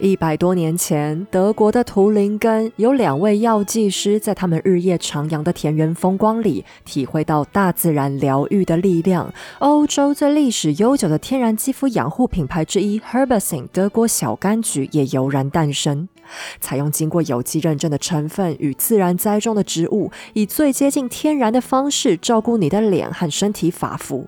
一百多年前，德国的图林根有两位药剂师，在他们日夜徜徉的田园风光里，体会到大自然疗愈的力量。欧洲最历史悠久的天然肌肤养护品牌之一 herbasin 德国小柑橘也油然诞生。采用经过有机认证的成分与自然栽种的植物，以最接近天然的方式照顾你的脸和身体发肤。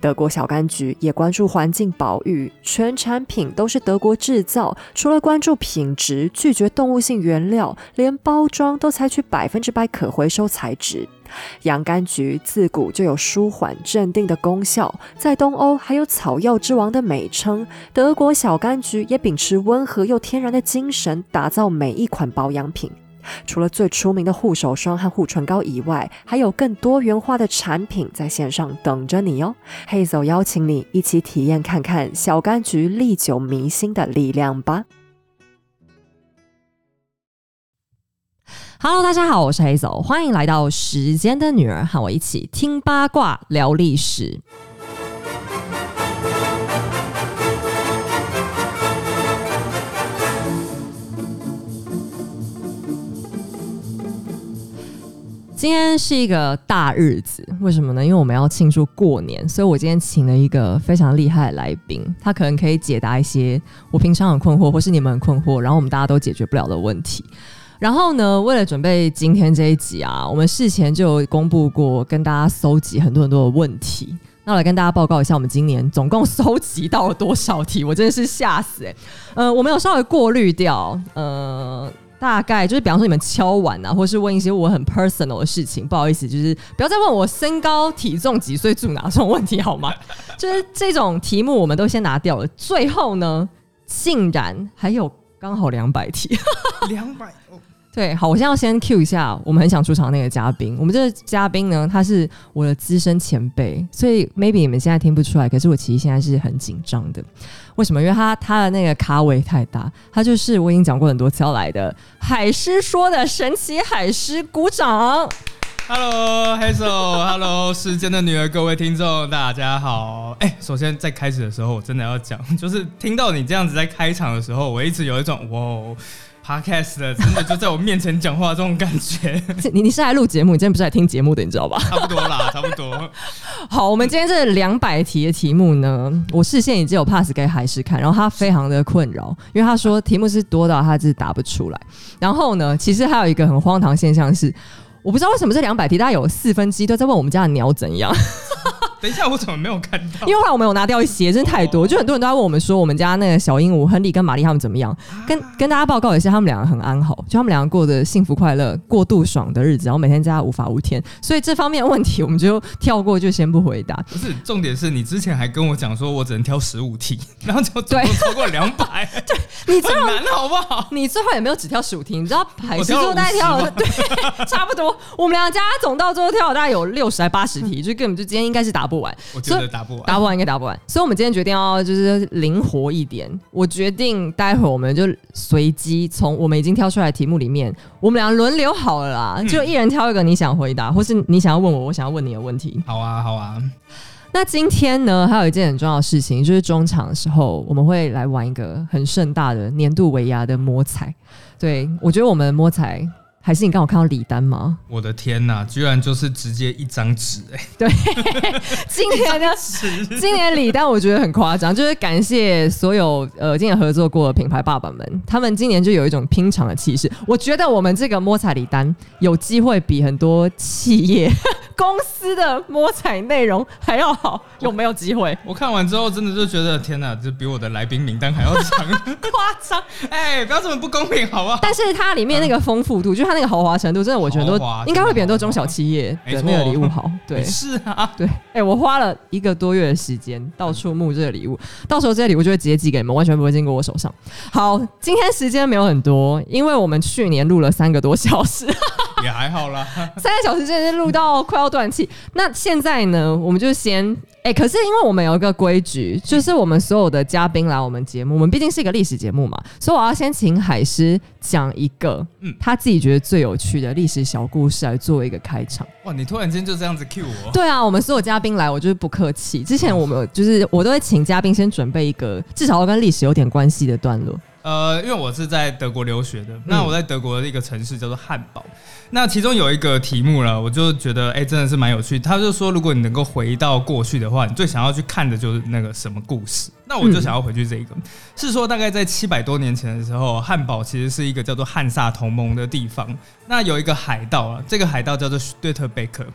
德国小柑橘也关注环境保育，全产品都是德国制造。除了关注品质，拒绝动物性原料，连包装都采取百分之百可回收材质。洋甘菊自古就有舒缓镇定的功效，在东欧还有草药之王的美称。德国小柑橘也秉持温和又天然的精神，打造每一款保养品。除了最出名的护手霜和护唇膏以外，还有更多元化的产品在线上等着你哦。黑走邀请你一起体验看看小柑橘历久弥新的力量吧。Hello，大家好，我是黑走，欢迎来到《时间的女儿》，和我一起听八卦、聊历史。今天是一个大日子，为什么呢？因为我们要庆祝过年，所以我今天请了一个非常厉害的来宾，他可能可以解答一些我平常很困惑，或是你们很困惑，然后我们大家都解决不了的问题。然后呢，为了准备今天这一集啊，我们事前就公布过，跟大家搜集很多很多的问题。那我来跟大家报告一下，我们今年总共搜集到了多少题？我真的是吓死哎！呃，我们有稍微过滤掉，呃，大概就是比方说你们敲碗啊，或是问一些我很 personal 的事情，不好意思，就是不要再问我身高、体重、几岁、住哪这种问题好吗？就是这种题目我们都先拿掉了。最后呢，竟然还有刚好两百题，两百。对，好，我现在要先 cue 一下我们很想出场那个嘉宾。我们这个嘉宾呢，他是我的资深前辈，所以 maybe 你们现在听不出来，可是我其实现在是很紧张的。为什么？因为他他的那个咖位太大，他就是我已经讲过很多次要来的海狮说的神奇海狮，鼓掌。Hello，黑手，Hello，时间的女儿，各位听众，大家好。哎，首先在开始的时候，我真的要讲，就是听到你这样子在开场的时候，我一直有一种哇。Podcast 的真的就在我面前讲话这种感觉。你你是来录节目，你今天不是来听节目的，你知道吧？差不多啦，差不多。好，我们今天这两百题的题目呢，我视线已经有 pass 给海狮看，然后他非常的困扰，因为他说题目是多到他是答不出来。然后呢，其实还有一个很荒唐现象是，我不知道为什么这两百题大概有四分之一都在问我们家的鸟怎样。等一下，我怎么没有看到？因为后来我们有拿掉一些，真的太多，就很多人都在问我们说，我们家那个小鹦鹉亨利跟玛丽他们怎么样？跟跟大家报告一下，他们两个很安好，就他们两个过得幸福快乐、过度爽的日子，然后每天在家无法无天。所以这方面问题我们就跳过，就先不回答。不是重点是你之前还跟我讲说，我只能挑十五题，然后就对超过两百，对你最后难好不好？你最后也没有只挑十五题，你知道海狮说大概挑了对，差不多。我们两家总到最后挑了大概有六十还八十题，就根本就今天应该是答不完。我觉得。打不完，打不完应该打不完，所以我们今天决定要就是灵活一点。我决定待会儿我们就随机从我们已经挑出来的题目里面，我们俩轮流好了啦，就一人挑一个你想回答，或是你想要问我，我想要问你的问题。好啊，好啊。那今天呢，还有一件很重要的事情，就是中场的时候我们会来玩一个很盛大的年度尾牙的摸彩。对我觉得我们摸彩。还是你刚好看到李丹吗？我的天哪，居然就是直接一张纸哎！对，今年的今年李丹我觉得很夸张，就是感谢所有呃今年合作过的品牌爸爸们，他们今年就有一种拼场的气势。我觉得我们这个摸彩礼单有机会比很多企业公司的摸彩内容还要好，有没有机会？我看完之后真的就觉得天哪，这比我的来宾名单还要长，夸张！哎，不要这么不公平好不好？但是它里面那个丰富度，就是它。那个豪华程度，真的我觉得都应该会比很多中小企业的那个礼物好。对，是啊，对，哎，我花了一个多月的时间到处募这个礼物，到时候这些礼物就会直接寄给你们，完全不会经过我手上。好，今天时间没有很多，因为我们去年录了三个多小时，也还好啦，三个小时真的是录到快要断气。那现在呢，我们就先。哎，可是因为我们有一个规矩，就是我们所有的嘉宾来我们节目，我们毕竟是一个历史节目嘛，所以我要先请海狮讲一个，嗯，他自己觉得最有趣的历史小故事来作为一个开场。哇，你突然间就这样子 cue 我？对啊，我们所有嘉宾来，我就是不客气。之前我们就是我都会请嘉宾先准备一个至少要跟历史有点关系的段落。呃，因为我是在德国留学的，那我在德国的一个城市叫做汉堡。那其中有一个题目了，我就觉得哎，真的是蛮有趣。他就说，如果你能够回到过去的话，你最想要去看的就是那个什么故事？那我就想要回去这个，是说大概在七百多年前的时候，汉堡其实是一个叫做汉萨同盟的地方。那有一个海盗啊，这个海盗叫做对特贝克。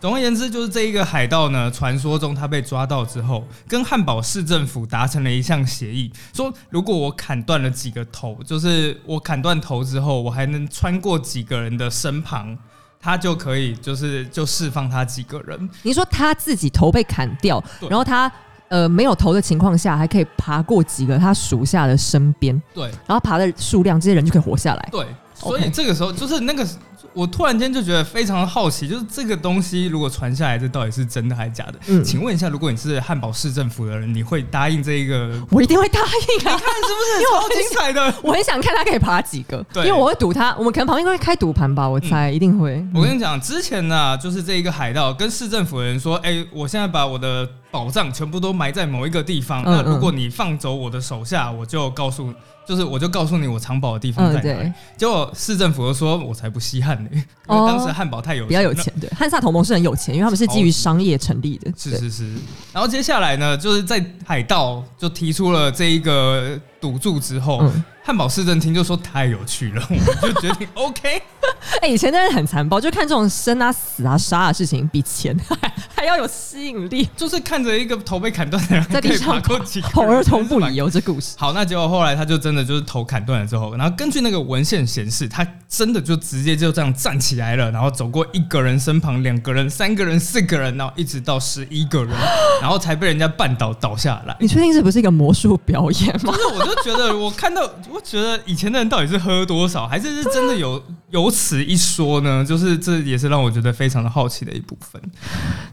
总而言之，就是这一个海盗呢，传说中他被抓到之后，跟汉堡市政府达成了一项协议，说如果我砍断了几个头，就是我砍断头之后，我还能穿过几个人的身旁，他就可以就是就释放他几个人。你说他自己头被砍掉，然后他呃没有头的情况下，还可以爬过几个他属下的身边，对，然后爬的数量，这些人就可以活下来。对，所以这个时候就是那个。我突然间就觉得非常的好奇，就是这个东西如果传下来，这到底是真的还是假的？嗯，请问一下，如果你是汉堡市政府的人，你会答应这一个？我一定会答应啊！你看是不是 超精彩的？我很想看他可以爬几个，对，因为我会赌他。我们可能旁边会开赌盘吧，我猜一定会。我跟你讲，之前呢，就是这一个海盗跟市政府的人说：“哎，我现在把我的宝藏全部都埋在某一个地方，那如果你放走我的手下，我就告诉。”就是我就告诉你我藏宝的地方在哪里，结果市政府又说我才不稀罕呢，因为当时汉堡太有比较有钱，对汉萨同盟是很有钱，因为他们是基于商业成立的，是是是。然后接下来呢，就是在海盗就提出了这一个赌注之后。汉堡市政厅就说太有趣了，我们就决定 OK。哎，以前真的很残暴，就看这种生啊、死啊、杀的事情，比钱还还要有吸引力。就是看着一个头被砍断的人在地上跑，跑儿童不宜哦，这故事。好，那结果后来他就真的就是头砍断了之后，然后根据那个文献显示，他真的就直接就这样站起来了，然后走过一个人身旁，两个人、三个人、四个人，然后一直到十一个人，然后才被人家绊倒倒下来。你确定这不是一个魔术表演吗？不是，我就觉得我看到。我觉得以前的人到底是喝多少，还是是真的有有此一说呢？就是这也是让我觉得非常的好奇的一部分。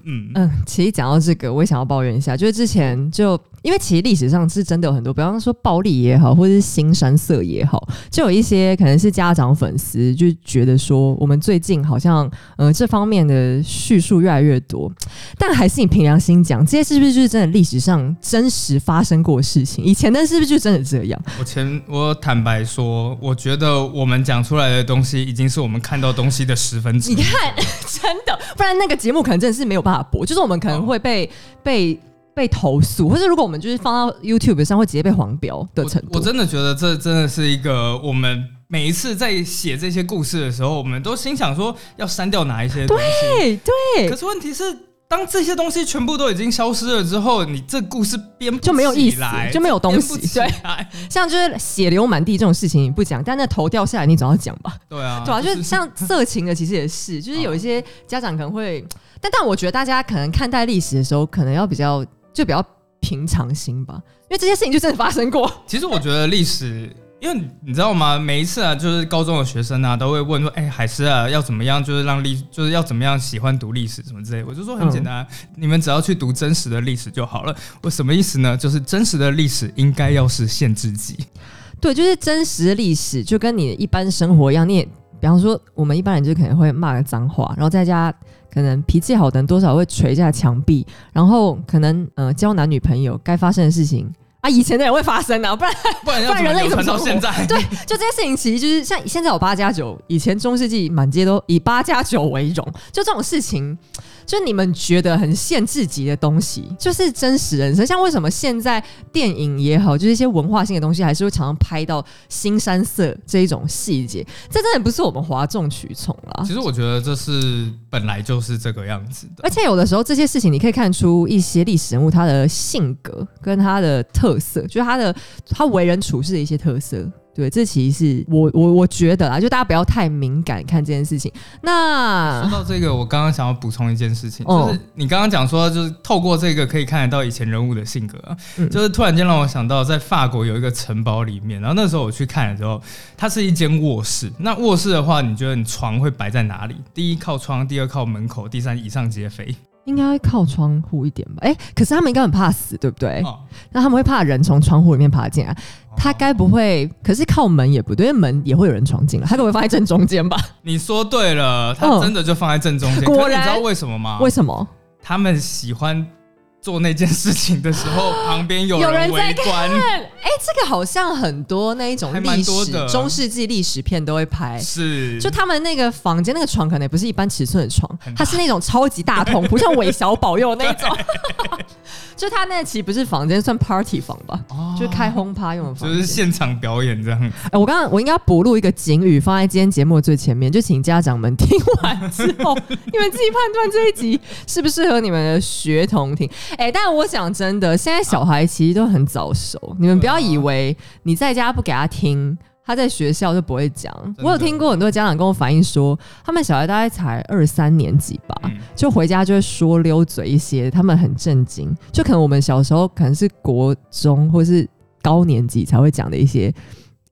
嗯嗯，其实讲到这个，我也想要抱怨一下，就是之前就。因为其实历史上是真的有很多，比方说暴力也好，或者是新山色也好，就有一些可能是家长粉丝就觉得说，我们最近好像呃这方面的叙述越来越多，但还是你凭良心讲，这些是不是就是真的历史上真实发生过的事情？以前的是不是就真的这样？我前我坦白说，我觉得我们讲出来的东西已经是我们看到东西的十分之一。你看，真的，不然那个节目可能真的是没有办法播，就是我们可能会被被。被投诉，或者如果我们就是放到 YouTube 上，会直接被黄标的程度。我真的觉得这真的是一个，我们每一次在写这些故事的时候，我们都心想说要删掉哪一些东西。对对。可是问题是，当这些东西全部都已经消失了之后，你这故事编就没有意思，就没有东西。对，像就是血流满地这种事情你不讲，但那头掉下来你总要讲吧？对啊，对啊，就是像色情的，其实也是，就是有一些家长可能会，但但我觉得大家可能看待历史的时候，可能要比较。就比较平常心吧，因为这些事情就真的发生过。其实我觉得历史，因为你知道吗？每一次啊，就是高中的学生啊，都会问说：“哎，海狮啊，要怎么样？就是让历，就是要怎么样喜欢读历史什么之类。”我就说很简单，你们只要去读真实的历史就好了。我什么意思呢？就是真实的历史应该要是限制级。对，就是真实的历史，就跟你一般生活一样。你也，比方说，我们一般人就可能会骂个脏话，然后在家。可能脾气好的人多少会捶一下墙壁，然后可能呃交男女朋友该发生的事情啊，以前的人会发生啊，不然 不然 不然人类怎么到现在？对，就这些事情其实就是像现在有八加九，以前中世纪满街都以八加九为荣，就这种事情。就你们觉得很限制级的东西，就是真实人生。像为什么现在电影也好，就是一些文化性的东西，还是会常常拍到新山色这一种细节？这真的不是我们哗众取宠啦。其实我觉得这是本来就是这个样子的。而且有的时候这些事情，你可以看出一些历史人物他的性格跟他的特色，就是他的他为人处事的一些特色。对，这其实是我我我觉得啊，就大家不要太敏感看这件事情。那说到这个，我刚刚想要补充一件事情，就是你刚刚讲说，就是透过这个可以看得到以前人物的性格啊，就是突然间让我想到，在法国有一个城堡里面，然后那时候我去看的时候，它是一间卧室。那卧室的话，你觉得你床会摆在哪里？第一靠窗，第二靠门口，第三以上皆非。应该会靠窗户一点吧？哎，可是他们应该很怕死，对不对？那他们会怕人从窗户里面爬进来。他该不会？可是靠门也不对，门也会有人闯进来。他可不会放在正中间吧？你说对了，他真的就放在正中间。果然，你知道为什么吗？为什么？他们喜欢做那件事情的时候，旁边有有人围观，哎、这个好像很多那一种历史中世纪历史片都会拍。是就他们那个房间那个床可能也不是一般尺寸的床它是那种超级大通，不像韦小宝用的那种。就他那其实不是房间，算 party 房吧，哦就是开轰趴用的房就是现场表演这样子。哎、我刚刚我应该补录一个警语，放在今天节目的最前面，就请家长们听完之后，你们自己判断这一集适不适合你们的学童听。哎、但我讲真的，现在小孩其实都很早熟，你们不要以为你在家不给他听。他在学校就不会讲。我有听过很多家长跟我反映说，他们小孩大概才二三年级吧，嗯就回家就会说溜嘴一些，他们很震惊。就可能我们小时候可能是国中或是高年级才会讲的一些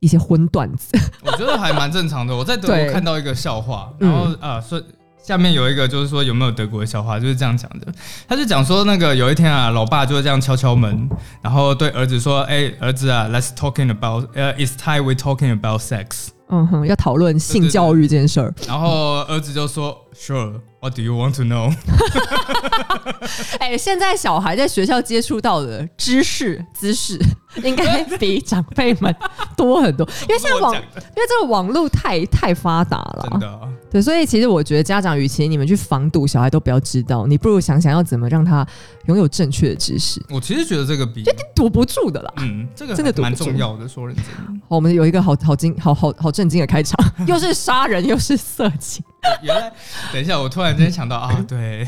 一些荤段子。我觉得还蛮正常的。我在德对国看到一个笑话，嗯然后啊，说下面有一个就是说有没有德国的笑话，就是这样讲的。他就讲说那个有一天啊，老爸就会这样敲敲门，然后对儿子说：“哎、儿子啊，Let's talking about，呃、i t s time we talking about sex。嗯哼，要讨论性教育这件事儿。”然后儿子就说：“Sure，what do you want to know？” 哎、现在小孩在学校接触到的知识知识，应该比长辈们多很多，因为现在网，因为这个网络太太发达了真。的对，所以其实我觉得家长，与其你们去防堵小孩都不要知道，你不如想想要怎么让他拥有正确的知识，我其实觉得这个比堵不住的啦。嗯，这个真的蛮堵不住重要的。说认真，好，我们有一个好好惊、好好好震惊的开场，又是杀人又是色情。原来等一下，我突然间想到啊，对，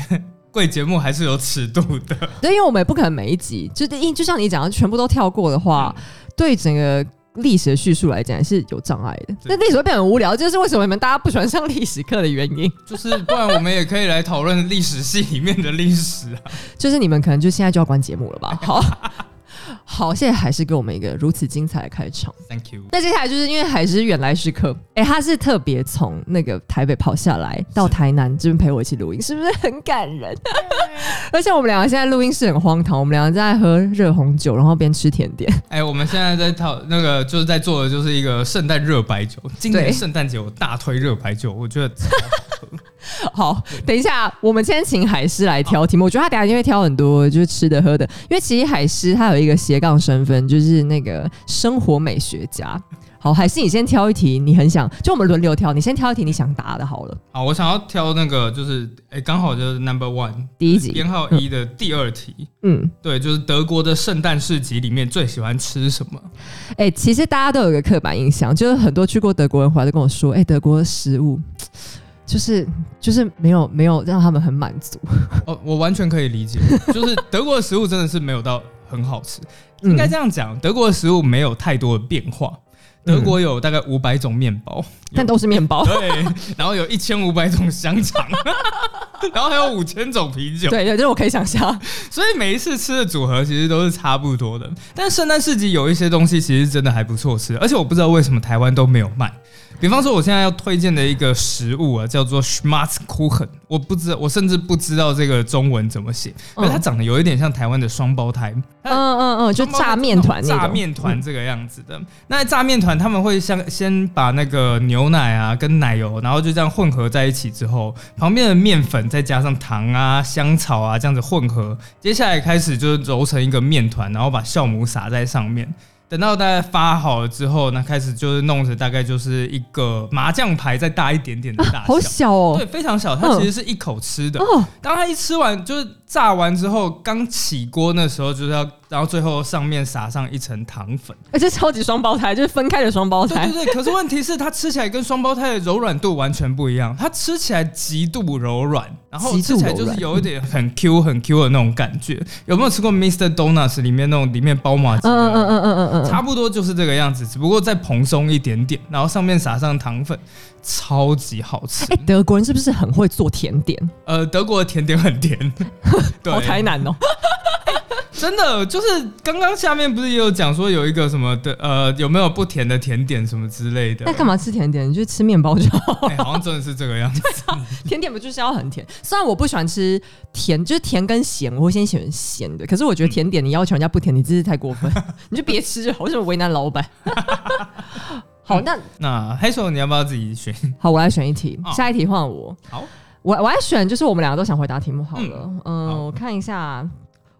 贵节目还是有尺度的。对，因为我们也不可能每一集，就是因就像你讲的，全部都跳过的话，嗯对整个历史的叙述来讲是有障碍的。对那历史会变得很无聊，这就是为什么你们大家不喜欢上历史课的原因。就是不然我们也可以来讨论历史系里面的历史啊。就是你们可能就现在就要关节目了吧？好。好，谢谢海狮给我们一个如此精彩的开场。Thank you。那接下来就是因为海狮原来是客，哎、他是特别从那个台北跑下来到台南这边陪我一起录音，是不是很感人？而且我们两个现在录音室很荒唐，我们两个在喝热红酒，然后边吃甜点。哎、我们现在在讨那个就是在做的就是一个圣诞热白酒。今年对圣诞节我大推热白酒，我觉得超好喝。好，等一下，我们先请海狮来挑题目。我觉得他等下一定会挑很多就是吃的喝的，因为其实海狮他有一个斜杠身份，就是那个生活美学家。好，海狮你先挑一题，你很想就我们轮流挑，你先挑一题你想答的好了。好，我想要挑那个就是哎，刚、好就是 Number One 第一集编号一的第二题。嗯，对，就是德国的圣诞市集里面最喜欢吃什么？哎、其实大家都有一个刻板印象，就是很多去过德国人回来都跟我说，哎、德国的食物就是就是没有没有让他们很满足。哦，我完全可以理解，就是德国的食物真的是没有到很好吃。嗯 应该这样讲，德国的食物没有太多的变化。德国有大概五百种面包，但都是面包。对，然后有一千五百种香肠，然后还有五千种啤酒，对对，这我可以想象。所以每一次吃的组合其实都是差不多的。但圣诞市集有一些东西其实真的还不错吃，而且我不知道为什么台湾都没有卖。比方说，我现在要推荐的一个食物啊，叫做 Schmatzkuchen，我不知道，我甚至不知道这个中文怎么写，因为它长得有一点像台湾的双胞胎，嗯嗯嗯，就炸面团。炸面团这个样子的。那炸面团他们会像先把那个牛奶啊跟奶油，然后就这样混合在一起之后，旁边的面粉再加上糖啊、香草啊这样子混合，接下来开始就是揉成一个面团，然后把酵母撒在上面。等到大家发好了之后，那开始就是弄成大概就是一个麻将牌再大一点点的大小，好小哦。对，非常小，它嗯其实是一口吃的。哦，当它一吃完，就是炸完之后，刚起锅那时候，就是要，然后最后上面撒上一层糖粉。而且超级双胞胎，就是分开的双胞胎。对对对，可是问题是它吃起来跟双胞胎的柔软度完全不一样，它吃起来极度柔软，然后吃起来就是有一点很 Q 很 Q 的那种感觉。有没有吃过 Mr. Donuts 里面那种里面包马吉？嗯嗯嗯嗯嗯嗯差不多就是这个样子，只不过再蓬松一点点，然后上面撒上糖粉，超级好吃。哎、德国人是不是很会做甜点？呃，德国的甜点很甜，对，好台南哦。真的就是刚刚下面不是也有讲说有一个什么的呃有没有不甜的甜点什么之类的那？干嘛吃甜点？你就吃面包就好。哎、好像真的是这个样子。甜点不就是要很甜？虽然我不喜欢吃甜，就是甜跟咸，我会先选咸的。可是我觉得甜点你要求人家不甜，你真是太过分。你就别吃就好，为什么为难老板？好，那那黑手你要不要自己选？好，我来选一题，哦下一题换我。好，我我来选，就是我们两个都想回答题目好了。嗯，好我看一下，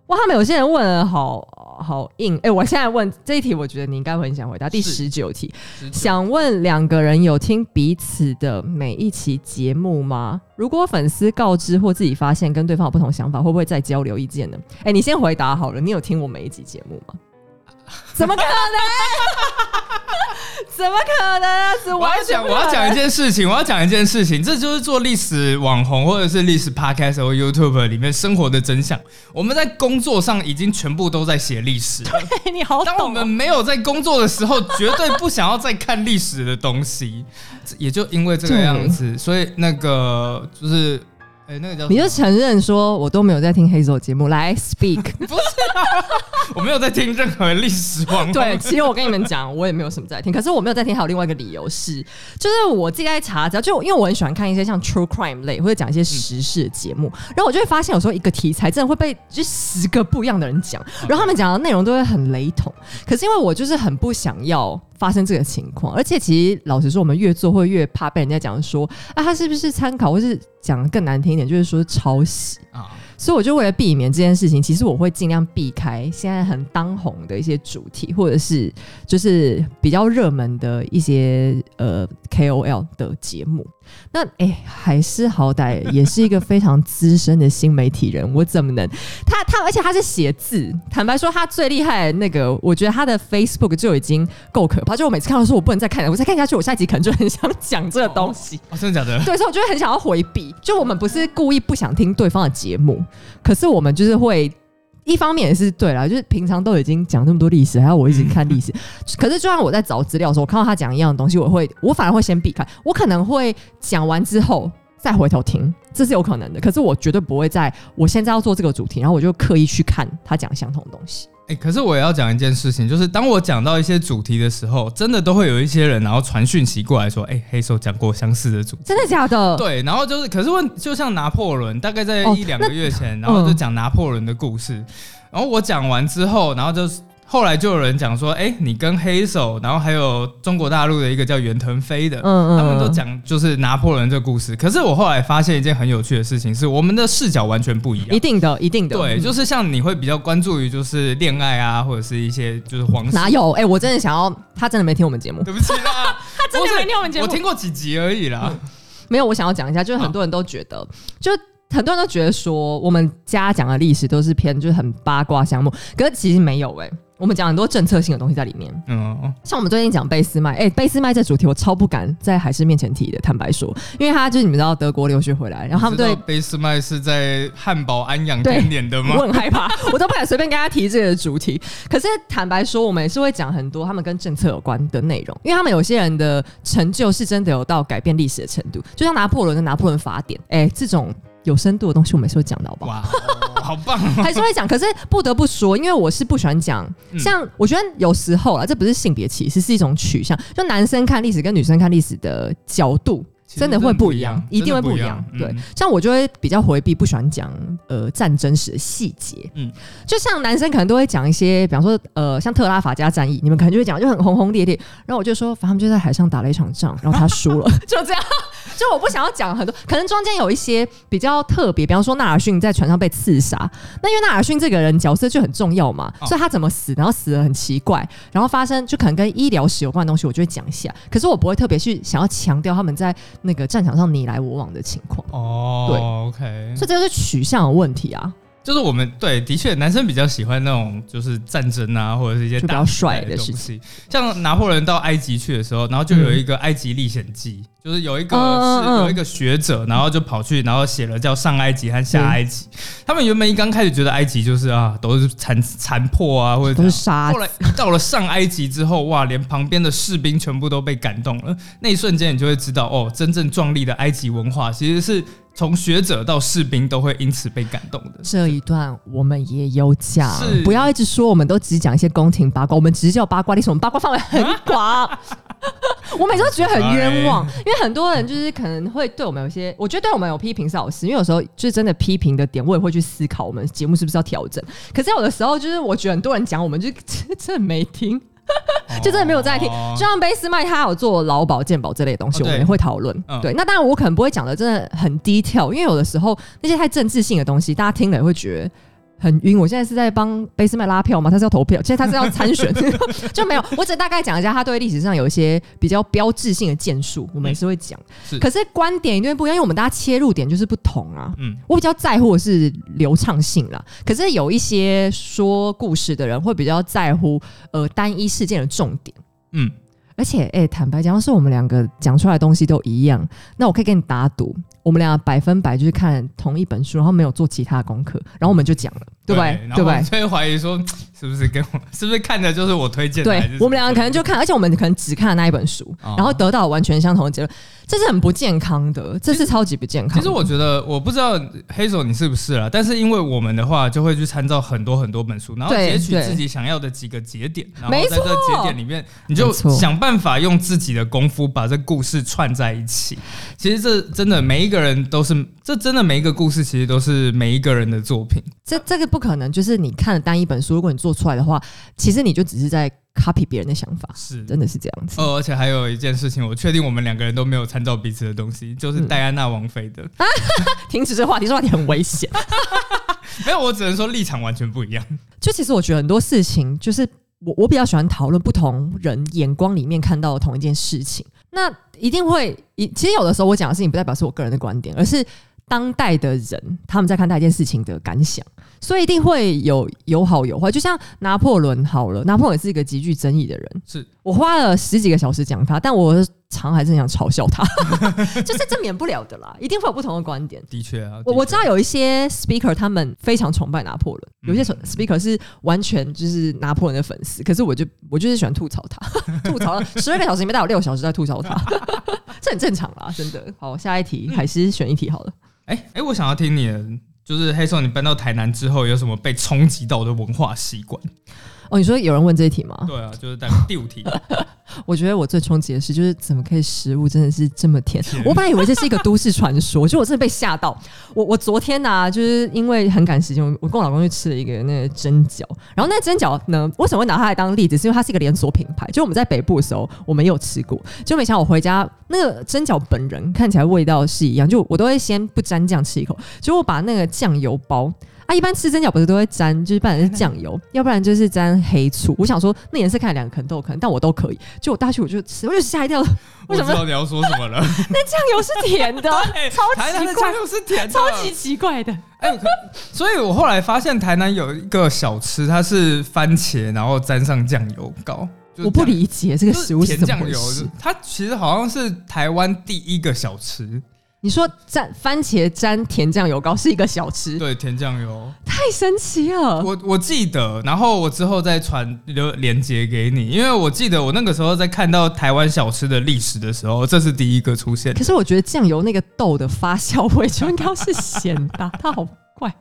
哇，他们有些人问了好好硬，哎、我现在问这一题，我觉得你应该会很想回答。第是十九题，十九想问两个人有听彼此的每一期节目吗？如果粉丝告知或自己发现跟对方有不同想法，会不会再交流意见呢？哎、你先回答好了，你有听我每一集节目吗？怎么可能？怎么可能啊？是我要讲，我要讲一件事情，我要讲一件事情，这就是做历史网红或者是历史 podcast 或 YouTube 里面生活的真相。我们在工作上已经全部都在写历史 了，你好当我。们没有在工作的时候，绝对不想要再看历史的东西。也就因为这个样子，所以那个就是，哎、那个叫你就承认说，我都没有在听黑手节目，来 speak 不是。我没有在听任何历史网。对，其实我跟你们讲，我也没有什么在听，可是我没有在听，还有另外一个理由是，就是我自己在查只要，就因为我很喜欢看一些像 true crime 类或者讲一些时事的节目，然后我就会发现有时候一个题材真的会被就十个不一样的人讲，然后他们讲的内容都会很雷同，可是因为我就是很不想要。发生这个情况，而且其实老实说，我们越做会越怕被人家讲说啊，他是不是参考，或是讲得更难听一点，就是说抄袭。啊，所以我就为了避免这件事情，其实我会尽量避开现在很当红的一些主题，或者是就是比较热门的一些呃 KOL 的节目。那哎、海狮好歹也是一个非常资深的新媒体人，我怎么能他他而且他是写字，坦白说他最厉害的那个，我觉得他的 Facebook 就已经够可怕，就我每次看到说我不能再看了，我再看下去，我下一集可能就很想讲这个东西。哦，真的假的？对，所以我就会很想要回避。就我们不是故意不想听对方的节目，可是我们就是会。一方面也是对啦，就是平常都已经讲那么多历史，还要我一直看历史。可是就算我在找资料的时候，我看到他讲一样的东西，我会我反而会先避开。我可能会讲完之后再回头听，这是有可能的。可是我绝对不会在我现在要做这个主题，然后我就刻意去看他讲相同的东西。哎、可是我也要讲一件事情，就是当我讲到一些主题的时候，真的都会有一些人然后传讯息过来说，哎、黑手讲过相似的主题。真的假的？对，然后就是，可是问，就像拿破仑，大概在哦一两个月前，然后就讲拿破仑的故事，然后我讲完之后，然后就是后来就有人讲说，哎、你跟黑手，然后还有中国大陆的一个叫袁腾飞的，嗯嗯他们都讲就是拿破仑这个故事。可是我后来发现一件很有趣的事情，是我们的视角完全不一样一。定的，一定的。对，嗯就是像你会比较关注于就是恋爱啊，或者是一些就是皇室。哪有？哎、我真的想要，他真的没听我们节目。对不起啦，他真的没听我们节目我听过几集而已啦。没有，我想要讲一下，就是很多人都觉得，就很多人都觉得说，我们家讲的历史都是偏就是很八卦项目，可是其实没有哎、我们讲很多政策性的东西在里面。嗯，像我们最近讲俾斯麦，哎、俾斯麦这主题我超不敢在海狮面前提的，坦白说，因为他就是你们知道德国留学回来，然后他们对贝斯麦是在汉堡安养对店演的吗我？很害怕，我都不敢随便跟他提这个主题。可是坦白说，我们也是会讲很多他们跟政策有关的内容，因为他们有些人的成就是真的有到改变历史的程度，就像拿破仑的拿破仑法典，哎、这种有深度的东西我们也是会讲的，好不好？哇，哦好棒哦！还是会讲，可是不得不说，因为我是不喜欢讲，嗯像我觉得有时候啊，这不是性别歧视，是一种取向，就男生看历史跟女生看历史的角度。真的会不一样，一定会不一样。对像我就会比较回避，不喜欢讲呃战争史的细节。嗯嗯，就像男生可能都会讲一些，比方说呃像特拉法加战役，你们可能就会讲就很轰轰烈烈，然后我就说，反正他们就在海上打了一场仗，然后他输了，就这样。就我不想要讲很多，可能中间有一些比较特别，比方说纳尔逊在船上被刺杀，那因为纳尔逊这个人角色就很重要嘛，哦所以他怎么死，然后死的很奇怪，然后发生就可能跟医疗史有关的东西，我就会讲一下。可是我不会特别去想要强调他们在那个战场上你来我往的情况，哦对，OK，所以这就是取向的问题啊。就是我们对，的确，男生比较喜欢那种就是战争啊，或者是一些比较帅的东事情。西。像拿破仑到埃及去的时候，然后就有一个《埃及历险记》，就是有一个是有一个学者，然后就跑去，然后写了叫《上埃及》和《下埃及》。他们原本一刚开始觉得埃及就是啊都是残残破啊，或者都是沙后来一到了上埃及之后，哇，连旁边的士兵全部都被感动了。那一瞬间，你就会知道，哦，真正壮丽的埃及文化，其实是从学者到士兵都会因此被感动的。这一段我们也有讲是，不要一直说我们都只讲一些宫廷八卦，我们只是叫八卦历史，我们八卦范围很广。我每次都觉得很冤枉，因为很多人就是可能会对我们有些，我觉得对我们有批评是好事，因为有时候就是真的批评的点，我也会去思考我们节目是不是要调整。可是有的时候就是我觉得很多人讲，我们就真的没听。就真的没有在听。哦就像贝斯麦他有做劳保、健保这类的东西，哦我们也会讨论。嗯对，那当然我可能不会讲的真的很 detail，因为有的时候那些太政治性的东西，大家听了也会觉得。很晕。我现在是在帮贝斯麦拉票嘛？他是要投票，其实他是要参选，就没有。我只大概讲一下，他对历史上有一些比较标志性的建树，我们也是会讲。是可是观点一定不一样，因为我们大家切入点就是不同啊。嗯，我比较在乎的是流畅性啦，可是有一些说故事的人会比较在乎呃单一事件的重点。嗯，而且，哎、坦白讲，要是我们两个讲出来的东西都一样，那我可以跟你打赌，我们俩百分百就是看同一本书，然后没有做其他功课，然后我们就讲了，对不对？然对不对？后就会怀疑说 是不是跟我是不是看的就是我推荐的？对我们两个可能就看，而且我们可能只看了那一本书，哦然后得到完全相同的结论，这是很不健康的，这是超级不健康的。其实我觉得，我不知道黑手你是不是啦，但是因为我们的话，就会去参照很多很多本书，然后截取自己想要的几个节点，然后没在这个节点里面，你就想办法用自己的功夫把这故事串在一起。其实这真的每一个人都是，这真的每一个故事其实都是每一个人的作品。这这个不可能，就是你看了单一本书，如果你做出来的话，其实你就只是在 copy 别人的想法，是真的是这样子。哦，而且还有一件事情，我确定我们两个人都没有参照彼此的东西，就是嗯戴安娜王妃的。停止这话题，这话题很危险。没有，我只能说立场完全不一样。就其实我觉得很多事情，就是我我比较喜欢讨论不同人眼光里面看到的同一件事情。那一定会，一其实有的时候我讲的事情不代表是我个人的观点，而是当代的人他们在看待一件事情的感想，所以一定会有有好有坏。就像拿破仑好了，拿破仑也是一个极具争议的人，是我花了十几个小时讲他，但我常还是很想嘲笑他，就是这免不了的啦，一定会有不同的观点。的确啊，我我知道有一些 speaker 他们非常崇拜拿破仑，有些 speaker 是完全就是拿破仑的粉丝，可是我就我就是喜欢吐槽他，吐槽了十二个小时里面大概有六小时在吐槽他，这很正常啦，真的。好，下一题还是选一题好了。哎哎、我想要听你的，就是黑松，你搬到台南之后有什么被冲击到的文化习惯？哦，你说有人问这一题吗？对啊，就是大概第五题。我觉得我最冲击的是，就是怎么可以食物真的是这么甜甜？我本来以为这是一个都市传说，就我真的被吓到。我我昨天呢、就是因为很赶时间，我我跟我老公去吃了一个那个蒸饺，然后那蒸饺呢，为什么会拿它来当例子？是因为它是一个连锁品牌，就我们在北部的时候我们有吃过，就没想到我回家那个蒸饺本人看起来味道是一样，就我都会先不沾酱吃一口，结果我把那个酱油包。啊，一般吃蒸饺不是都会沾，就是不然是酱油，要不然就是沾黑醋。我想说那颜色看起来两个可能都有可能，但我都可以。就我大去我就吃，我就吓一跳，我知道你要说什么了。酱油是甜的，超台南的奇怪酱，油是甜的，超级奇怪的。哎、可所以我后来发现台南有一个小吃，它是番茄，然后沾上酱油膏。就我不理解这个食物是甜怎么酱油回事。，它其实好像是台湾第一个小吃。你说蘸番茄沾甜酱油膏是一个小吃，对，甜酱油，太神奇了。我我记得，然后我之后再传留链接给你，因为我记得我那个时候在看到台湾小吃的历史的时候，这是第一个出现可。是我觉得酱油那个豆的发酵味就应该是咸的，它好怪。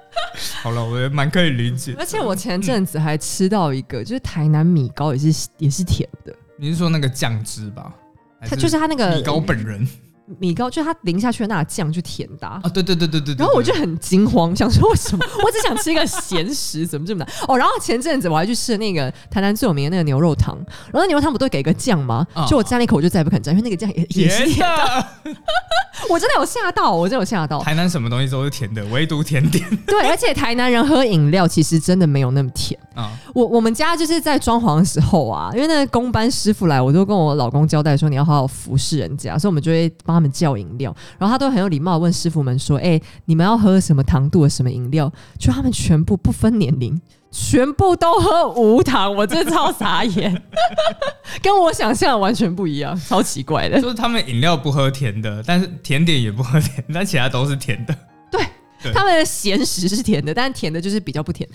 好了，我也蛮可以理解。而且我前阵子还吃到一个，就是台南米糕也是也是甜的，你是说那个酱汁吧？它就是它那个米糕本人米糕，就是它淋下去的那个酱就甜的啊、啊？对对对对对对。然后我就很惊慌，想说为什么？我只想吃一个咸食，怎么这么难？哦，然后前阵子我还去吃那个台南最有名的那个牛肉汤，然后那牛肉汤不都给个酱吗？啊就我沾了一口，我就再也不肯沾，因为那个酱也也是甜。的。我真的有吓到，我真的有吓到。台南什么东西都是甜的，唯独甜点 对，而且台南人喝饮料其实真的没有那么甜。啊。我我们家就是在装潢的时候啊，因为那个工班师傅来，我都跟我老公交代说你要好好服侍人家，所以我们就会帮他们叫饮料，然后他都很有礼貌地问师傅们说：“哎、你们要喝什么糖度的什么饮料？”就他们全部不分年龄，全部都喝无糖，我真的超傻眼，跟我想象的完全不一样，超奇怪的。就是他们饮料不喝甜的，但是甜点也不喝甜，但其他都是甜的。对他们的咸食是甜的，但甜的就是比较不甜。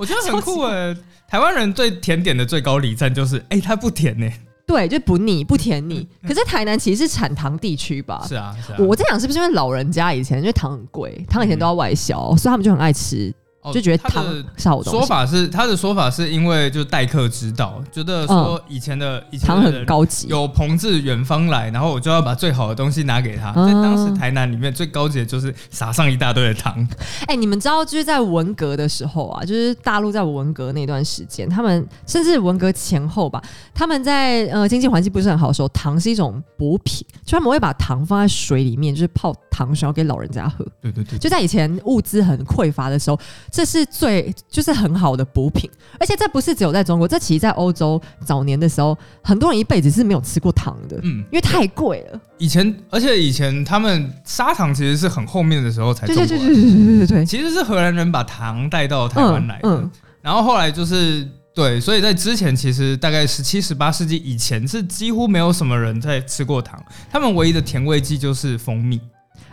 我觉得很酷诶。台湾人对甜点的最高礼赞就是，哎、它不甜呢。对，就不腻不甜腻。可是台南其实是产糖地区吧？是啊，是啊。我我在想是不是因为老人家以前因为糖很贵，糖以前都要外销，所以他们就很爱吃，哦就觉得他糖的是好东西，说法是他的说法是因为就待客之道，觉得说以前的、以前的嗯糖很高级。有朋自远方来，然后我就要把最好的东西拿给他。啊在当时台南里面最高级的就是撒上一大堆的糖，哎、你们知道就是在文革的时候啊，就是大陆在文革那段时间，他们甚至文革前后吧，他们在呃经济环境不是很好的时候，糖是一种补品，就他们会把糖放在水里面，就是泡糖水要给老人家喝。对对对，就在以前物资很匮乏的时候，这是最就是很好的补品，而且这不是只有在中国，这其实在欧洲早年的时候，很多人一辈子是没有吃过糖的，嗯，因为太贵了。以前，而且以前他们砂糖其实是很后面的时候才对种过，对对对对对对对，其实是荷兰人把糖带到台湾来的，嗯嗯。然后后来就是对，所以在之前其实大概十七、十八世纪以前是几乎没有什么人在吃过糖，他们唯一的甜味剂就是蜂蜜，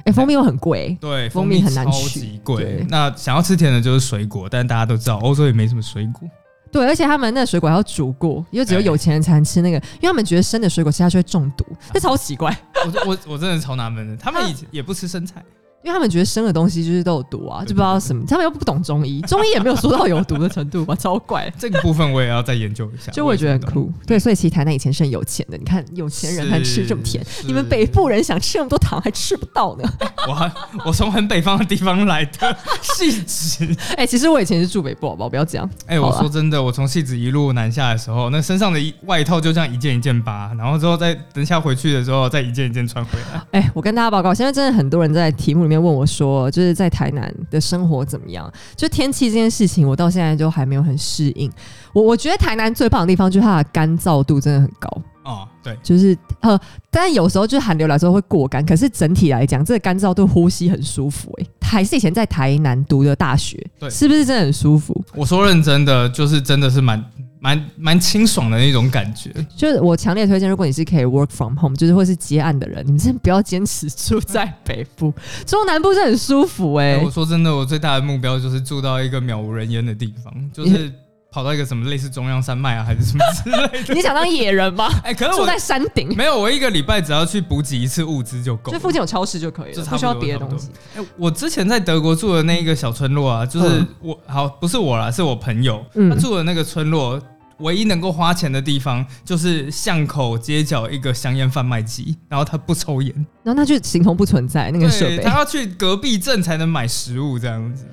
哎，蜂蜜又很贵，对，蜂蜜很难超取级贵。对。那想要吃甜的就是水果，但大家都知道欧洲也没什么水果，对，而且他们那水果还要煮过，因为只有哎。有钱人才能吃那个，因为他们觉得生的水果吃下去会中毒，这超奇怪。我我我真的超纳闷的，他们以前也不吃生菜，因为他们觉得生的东西就是都有毒啊，就不知道什么，他们又不懂中医，中医也没有说到有毒的程度吧，超怪。这个部分我也要再研究一下。就我也觉得很酷，对，所以其实台南以前是很有钱的。你看有钱人还吃这么甜，你们北部人想吃那么多糖还吃不到呢。我还我从很北方的地方来的 戏子。哎、其实我以前是住北部，好不好？不要这样。哎、我说真的，我从戏子一路南下的时候，那身上的一外套就这样一件一件扒，然后之后再等下回去的时候再一件一件穿回来。哎、我跟大家报告，现在真的很多人在题目里面问我说，就是在台南的生活怎么样？就天气这件事情，我到现在都还没有很适应。我我觉得台南最棒的地方就是它的干燥度真的很高。哦，对，就是呃，但有时候就是寒流来之后会过干，可是整体来讲，这个干燥度呼吸很舒服、欸。还是以前在台南读的大学，对是不是真的很舒服？我说认真的，就是真的是蛮蛮蛮清爽的那种感觉。就是我强烈推荐，如果你是可以 work from home，就是或是接案的人，你们真的不要坚持住在北部，中南部是很舒服哎、哎我说真的，我最大的目标就是住到一个渺无人烟的地方，就是跑到一个什么类似中央山脉啊，还是什么之类的。你想当野人吗？哎、可是我住在山顶，没有，我一个礼拜只要去补给一次物资就够了。就附近有超市就可以了，不需要别的东西。哎、我之前在德国住的那一个小村落啊，就是嗯我、好不是我啦，是我朋友，嗯他住的那个村落。唯一能够花钱的地方就是巷口街角一个香烟贩卖机，然后他不抽烟，然后他就形同不存在那个设备他。要去隔壁镇才能买食物这样子。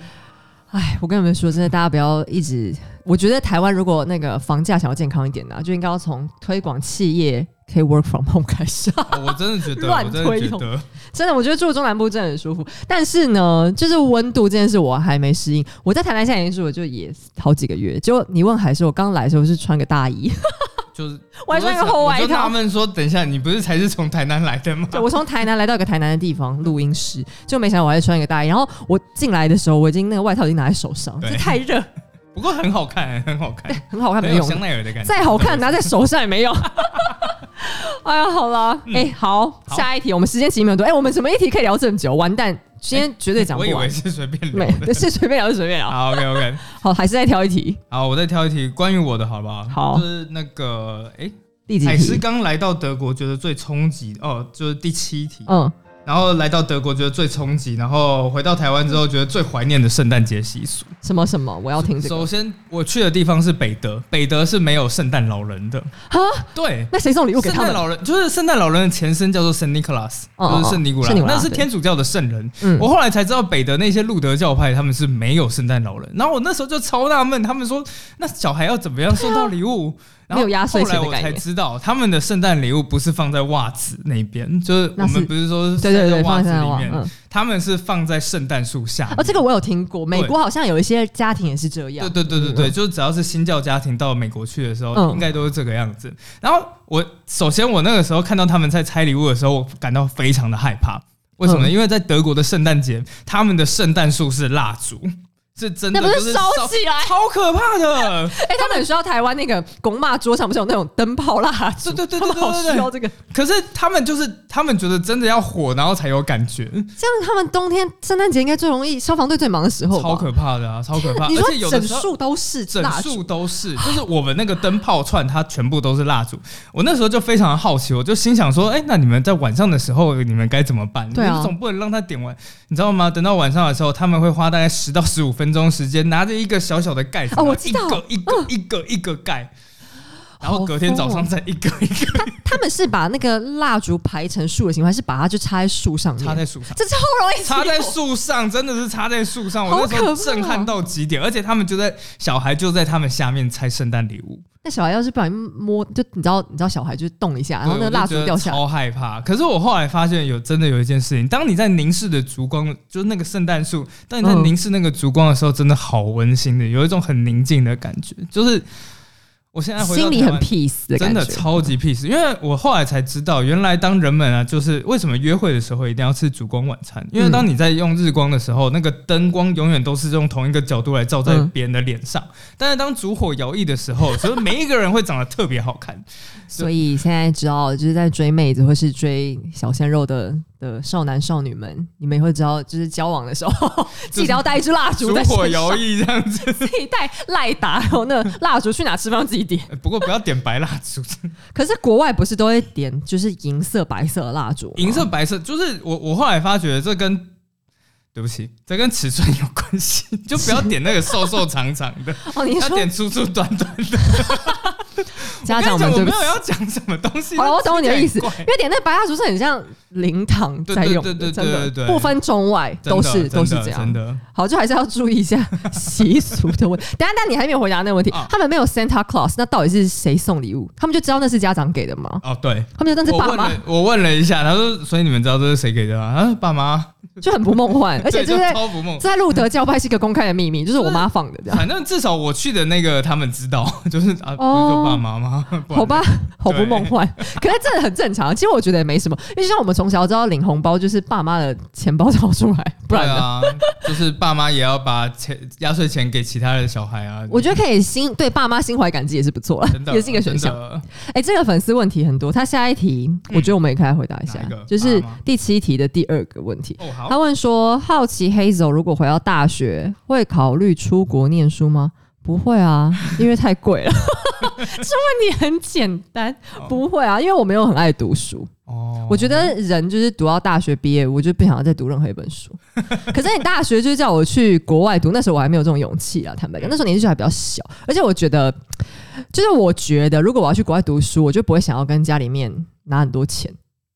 哎，我跟你们说，真的，大家不要一直。我觉得台湾如果那个房价想要健康一点呢、就应该要从推广企业可以 work from home 开始。哦 我真的觉得，乱推动觉得，真的，我觉得住中南部真的很舒服。但是呢，就是温度这件事我还没适应。我在台南现在已经住了就也好几个月。结果你问还是我刚来的时候是穿个大衣，就是我还穿一个厚外我就纳套。闷说，等一下，你不是才是从台南来的吗？对，我从台南来到一个台南的地方录音室，就没想到我还穿一个大衣。然后我进来的时候，我已经那个外套已经拿在手上，太热，不过很好看，很好看，很好看，没有。香奈儿的感觉。再好看拿在手上也没用。哎呀，好了，哎、好下一题，我们时间其实没有多，哎、我们什么一题可以聊这么久？完蛋，今天绝对讲不完。我以为是随便没 聊，的。是随便聊就随便聊。好，OK OK，好，还是再挑一题，好，我再挑一题关于我的，好不好？好就是那个，哎、第几海狮？刚来到德国，觉得最冲击哦，就是第七题。嗯，然后来到德国觉得最冲击，然后回到台湾之后觉得最怀念的圣诞节习俗。什么什么？我要听这个。首先，我去的地方是北德，北德是没有圣诞老人的。啊，对，那谁送礼物给他们？圣诞老人就是圣诞老人的前身叫做圣尼古拉斯，哦就是圣尼古拉，那是天主教的圣人。嗯我后来才知道北德那些路德教派他们是没有圣诞老人，然后我那时候就超纳闷，他们说那小孩要怎么样收到礼物？然后后来我才知道，他们的圣诞礼物不是放在袜子那边，就是我们不是说对对对，塞在袜放在网，子里面，嗯，他们是放在圣诞树下。哦，这个我有听过，美国好像有一些家庭也是这样。对对对对对，嗯就是只要是新教家庭到美国去的时候，嗯应该都是这个样子。然后我首先我那个时候看到他们在拆礼物的时候，我感到非常的害怕。为什么呢？嗯因为在德国的圣诞节，他们的圣诞树是蜡烛，是真的那不就是烧起来？超可怕的。哎，他们很需要台湾那个拱骂桌上不是有那种灯泡蜡烛？对对对对对对对需要这个。可是他们就是他们觉得真的要火，然后才有感觉，这样他们冬天圣诞节应该最容易消防队最忙的时候。超可怕的啊，超可怕。你而且有的时候说整束都是整蜡烛束都是，就是我们那个灯泡串，它全部都是蜡烛。我那时候就非常好奇，我就心想说，哎、那你们在晚上的时候，你们该怎么办？对啊你们总不能让它点完，你知道吗？等到晚上的时候，他们会花大概十到十五分钟时间，拿着一个小小的盖子，哦我知道一个一个一个一个盖。然后隔天早上再一个一个他 他们是把那个蜡烛排成树的形状，还是把它就插在树上面？插在树上。这超容易插在树上，真的是插在树上，我那时候震撼到极点，而且他们就在小孩就在他们下面拆圣诞礼物，那小孩要是不小心摸，就你知道，你知道小孩就动一下，然后那个蜡烛掉下来，超害怕。可是我后来发现有真的有一件事情，当你在凝视的烛光，就是那个圣诞树，当你在嗯。凝视那个烛光的时候，真的好温馨的，有一种很宁静的感觉，就是我现在回心里很 peace 的真，的超级 peace，因为我后来才知道，原来当人们啊，就是为什么约会的时候一定要吃烛光晚餐，因为当你在用日光的时候，那个灯光永远都是用同一个角度来照在嗯别人的脸上，但是当烛火摇曳的时候，所以每一个人会长得特别好看。所以现在知道，就是在追妹子或是追小鲜肉的的少男少女们，你们也会知道，就是交往的时候 记得要带一支蜡烛烛火摇上，曳这样子，自己带赖达，然后那蜡烛去哪吃饭自己点。呃 不过不要点白蜡烛，可是国外不是都会点就是银色、白色的蜡烛？银色、白色，就是我我后来发觉这跟。对不起，这跟尺寸有关系，就不要点那个瘦瘦长长的，哦，你要点粗粗短短的。家长们对不起没有。要讲什么东西。好了，我懂你的意思，因为点那个白蜡烛是很像灵堂在用的，对对对不分中外都是都是这样真。的。好，就还是要注意一下习俗的问题。等下，但你还没有回答那个问题啊，他们没有 Santa Claus，那到底是谁送礼物？他们就知道那是家长给的吗？哦，对，他们就那是爸妈我问了，，一下，他说，所以你们知道这是谁给的吗？他说爸妈，就很不梦幻，而且就就在超不梦。在路德教派是一个公开的秘密，就是我妈放的这样。反正至少我去的那个他们知道，就是啊，不是就爸妈吗？好吧，好不梦幻，可是这很正常。其实我觉得也没什么，因为就像我们从小知道领红包就是爸妈的钱包掏出来，不然啊，就是爸妈也要把钱压岁钱给其他的小孩啊。我觉得可以心对爸妈心怀感激也是不错也是一个选项。哎、这个粉丝问题很多，他下一题，我觉得我们也可以来回答一下一，就是第七题的第二个问题。哦，好他，问说：“好奇 Hazel 如果回到大学，会考虑出国念书吗？”不会啊，因为太贵了。这问题很简单，不会啊，因为我没有很爱读书。哦我觉得人就是读到大学毕业，我就不想要再读任何一本书。可是你大学就是叫我去国外读，那时候我还没有这种勇气啊。坦白讲，那时候年纪还比较小，而且我觉得，就是我觉得如果我要去国外读书，我就不会想要跟家里面拿很多钱，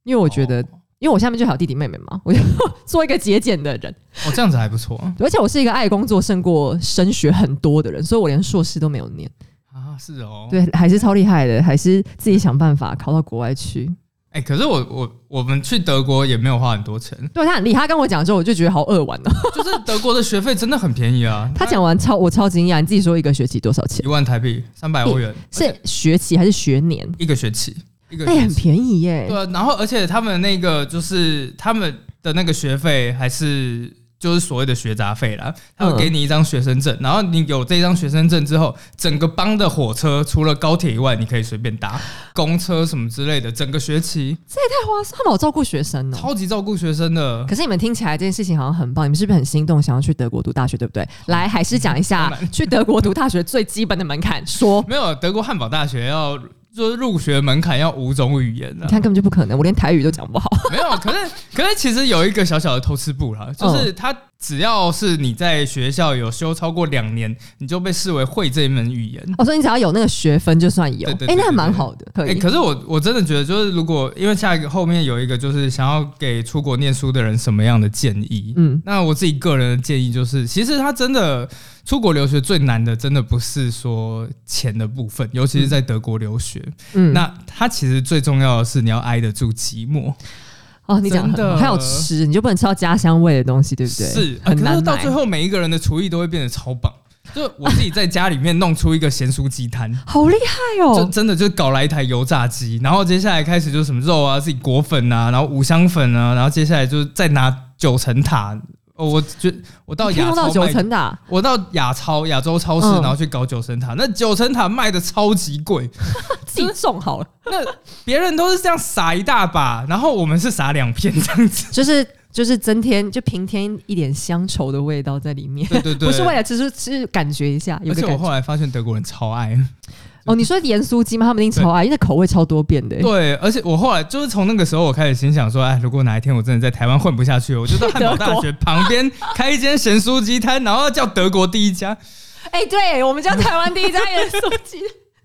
因为我觉得，哦因为我下面就还有弟弟妹妹嘛，我就 做一个节俭的人。哦，这样子还不错而且我是一个爱工作胜过升学很多的人，所以我连硕士都没有念。啊，是哦，对，还是超厉害的，还是自己想办法考到国外去。哎，可是我我我们去德国也没有花很多钱，对他很厉害，他跟我讲之后，我就觉得好扼腕哦。就是德国的学费真的很便宜啊，他讲完超我超惊讶，你自己说一个学期多少钱一？万台币，三百欧元，是学期还是学年？一个学期，一个那也很。便宜耶。对啊，然后而且他们那个就是他们的那个学费还是就是所谓的学杂费啦，他会嗯给你一张学生证，然后你有这张学生证之后，整个邦的火车除了高铁以外，你可以随便搭公车什么之类的，整个学期这也太划算，他们好照顾学生哦。超级照顾学生的。可是你们听起来这件事情好像很棒，你们是不是很心动，想要去德国读大学，对不对？来，还是讲一下 去德国读大学最基本的门槛。说，没有德国汉堡大学要就是入学门槛要五种语言的、你看根本就不可能，我连台语都讲不好。没有，可是可是其实有一个小小的偷吃步啦，嗯就是它只要是你在学校有修超过两年，你就被视为会这一门语言。我说你只要有那个学分就算有，哎，对那还蛮好的，可哎、以。可是我我真的觉得，就是如果因为下一个后面有一个就是想要给出国念书的人什么样的建议，嗯，那我自己个人的建议就是，其实他真的出国留学最难的，真的不是说钱的部分，尤其是在德国留学。嗯那他其实最重要的是你要挨得住寂寞。哦，你讲的很好还有吃，你就不能吃到家乡味的东西，对不对？是，可是到最。后每一个人的厨艺都会变得超棒。就我自己在家里面弄出一个咸酥鸡摊，好厉害哦就哦！真的就搞来一台油炸机，然后接下来开始就是什么肉啊，自己裹粉啊，然后五香粉啊，然后接下来就是再拿九层塔。哦，我觉我到你可以亚超到九卖层塔，我到亚超亚洲超市，嗯然后去搞九层塔，那九层塔卖的超级贵，自己种好了，那别人都是这样撒一大把，然后我们是撒两片这样子。就是就是增添就平添一点乡愁的味道在里面，对对对，不是为了吃，是是感觉一下，有而且我。后来发现德国人超爱，哦，你说盐酥鸡吗？他们一定超爱，因为口味超多变的。对，而且我后来就是从那个时候，我开始心想说，哎，如果哪一天我真的在台湾混不下去，我就到汉堡大学旁边开一间咸酥鸡摊，然后叫德国第一家。哎、对我们叫台湾第一家盐酥鸡，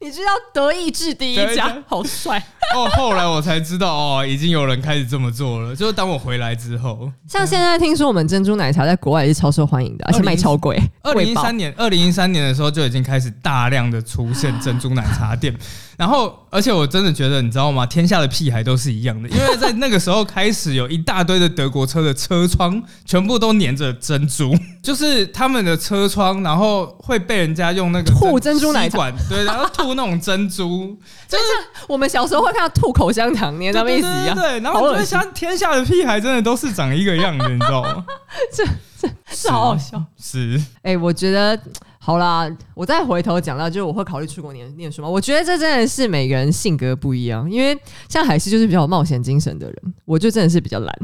你知道德意志第一家好帅。哦，后来我才知道哦，已经有人开始这么做了。就是当我回来之后，像现在听说我们珍珠奶茶在国外也是超受欢迎的，而且卖超贵。二零一三年，二零一三年的时候就已经开始大量的出现 珍珠奶茶店，然后而且我真的觉得，你知道吗？天下的屁孩都是一样的，因为在那个时候开始有一大堆的德国车的车窗全部都粘着珍珠，就是他们的车窗，然后会被人家用那个吐珍珠奶管，对，然后吐那种珍珠，就是我们小时候会看到吐口香糖粘在那边一直一样，对然后我就会好恶心想，天下的屁孩真的都是长一个样的，你知道吗？这这是好好笑。是，哎、我觉得好啦，我再回头讲到，就是我会考虑出国念念书嘛。我觉得这真的是每个人性格不一样，因为像海西就是比较有冒险精神的人，我就真的是比较懒，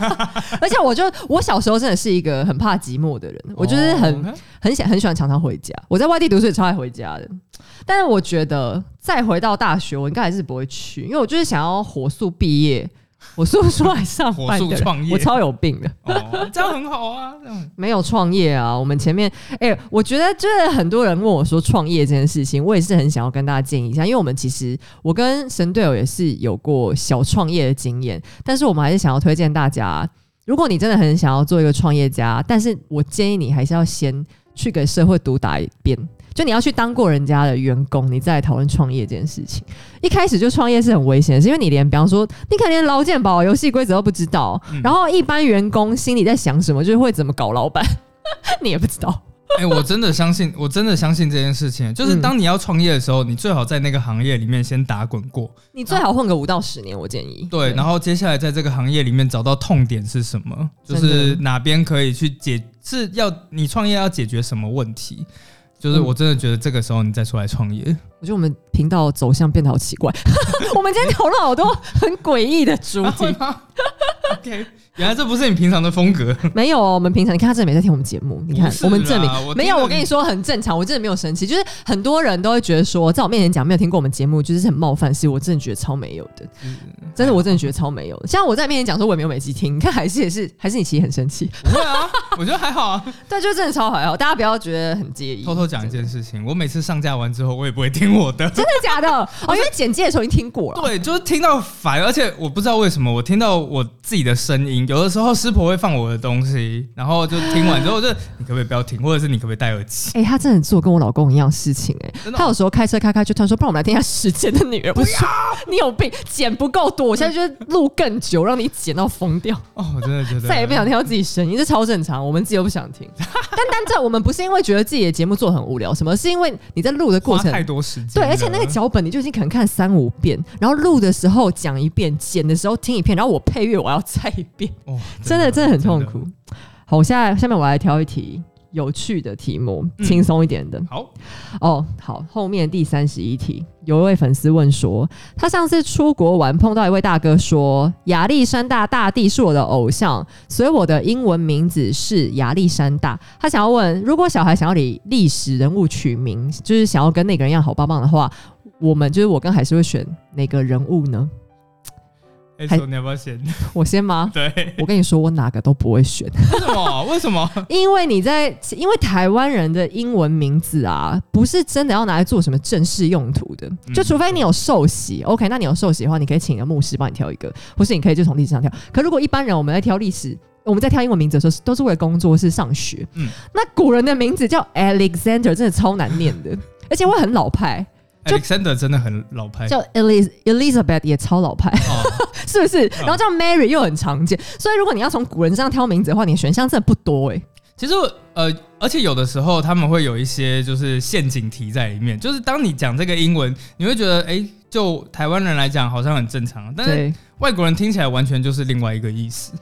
而且我就我小时候真的是一个很怕寂寞的人，我就是很、哦很想很喜欢常常回家。我在外地读书也超爱回家的，但是我觉得再回到大学，我应该还是不会去，因为我就是想要火速毕业，火速出来上班的火速创业，我超有病的。哦，这样很好啊，这样没有创业啊，我们前面哎、我觉得就是很多人问我说创业这件事情，我也是很想要跟大家建议一下，因为我们其实我跟神队友也是有过小创业的经验，但是我们还是想要推荐大家，如果你真的很想要做一个创业家，但是我建议你还是要先去给社会毒打一遍。就你要去当过人家的员工，你再来讨论创业这件事情。一开始就创业是很危险的，是因为你连比方说，你可能连劳健保游戏规则都不知道，嗯。然后一般员工心里在想什么，就是会怎么搞老板，你也不知道。哎、我真的相信，我真的相信这件事情，就是嗯。当你要创业的时候，你最好在那个行业里面先打滚过，你最好混个五到十年，我建议。对，然后接下来在这个行业里面找到痛点是什么，就是哪边可以去解，是要你创业要解决什么问题，就是我真的觉得这个时候你再出来创业，我觉得我们频道走向变得好奇怪，我们今天讨论好多很诡异的主题。OK，原来这不是你平常的风格，没有哦，我们平常你看他真的没在听我们节目，你看我们证明没有。我跟你说很正常，我真的没有生气，就是很多人都会觉得说，在我面前讲没有听过我们节目，就是很冒犯，是我真的觉得超没有的，真的我真的觉得超没有的。像我在面前讲说我也没有每集听，你看还是也是还是你其实很生气，不会啊，我觉得还好啊。对，就真的超还好，大家不要觉得很介意。偷偷讲一件事情，我每次上架完之后，我也不会听我的。真的假的？哦，因为简介的时候已经听过了。对，就是听到烦，而且我不知道为什么，我听到我自己的声音，有的时候师婆会放我的东西，然后就听完之后就你可不可以不要听，或者是你可不可以戴耳机？哎、他真的做跟我老公一样事情哎、他有时候开车开开就突然说，不然我们来听一下时间的女儿。我说你有病，剪不够多，我现在就是录更久，让你剪到疯掉，哦，我真的觉得再也不想听到自己声音，这超正常，我们自己都不想听。但但这我们不是因为觉得自己的节目做得很无聊，什么是因为你在录的过程太多时对，而且那个脚本你就已经可能看三五遍，然后录的时候讲一遍，剪的时候听一遍，然后我配乐我要再一遍，哦，真的真的。很痛苦。好，我现在下面我来挑一题有趣的题目，嗯。轻松一点的。好，哦，好，后面第三十一题，有一位粉丝问说，他上次出国玩碰到一位大哥说，亚历山大大帝是我的偶像，所以我的英文名字是亚历山大。他想要问，如果小孩想要以历史人物取名，就是想要跟那个人一样好棒棒的话，我们就是我跟海是会选哪个人物呢？哎，还说你要不要先？我先吗？对，我跟你说，我哪个都不会选。为什么？为什么？因为你在，因为台湾人的英文名字啊，不是真的要拿来做什么正式用途的，嗯就除非你有受洗，OK，那你有受洗的话，你可以请一个牧师帮你挑一个，或是你可以就从历史上挑。可如果一般人我们在挑历史，我们在挑英文名字的时候，都是为了工作，是上学。嗯那古人的名字叫 Alexander，真的超难念的，而且会很老派，就 Alexander 真的很老派。叫 Eliz Elizabeth 也超老派。哦，是不是？然后叫 Mary 又很常见，所以如果你要从古人身上挑名字的话，你的选项真的不多哎、其实呃，而且有的时候他们会有一些就是陷阱题在里面，就是当你讲这个英文，你会觉得哎、就台湾人来讲好像很正常，但是外国人听起来完全就是另外一个意思。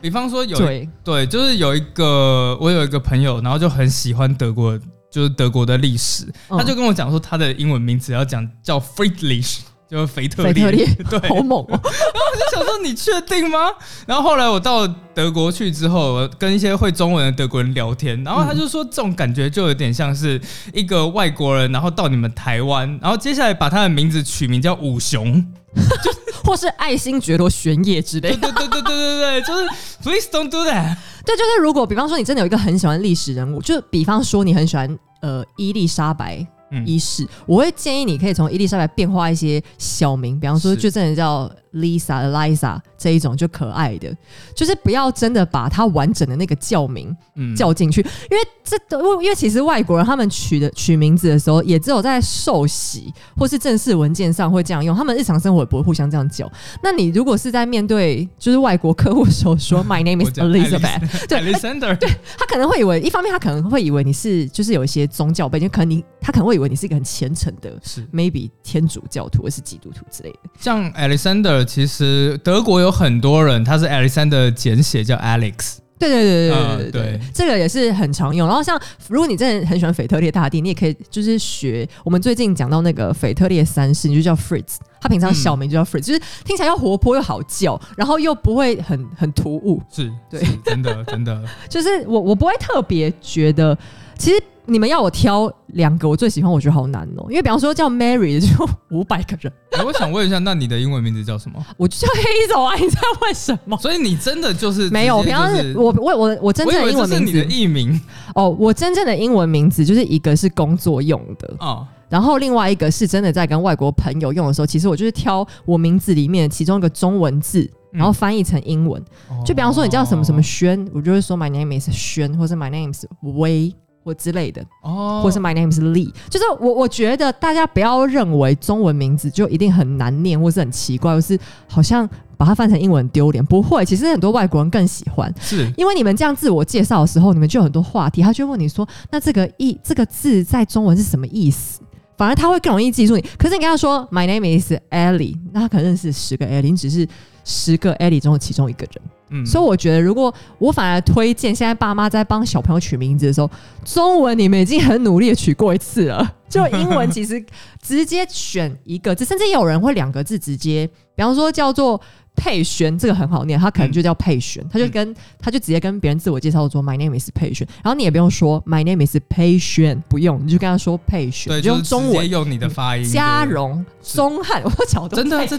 比方说有对，对，就是有一个我有一个朋友，然后就很喜欢德国，就是德国的历史，嗯他就跟我讲说他的英文名字要讲叫 Friedrich，就是腓特烈。好猛哦、我就想说你确定吗？然后后来我到德国去之后，我跟一些会中文的德国人聊天，然后他就说这种感觉就有点像是一个外国人，然后到你们台湾，然后接下来把他的名字取名叫五雄。或是爱新觉罗玄烨之类对。对对对对对对，就是 Please don't do that。对，就是如果比方说你真的有一个很喜欢历史人物，就比方说你很喜欢呃伊丽莎白嗯。伊氏，我会建议你可以从伊丽莎白变化一些小名，比方说就真的叫 Lisa、Eliza 这一种就可爱的，就是不要真的把它完整的那个叫名嗯叫进去，因为这都因为其实外国人他们取的取名字的时候，也只有在受洗或是正式文件上会这样用，他们日常生活也不会互相这样叫。那你如果是在面对就是外国客户的时候说 My name is 讲 Elizabeth，对 Alexander，对他可能会以为，一方面他可能会以为你是就是有一些宗教背景，可能你他可能会以为你是一个很虔诚的是 maybe 天主教徒或是基督徒之类的。像 Alexander，其实德国有很多人，他是 Alexander 简写叫 Alex，对对对对对嗯对对对这个也是很常用。然后像如果你真的很喜欢腓特烈大帝，你也可以就是学我们最近讲到那个腓特烈三世，你就叫 Fritz，他平常小名就叫 Fritz，、就是听起来又活泼又好叫，然后又不会很很突兀。是，对是真的真的，就是我我不会特别觉得，其实你们要我挑两个我最喜欢，我觉得好难哦、因为比方说叫 Mary 的就 五百个人。哎我想问一下，那你的英文名字叫什么？我就叫黑手啊！你在问什么？所以你真的就是没有，我直接就是平常是我我我我真正的英文名字是你的艺名哦，我真正的英文名字就是一个是工作用的，哦，然后另外一个是真的在跟外国朋友用的时候，其实我就是挑我名字里面其中一个中文字，然后翻译成英文。就比方说你叫什么什么轩，我就会说 My name is 轩，或者 My name is 威。或之类的，哦，或是 My name is Lee，就是我我觉得大家不要认为中文名字就一定很难念，或是很奇怪，或是好像把它翻成英文丢脸。不会，其实很多外国人更喜欢，是因为你们这样自我介绍的时候，你们就有很多话题，他就问你说：“那这个意这个字在中文是什么意思？”反而他会更容易记住你。可是你跟他说 “My name is Ellie”，那他可能认识十个 Ellie，你只是十个 Ellie 中的其中一个人。所以我觉得，如果我反而推荐现在爸妈在帮小朋友取名字的时候，中文你们已经很努力的取过一次了，就英文其实直接选一个字，甚至有人会两个字直接，比方说叫做佩璇，这个很好念，他可能就叫佩璇，他就跟他就直接跟别人自我介绍说 “My name is 佩璇”，然后你也不用说 “My name is 佩璇”，不用，你就跟他说佩璇，对，你就用中文。用你的发音对嘉荣、是。宗汉，我讲真的这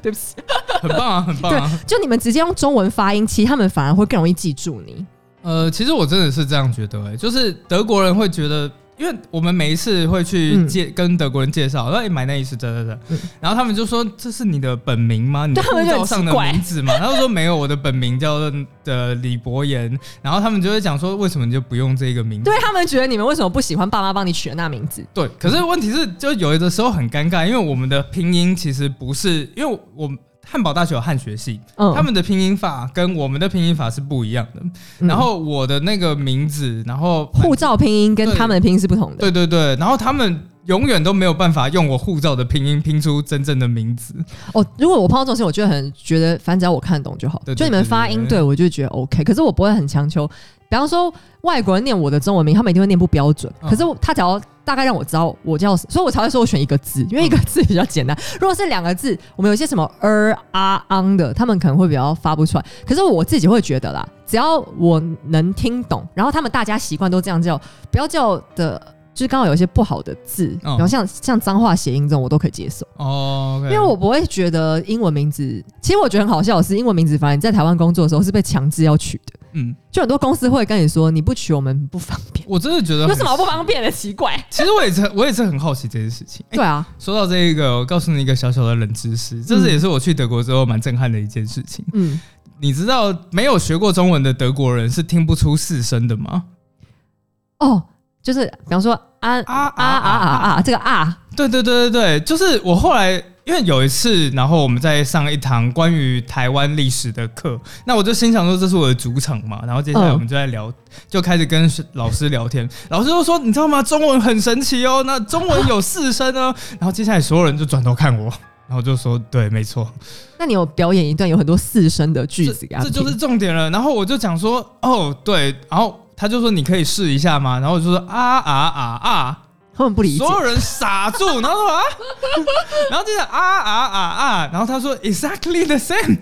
对不起，很棒啊，很棒啊。就你们直接用中文发音，其实他们反而会更容易记住你。呃，其实我真的是这样觉得、欸，就是德国人会觉得，因为我们每一次会去嗯介、跟德国人介绍，哎，买那一次，对对对，嗯然后他们就说这是你的本名吗？你的护照上的名字吗？他就说没有，我的本名叫做的李博言，然后他们就会讲说，为什么你就不用这个名字？对他们觉得你们为什么不喜欢爸妈帮你取的那名字？对，可是问题是，就有的时候很尴尬，因为我们的拼音其实不是，因为我汉堡大学有汉学系，嗯他们的拼音法跟我们的拼音法是不一样的。嗯然后我的那个名字，然后护照拼音跟他们的拼音是不同的。对对对，然后他们永远都没有办法用我护照的拼音拼出真正的名字。哦，如果我碰到这种事情，我就会很觉得，反正只要我看得懂就好。就你们发音对我就觉得 OK，可是我不会很强求。比方说外国人念我的中文名，他们一定会念不标准。嗯可是他只要大概让我知道我叫，所以我才会说我选一个字，因为一个字比较 简单。如果是两个字，我们有些什么 er 啊 ang 的，他们可能会比较发不出来。可是我自己会觉得啦，只要我能听懂，然后他们大家习惯都这样叫，不要叫的。就是刚好有一些不好的字，嗯然后像像脏话谐音这种，我都可以接受。哦，OK，因为我不会觉得英文名字，其实我觉得很好笑的是，英文名字反而你在台湾工作的时候是被强制要取的，嗯，就很多公司会跟你说你不取我们不方便，我真的觉得 有什么不方便的？奇怪。其实我也是，我也是很好奇这件事情。哎对啊，说到这一个，我告诉你一个小小的冷知识，这是也是我去德国之后蛮震撼的一件事情。嗯，你知道没有学过中文的德国人是听不出四声的吗？哦，就是比方说啊啊啊啊啊啊，这个啊，对对对对对，就是我后来因为有一次，然后我们在上一堂关于台湾历史的课，那我就心想说这是我的主场嘛，然后接下来嗯我们就在聊，就开始跟老师聊天，老师就说你知道吗？中文很神奇哦，那中文有四声哦，然后接下来所有人就转头看我。然后就说对，没错，那你有表演一段有很多四声的句子给他这就是重点了。然后我就讲说，哦，对，然后他就说你可以试一下吗？然后我就说啊啊啊啊，他们不理解。所，有人傻住，然后说啊，然后接着啊啊啊啊，然后他说 exactly the same，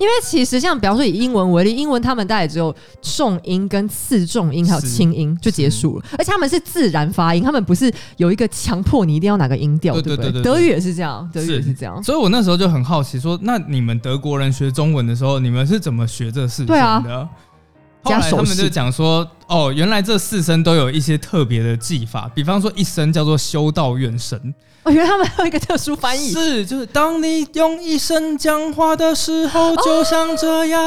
因为其实像比方说以英文为例，英文他们大概只有重音跟次重音还有是轻音就结束了，而且他们是自然发音，他们不是有一个强迫你一定要哪个音调，对不对？对德语也是这样，德语也是是这样。所以我那时候就很好奇说，那你们德国人学中文的时候，你们是怎么学这四声对啊。的？后加手来他们就。讲说，哦，原来这四声都有一些特别的技法，比方说一声叫做修道院声，哦，原来他们还有一个特殊翻译。是就是当你用一声讲话的时候，就像这样、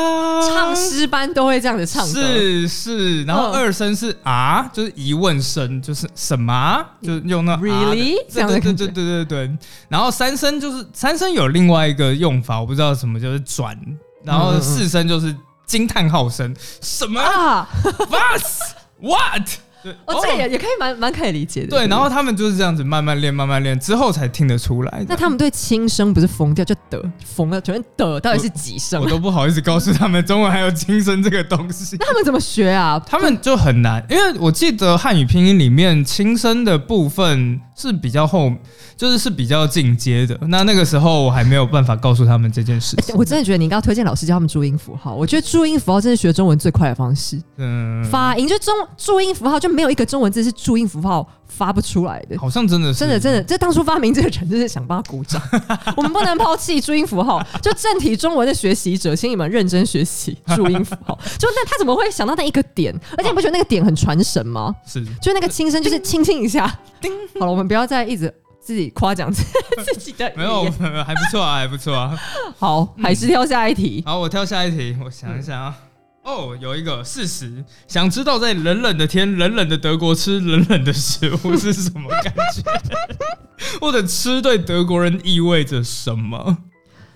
唱诗班都会这样子唱，是是，然后嗯二声是啊，就是疑问声，就是什么啊，就是用那啊 Really？这对对对对对对对。然后三声就是三声有另外一个用法，我不知道什么，就是转。然后四声就是惊叹号声，什么啊，was what？对哦，这个也也可以蛮蛮可以理解的。对，然后他们就是这样子慢慢练，慢慢练，之后才听得出来。那他们对轻声不是疯掉就得疯了，全是得，到底是几声 我？都不好意思告诉他们中文还有轻声这个东西。那他们怎么学啊？他们就很难，因为我记得汉语拼音里面轻声的部分是比较后，就是是比较进阶的。那那个时候我还没有办法告诉他们这件事情。我真的觉得你应该推荐老师教他们注音符号。我觉得注音符号真是学中文最快的方式。嗯，发音就中注音符号就没有一个中文字是注音符号发不出来的。好像真的是真的，真的，这当初发明这个人真是想帮他鼓掌。我们不能抛弃注音符号，就正体中文的学习者，请你们认真学习 注音符号。就那他怎么会想到那一个点？而且你不觉得那个点很传神吗？是就那个轻声，就是轻轻一下。叮，好了，我们不要再一直自己夸奖自自己的 没有。没有还不错啊，还不错啊。好，还是挑下一题。好，我跳下一题，我想一想啊。哦，有一个事实，想知道在冷冷的天、冷冷的德国吃冷冷的食物是什么感觉，或者吃对德国人意味着什么？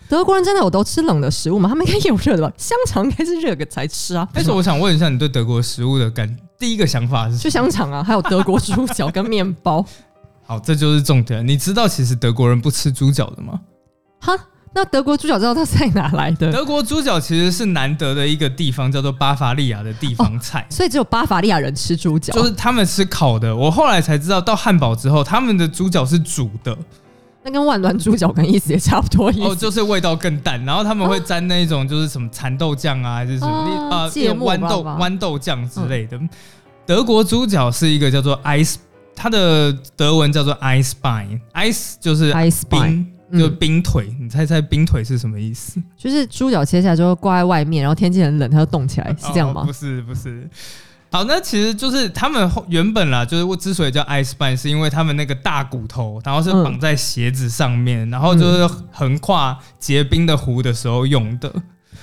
德国人真的有都吃冷的食物吗？他们应该也有热的吧？香肠应该是热的才吃啊。但是我想问一下，你对德国食物的感第一个想法是什就？香肠啊，还有德国猪脚跟面包。好，这就是重点。你知道其实德国人不吃猪脚的吗？哈，那德国猪脚知道它在哪来的？德国猪脚其实是难得的一个地方，叫做巴伐利亚的地方菜。所以只有巴伐利亚人吃猪脚，就是他们吃烤的，我后来才知道，到汉堡之后，他们的猪脚是煮的，那跟万峦猪脚跟意思也差不多意思。哦，就是味道更淡，然后他们会沾那种就是什么蚕豆酱啊，还是什么哦呃芥末豌豆豌豆酱之类的。德国猪脚是一个叫做 ice，它的德文叫做 ice bein，ice 就是 Ice 冰，嗯就冰腿。你猜猜冰腿是什么意思？就是猪脚切下来之后挂在外面，然后天气很冷，它就冻起来，是这样吗哦不？是，不是。好，那其实就是他们后原本啦，就是我之所以叫 ice band，是因为他们那个大骨头，然后是绑在鞋子上面，然后就是横跨结冰的湖的时候用的，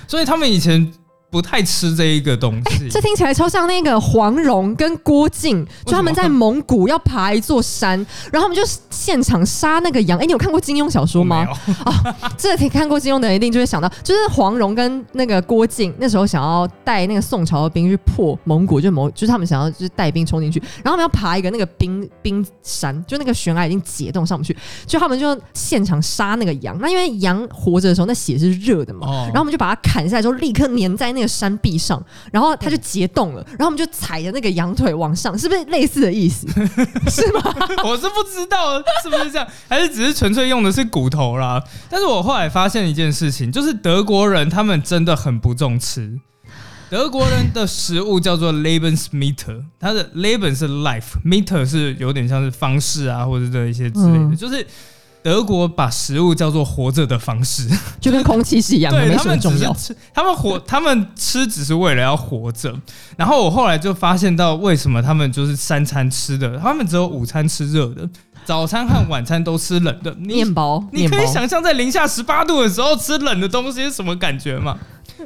所以他们以前不太吃这一个东西。这听起来超像那个黄蓉跟郭靖，就他们在蒙古要爬一座山，然后他们就现场杀那个羊。哎、你有看过金庸小说吗？没有？这个看过金庸的人一定就会想到，就是黄蓉跟那个郭靖那时候想要带那个宋朝的兵去破蒙古，就蒙就是他们想要就是带兵冲进去，然后他们要爬一个那个冰冰山，就那个悬崖已经解冻上不去，就他们就现场杀那个羊。那因为羊活着的时候那血是热的嘛，哦然后我们就把它砍下来之后，立刻粘在那个山壁上，然后它就结冻了，然后我们就踩着那个羊腿往上，是不是类似的意思？是吗？我是不知道是不是这样，还是只是纯粹用的是骨头啦。但是我后来发现一件事情，就是德国人他们真的很不重吃。德国人的食物叫做 Lebensmeter，它的 Leben 是 life，meter 是有点像是方式啊，或者的一些之类的，嗯就是德国把食物叫做活着的方式，就跟空气是一样的，没对他们什么重要。只是吃，他们活，他们吃只是为了要活着。然后我后来就发现到，为什么他们就是三餐吃的，他们只有午餐吃热的，早餐和晚餐都吃冷的。面包，你可以想象在零下十八度的时候吃冷的东西是什么感觉吗？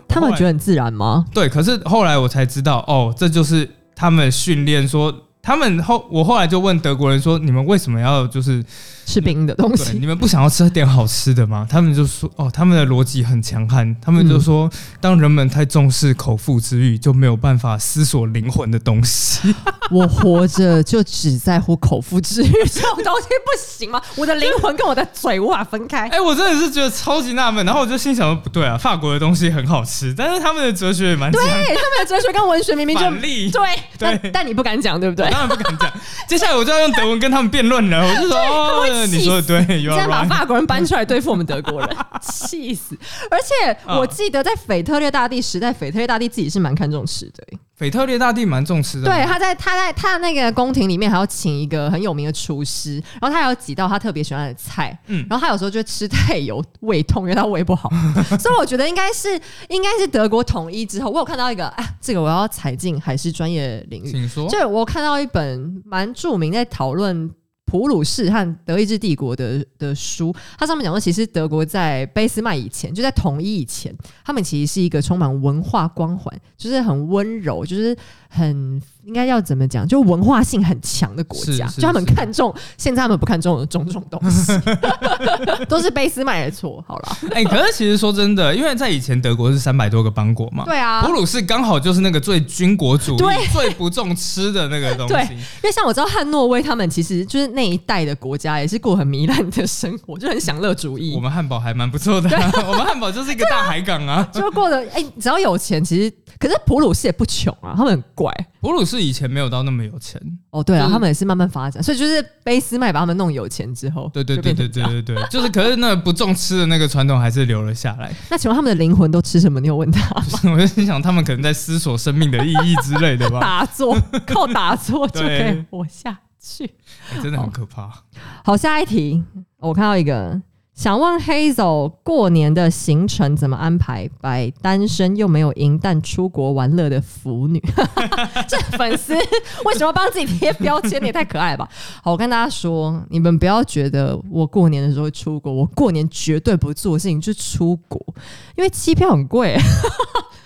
他们觉得很自然吗？对，可是后来我才知道，哦，这就是他们训练说。他们后，我后来就问德国人说：“你们为什么要就是吃冰的东，西。你们不想要吃点好吃的吗？他们就说，哦，他们的逻辑很强悍，他们就说，当人们太重视口腹之欲，就没有办法思索灵魂的东西。我活着就只在乎口腹之欲，这种东西不行吗？我的灵魂跟我的嘴无法分开。哎、我真的是觉得超级纳闷，然后我就心想说，不对啊，法国的东西很好吃，但是他们的哲学也蛮强，对，他们的哲学跟文学明明就对，但对但你不敢讲，对不对我？当然不敢讲。接下来我就要用德文跟他们辩论了，我就说，哦，你说的对，you 这样把。法国人搬出来对付我们德国人，气死！而且啊我记得在腓特烈大帝时代，腓特烈大帝自己是蛮看重吃的、欸腓特烈大帝蛮重吃的，对，，他在他在他的那个宫廷里面还要请一个很有名的厨师，然后他还有几道他特别喜欢的菜，嗯然后他有时候就会吃太油，胃痛，因为他胃不好，所以我觉得应该是应该是德国统一之后，我有看到一个，哎，这个我要踩进还是专业领域，请说。就我看到一本蛮著名在讨论普鲁士和德意志帝国的的书，它上面讲说，其实德国在俾斯麦以前，就在统一以前，他们其实是一个充满文化光环，就是很温柔，就是很应该要怎么讲，就文化性很强的国家，就他们看重现在他们不看重的种种东西，都是卑斯麦的错。好了，哎、可是其实说真的，因为在以前德国是三百多个邦国嘛，对啊普，鲁士刚好就是那个最军国主义、最不重吃的那个东对西。因为像我知道汉诺威他们其实就是那一代的国家，也是过很糜烂的生活，就很享乐主义我。们汉堡还蛮不错的啊、我们汉堡就是一个大海港啊。就过得哎、只要有钱，其实可是普鲁士也不穷啊，他们很怪普鲁士以前没有到那么有钱，哦。对啊，他们也是慢慢发展，所以就是卑斯麦把他们弄有钱之后，对对对对对。对对，就是可是那不重吃的那个传统还是留了下来。那请问他们的灵魂都吃什么？你有问他吗？我就心想，他们可能在思索生命的意义之类的吧，打坐，靠打坐就可以活下去。哎真的很可怕。好，下一题，我看到一个。想问 Hazel 过年的行程怎么安排？摆单身又没有银但出国玩乐的腐女，这粉丝为什么帮自己贴标签？你也太可爱了吧！好，我跟大家说，你们不要觉得我过年的时候会出国，我过年绝对不做事情就是出国，因为机票很贵。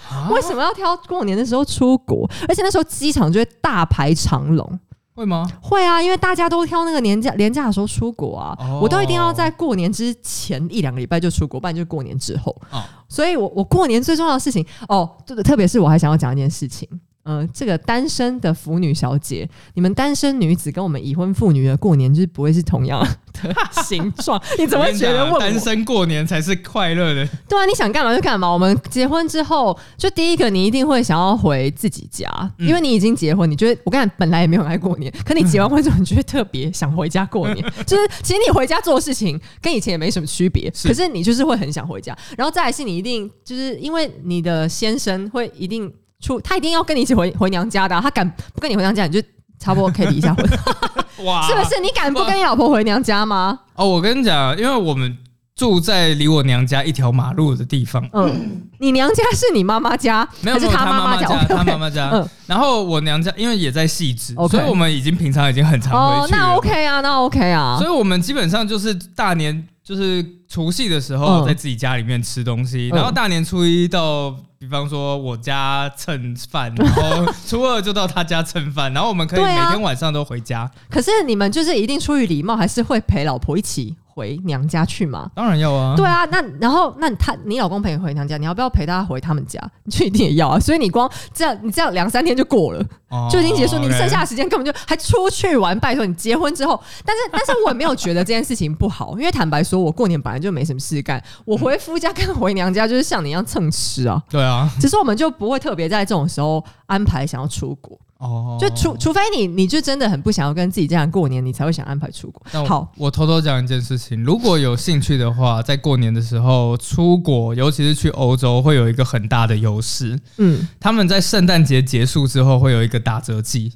啊 为什么要挑过年的时候出国？而且那时候机场就会大排长龙。会吗？会啊，因为大家都挑那个年假年假的时候出国啊，哦我都一定要在过年之前一两个礼拜就出国，不然就是过年之后。哦所以我我过年最重要的事情哦，对的，特别是我还想要讲一件事情。嗯、这个单身的腐女小姐，你们单身女子跟我们已婚妇女的过年就是不会是同样的 形状，你怎么会觉得单身过年才是快乐的？对啊，你想干嘛就干嘛。我们结婚之后，就第一个你一定会想要回自己家，嗯因为你已经结婚，你觉得我跟你讲本来也没有很爱过年，可你结完婚之后，你就会特别想回家过年。就是其实你回家做的事情跟以前也没什么区别，是可是你就是会很想回家。然后再来是你一定就是因为你的先生会一定出，他一定要跟你一起回回娘家的啊、他敢不跟你回娘家，你就差不多可以离一下婚，哇，是不是？你敢不跟你老婆回娘家吗？哦，我跟你讲，因为我们住在离我娘家一条马路的地方，嗯，你娘家是你妈妈家，还是没有没有他妈妈？家他妈妈家。嗯然后我娘家因为也在细致所以我们已经平常已经很常哦回，去了。那 OK 啊，那 OK 啊所。以我们基本上就是大年就是除夕的时候嗯在自己家里面吃东西，嗯然后大年初一到，比方说我家蹭饭，然后初二就到他家蹭饭，然后我们可以每啊天晚上都回家。可是你们就是一定出于礼貌，还是会陪老婆一起回娘家去吗？当然要啊，对啊，那然后那他你老公陪你回娘家，你要不要陪他回他们家？你就一定也要啊。所以你光这样，你这样两三天就过了，哦就已经结束。你剩下的时间根本就还出去玩。拜托你结婚之后，但是 但是我也没有觉得这件事情不好，因为坦白说，我过年本来就没什么事干，我回夫家跟回娘家就是像你一样蹭吃啊。对啊，只是我们就不会特别在这种时候安排想要出国，哦，就除除非你你就真的很不想要跟自己家人过年，你才会想安排出国。好，我偷偷讲一件事情，如果有兴趣的话，在过年的时候出国，尤其是去欧洲，会有一个很大的优势。嗯，他们在圣诞节结束之后会有一个打折季，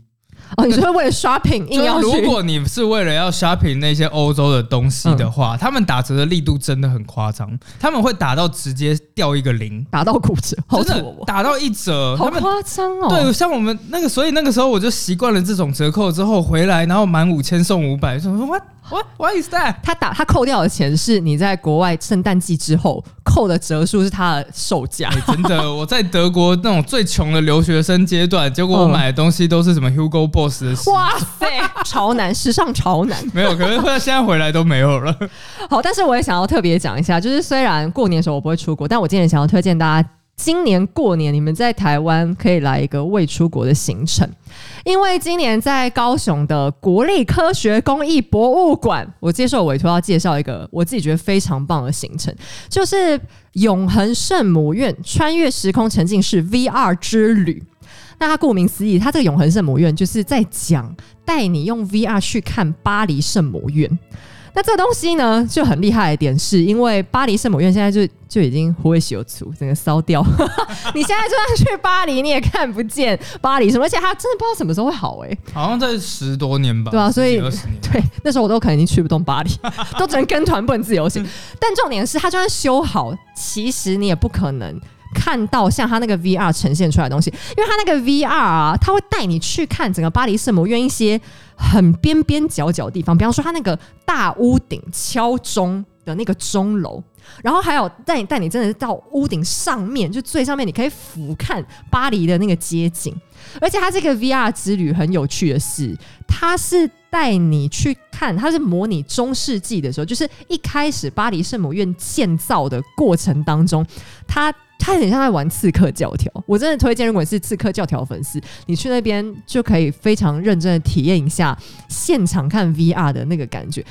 哦，你说为了 shopping 如果你是为了要 shopping 那些欧洲的东西的嗯。话，他们打折的力度真的很夸张，他们会打到直接掉一个零，打到骨折，好真的打到一折，好。夸张哦。对，像我们那个，所以那个时候我就习惯了这种折扣之后回来，然后满五千送五百，说 what what what is that？他打他扣掉的钱是你在国外圣诞季之后扣的折数是他的售价哎、。真的，我在德国那种最穷的留学生阶段，结果我嗯买的东西都是什么 Hugo Boss 的鞋，哇塞，潮男，时尚潮男。没有，可是现在回来都没有了。好，但是我也想要特别讲一下，就是虽然过年的时候我不会出国，但我今天想要推荐大家，今年过年你们在台湾可以来一个未出国的行程，因为今年在高雄的国立科学工艺博物馆，我接受委托要介绍一个我自己觉得非常棒的行程，就是永恒圣母院穿越时空沉浸式 VR 之旅。那它顾名思义，它这个永恒圣母院就是在讲带你用 VR 去看巴黎圣母院。那这个东西呢就很厉害的点是，因为巴黎圣母院现在就就已经灰修除，整个烧掉。你现在就算去巴黎，你也看不见巴黎什么，而且它真的不知道什么时候会好哎、好像在十多年吧，对啊所以对，那时候我都可能已经去不动巴黎，都只能跟团不能自由行。但重点是，它就算修好，其实你也不可能。看到像它那个 VR 呈现出来的东西，因为它那个 VR 啊，它会带你去看整个巴黎圣母院一些很边边角角的地方，比方说它那个大屋顶敲钟的那个钟楼，然后还有带你带你真的到屋顶上面，就最上面，你可以俯瞰巴黎的那个街景。而且它这个 VR 之旅很有趣的是，它是带你去看，它是模拟中世纪的时候，就是一开始巴黎圣母院建造的过程当中，它。它有点像在玩刺客教条，我真的推荐，如果你是刺客教条粉丝，你去那边就可以非常认真的体验一下现场看 VR 的那个感觉。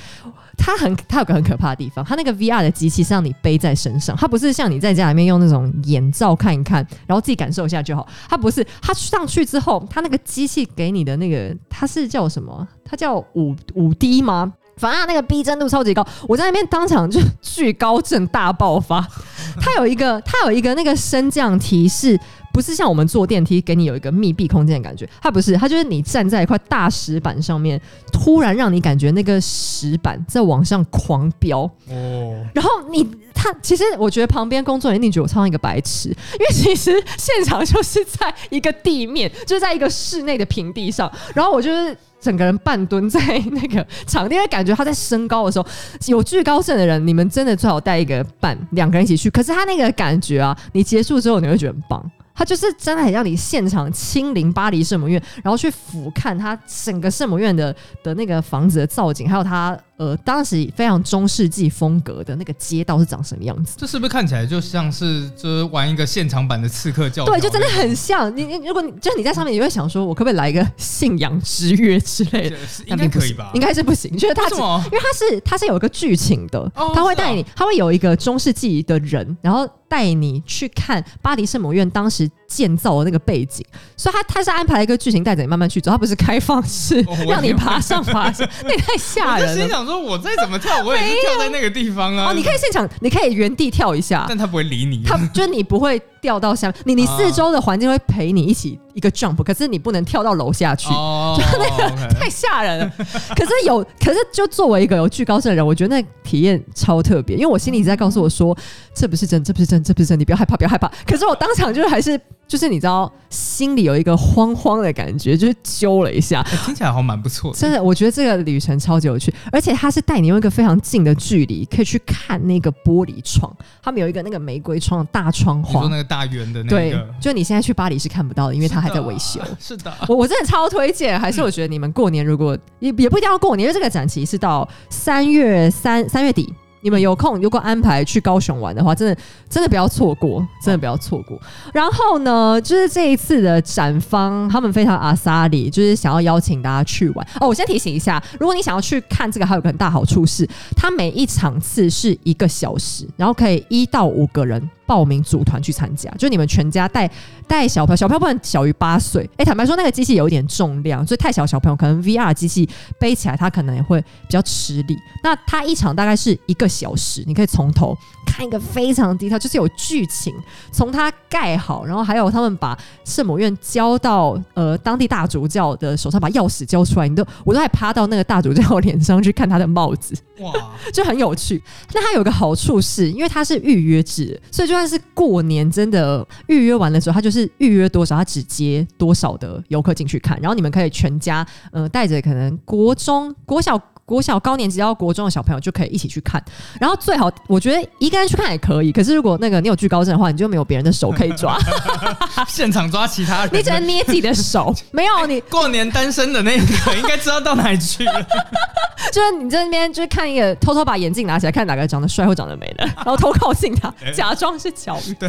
它很，它有个很可怕的地方，它那个 VR 的机器是让你背在身上，它不是像你在家里面用那种眼罩看一看，然后自己感受一下就好。它不是，它上去之后，它那个机器给你的那个，它是叫什么？它叫五五 D 吗？反正那个逼真度超级高，我在那边当场就巨高症大爆发。它有一个，它有一个那个升降提示，不是像我们坐电梯给你有一个密闭空间的感觉，它不是，它就是你站在一块大石板上面，突然让你感觉那个石板在往上狂飙，哦，然后你他其实我觉得旁边工作人员一定觉得我超像一个白痴，因为其实现场就是在一个地面，就是在一个室内的平地上，然后我就是。整个人半蹲在那个场地，因为感觉他在升高的时候，有惧高症的人，你们真的最好带一个伴，两个人一起去。可是他那个感觉啊，你结束之后你会觉得很棒。他就是真的很让你现场亲临巴黎圣母院，然后去俯瞰他整个圣母院的的那个房子的造景，还有他呃当时非常中世纪风格的那个街道是长什么样子。这是不是看起来就像是就是玩一个现场版的刺客教？对，就真的很像你。你如果你就是你在上面，你会想说，我可不可以来一个信仰之约之类的？是应该可以吧？应该是不行，就是它只为什么？因为它是它是有一个剧情的，哦它会带你是，它会有一个中世纪的人，然后带你去看巴黎圣母院当时建造的那个背景，所以他他是安排了一个剧情带着你慢慢去走，他不是开放式哦 让你爬上爬下，那也太吓人了。心想说，我再怎么跳，我也是跳在那个地方啊。哦，你可以现场，你可以原地跳一下，但他不会理你。他就是你不会掉到下面，你你四周的环境会陪你一起一个 jump，可是你不能跳到楼下去。哦，就那个太吓人了。可是有，可是就作为一个有惧高症的人，我觉得那体验超特别，因为我心里一直在告诉我说，这不是真，这不是真，这不是真，你不要害怕，不要害怕。可是我当场就是还是就是你知道，心里有一个慌慌的感觉，就是揪了一下。哎听起来好像蛮不错的。真的，我觉得这个旅程超级有趣，而且它是带你用一个非常近的距离，可以去看那个玻璃窗。他们有一个那个玫瑰窗的大窗花你说，那个大圆的那个对，，就你现在去巴黎是看不到的，因为它还在维修。是的，我我真的超推荐，还是我觉得你们过年如果也也不一定要过年，因为这个展期是到三月三三月底。你们有空如果安排去高雄玩的话，真的真的不要错过，真的不要错过。然后呢，就是这一次的展方，他们非常阿萨里，就是想要邀请大家去玩。哦，我先提醒一下，如果你想要去看这个，还有个很大好处是，它每一场次是一个小时，然后可以一到五个人报名组团去参加，就你们全家带带小朋友，小朋友不能小于八岁。哎、坦白说，那个机器有一点重量，所以太小小朋友可能 VR 机器背起来，他可能也会比较吃力。那它一场大概是一个小时，你可以从头看一个非常低，它就是有剧情，从他盖好，然后还有他们把圣母院交到呃当地大主教的手上，把钥匙交出来，你都我都还趴到那个大主教脸上去看他的帽子。哇，就很有趣。那它有个好处是，因为它是预约制，所以就但是过年真的预约完的时候，他就是预约多少，他只接多少的游客进去看。然后你们可以全家呃带着可能国中、国小。国小高年级到国中的小朋友就可以一起去看，然后最好我觉得一个人去看也可以，可是如果那个你有惧高症的话，你就没有别人的手可以抓，现场抓其他人，你只能捏自己的手，没有你 过年单身的那个应该知道到哪里去了。就是你在那边就是看一个偷偷把眼镜拿起来看哪个长得帅或长得美的，然后偷靠近他，假装是巧遇。对，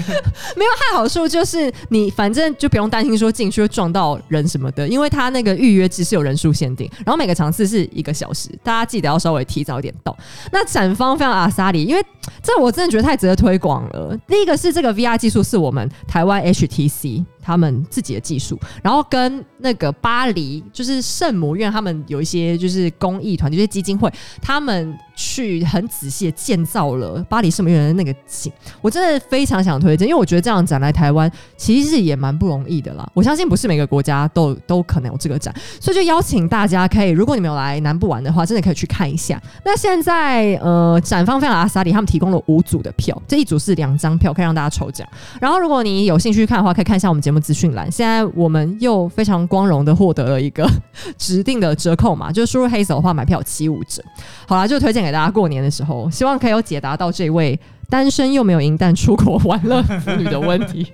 没有太好处就是你反正就不用担心说进去会撞到人什么的，因为他那个预约制是有人数限定，然后每个场次是一个小时，大家记得要稍微提早一点到。那展方非常阿萨里，因为这我真的觉得太值得推广了。第一个是这个 VR 技术是我们台湾 HTC 他们自己的技术，然后跟那个巴黎就是圣母院，他们有一些就是公益团，就是基金会，他们去很仔细的建造了巴黎圣母院的那个景，我真的非常想推荐，因为我觉得这样展来台湾其实也蛮不容易的啦。我相信不是每个国家都都可能有这个展，所以就邀请大家可以，如果你们有来南部玩的话，真的可以去看一下。那现在呃，展方非常阿萨里，他们提供了五组的票，这一组是两张票，可以让大家抽奖。然后如果你有兴趣看的话，可以看一下我们节什么资讯栏。现在我们又非常光荣的获得了一个 指定的折扣嘛，就是输入黑手的话，买票七五折。好啦，就推荐给大家过年的时候，希望可以有解答到这位单身又没有银弹出国玩乐妇女的问题。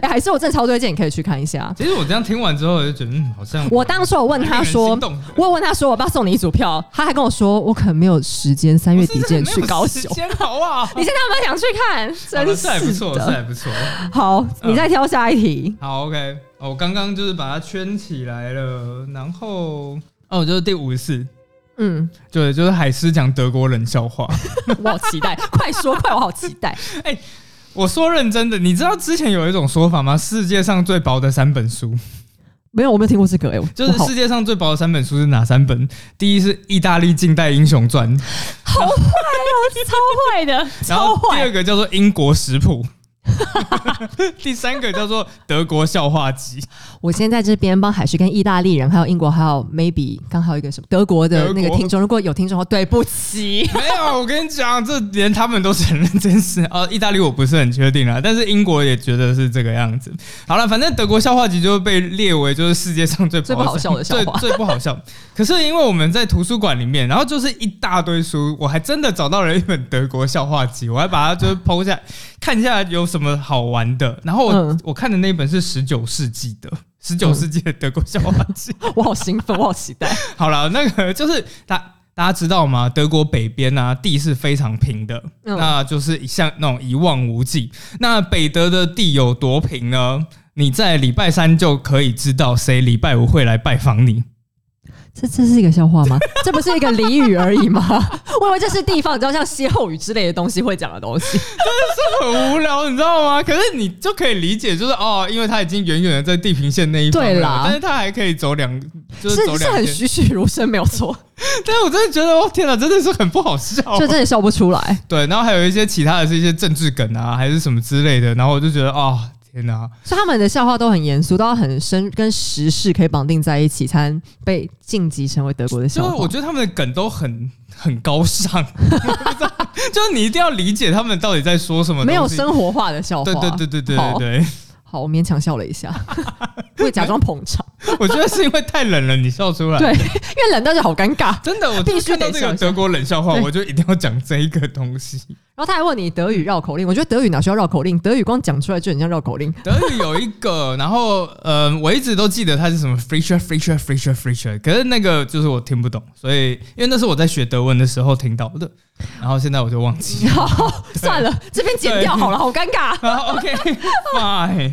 哎、还是我真的超推荐，你可以去看一下。其实我这样听完之后，我就觉得，嗯，好像我当时我问他说我有问他说，我爸送你一组票？他还跟我说，我可能没有时间，三月底之前去高雄。先好不好？你现在有没有想去看？真是还不错，是还不错。好，嗯你再挑下一题。好，OK，哦我刚刚就是把它圈起来了，然后哦，就是第五十四，嗯，对，就是海狮讲德国冷笑话。我好期待，快说快，我好期待。我说认真的，你知道之前有一种说法吗？世界上最薄的三本书，没有，我没有听过这个哎、就是世界上最薄的三本书是哪三本？第一是《意大利近代英雄传》，好坏哦，超坏的，然超坏后第二。个叫做《英国食谱》，第三个叫做《德国笑话集》。我先在这边帮海旭跟意大利人，还有英国，还有 maybe 刚好一个什么德国的那个听众，如果有听众的话，对不起。没有，我跟你讲，这连他们都承认这件事。哦，意大利我不是很确定啦，但是英国也觉得是这个样子。好了，反正德国笑话集就被列为就是世界上最最不好笑的笑话最最不好笑。可是因为我们在图书馆里面，然后就是一大堆书，我还真的找到了一本德国笑话集，我还把它就是剖下来看一下有什么好玩的。然后我、嗯我看的那本是十九世纪的。十九世纪的德国笑话集，我好兴奋，我好期待。好了，那个就是大大家知道吗？德国北边啊，地是非常平的，嗯那就是像那种一望无际。那北德的地有多平呢？你在礼拜三就可以知道谁礼拜五会来拜访你。这这是一个笑话吗？这不是一个俚语而已吗？我以为这是地方，你知道像歇后语之类的东西会讲的东西。真的是很无聊，你知道吗？可是你就可以理解，就是哦，因为他已经远远的在地平线那一方了对啦但是他还可以走两，就是走是是很。栩栩如生，没有错，但是我真的觉得，哦天哪，真的是很不好笑。就真的笑不出来。对，然后还有一些其他的是一些政治梗啊，还是什么之类的，然后我就觉得，哦，天哪，所以他们的笑话都很严肃，都要很深，跟时事可以绑定在一起，才能被晋级成为德国的笑话。就是我觉得他们的梗都很 很高尚，就是你一定要理解他们到底在说什么，没有生活化的笑话。对对对对对好对对，好，我勉强笑了一下，会假装捧场。我觉得是因为太冷了，你笑出来。对，因为冷到就好尴尬。真的，我必须得这个德国冷笑话，我就一定要讲这一个东西。然后他还问你德语绕口令，我觉得德语哪需要绕口令？德语光讲出来就很像绕口令。德语有一个，然后呃，我一直都记得它是什么 f r e e s h e r f r e e s h e r f r e e s h e r f r e e s h e r 可是那个就是我听不懂，所以因为那是我在学德文的时候听到的，然后现在我就忘记了。好，算了，这边剪掉好了，好尴尬。然后 OK，fine，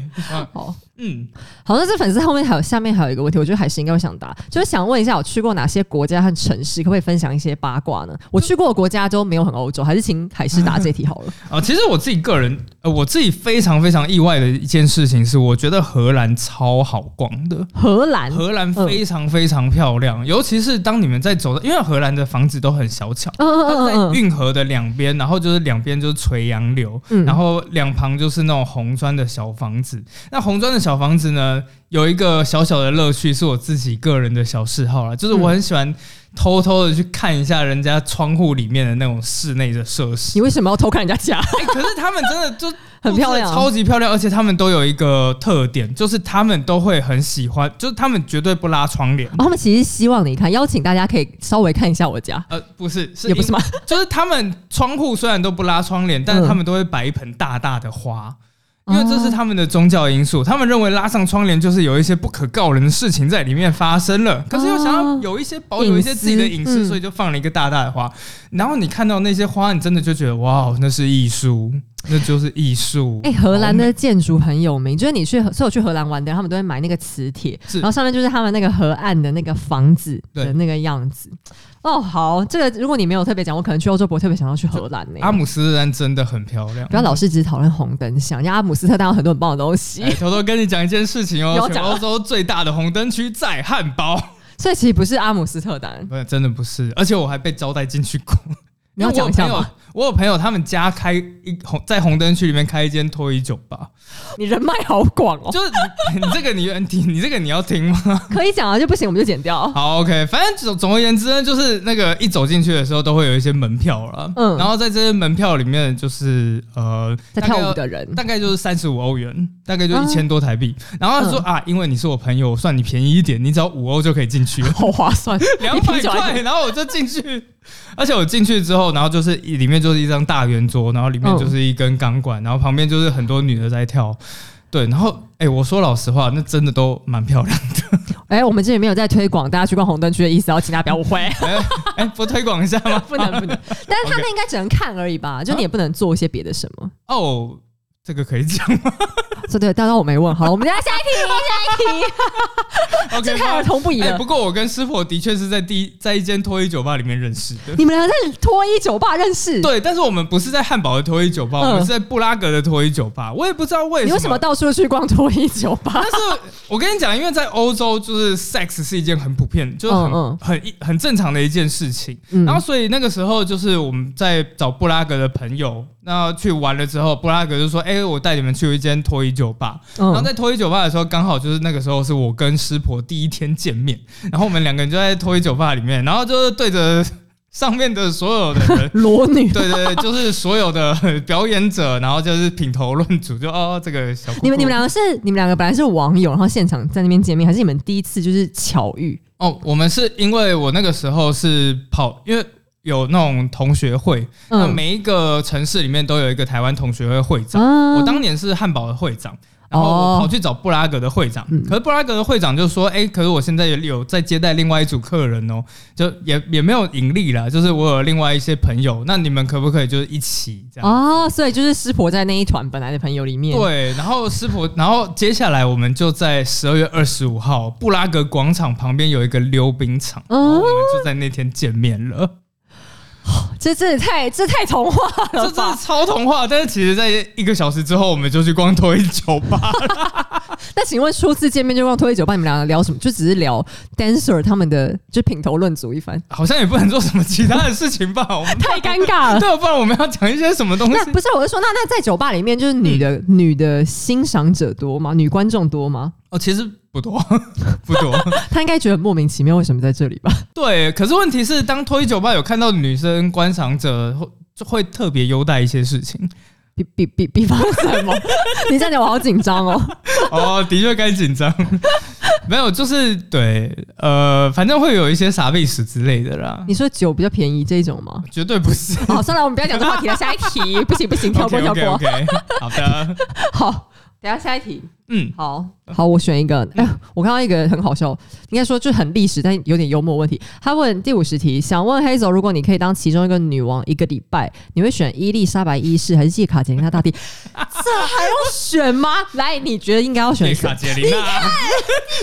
好。嗯，好，那这粉丝后面还有下面还有一个问题，我觉得海是应该会想答，就是想问一下，我去过哪些国家和城市，可不可以分享一些八卦呢？我去过的国家都没有很欧洲，还是请海狮答这题好了。啊，其实我自己个人，呃，我自己非常非常意外的一件事情是，我觉得荷兰超好逛的。荷兰，荷兰非常非常漂亮，尤其是当你们在走的，因为荷兰的房子都很小巧，嗯它在运河的两边，然后就是两边就是垂杨柳，嗯然后两旁就是那种红砖的小房子。那红砖的小房子呢，有一个小小的乐趣，是我自己个人的小嗜好啦，就是我很喜欢偷偷的去看一下人家窗户里面的那种室内的设施。你为什么要偷看人家家？哎、可是他们真的就 很漂亮啊超级漂亮，而且他们都有一个特点，就是他们都会很喜欢，就是他们绝对不拉窗帘。哦他们其实希望你看，邀请大家可以稍微看一下我家，呃，不是，是也不是吗？就是他们窗户虽然都不拉窗帘，但是嗯他们都会摆一盆大大的花。因为这是他们的宗教因素，他们认为拉上窗帘就是有一些不可告人的事情在里面发生了，可是又想要有一些保有一些自己的隐私，所以就放了一个大大的花。然后你看到那些花，你真的就觉得哇，那是艺术。那就是艺术。哎、荷兰的建筑很有名，就是你去荷，所有去荷兰玩的人，他们都会买那个磁铁，然后上面就是他们那个河岸的那个房子的那个样子。哦，好，这个如果你没有特别讲，我可能去欧洲不会特别想要去荷兰呢、阿姆斯特丹真的很漂亮。不要老是只讨论红灯巷，人家阿姆斯特丹有很多很棒的东西，哎，偷偷跟你讲一件事情哦，全欧洲最大的红灯区在汉堡，所以其实不是阿姆斯特丹。不是真的不是，而且我还被招待进去过。你要讲一下吗？我有朋友，他们家开一红在红灯区里面开一间脱衣酒吧，你人脉好广哦，就是你 你这个你你你这个你要听吗？可以讲啊，就不行我们就剪掉。好，OK，反正总总而言之呢，就是那个一走进去的时候都会有一些门票了，嗯。然后在这些门票里面就是呃在跳舞的人。大概就是三十五欧元，大概就啊一千多台币。然后他说、嗯啊，因为你是我朋友，我算你便宜一点，你只要五欧就可以进去了。好划算，两比百块，然后我就进去，而且我进去之后，然后就是里面就是一张大圆桌，然后里面就是一根钢管，然后旁边就是很多女的在跳，对，然后哎、我说老实话，那真的都蛮漂亮的，哎、我们这里没有在推广大家去逛红灯区的意思，要请大家不要误会。哎、哎不推广一下吗？不能不能，但是他那应该只能看而已吧？就你也不能做一些别的什么。哦，这个可以讲吗这 对，刚刚我没问。好了，我们等下下一题，下一题，？OK，这太儿童不宜哎、了不。过我跟师傅的确是在第一在一间脱衣酒吧里面认识的。你们两个在脱衣酒吧认识？对，但是我们不是在汉堡的脱衣酒吧，嗯我们是在布拉格的脱衣酒吧。我也不知道为什么。你为什么到处去逛脱衣酒吧但？是我跟你讲，因为在欧洲，就是 sex 是一件很普遍，就是很、嗯嗯很一很正常的一件事情。嗯然后所以那个时候，就是我们在找布拉格的朋友，那去玩了之后，布拉格就说：“哎、我带你们去一间脱衣酒吧。然后嗯，在脱衣酒吧的时候，刚好就是那个时候是我跟师婆第一天见面，然后我们两个人就在脱衣酒吧里面，然后就是对着上面的所有的人 裸女。对对对，就是所有的表演者，然后就是品头论足，就哦这个小你们你们两两个是你们两个本来是网友，然后现场在那边见面，还是你们第一次就是巧遇？哦，我们是因为我那个时候是跑，因为有那种同学会，那嗯，每一个城市里面都有一个台湾同学会会长。啊我当年是汉堡的会长，然后哦我跑去找布拉格的会长，嗯可是布拉格的会长就说：“哎、可是我现在也有在接待另外一组客人哦，就也也没有盈利啦，就是我有另外一些朋友，那你们可不可以就是一起这样？”哦，所以就是师婆在那一团本来的朋友里面。对，然后师婆，然后接下来我们就在十二月二十五号布拉格广场旁边有一个溜冰场，然后我们就在那天见面了。这真的太这太童话了这真的？超童话，但是其实，在一个小时之后，我们就去光头一酒吧。那请问初次见面就逛脱衣酒吧，你们两个聊什么？就只是聊 dancer 他们的就品头论足一番，好像也不能做什么其他的事情吧？我们 太尴尬了。对，不然我们要讲一些什么东西？那不是，我是说，那那在酒吧里面，就是女的、女的欣赏者多吗？女观众多吗？哦，其实不多，不多。她应该觉得莫名其妙，为什么在这里吧？对，可是问题是，当脱衣酒吧有看到女生观赏者，会就会特别优待一些事情。比比比比方什么？你这样讲我好紧张哦。哦，的确该紧张。没有，就是对，呃，反正会有一些傻逼史之类的啦。你说酒比较便宜这一种吗？绝对不是。好，算了，我们不要讲这话题了，下一题。不行不行，跳过跳过。OK，好的，好，等下下一题。嗯，好好，我选一个。哎、我看到一个很好笑，应该说就很历史，但有点幽默问题。他问第五十题，想问黑走，如果你可以当其中一个女王一个礼拜，你会选伊丽莎白一世还是叶卡捷琳娜大帝？这还用选吗？来，你觉得应该要选叶卡？捷琳娜，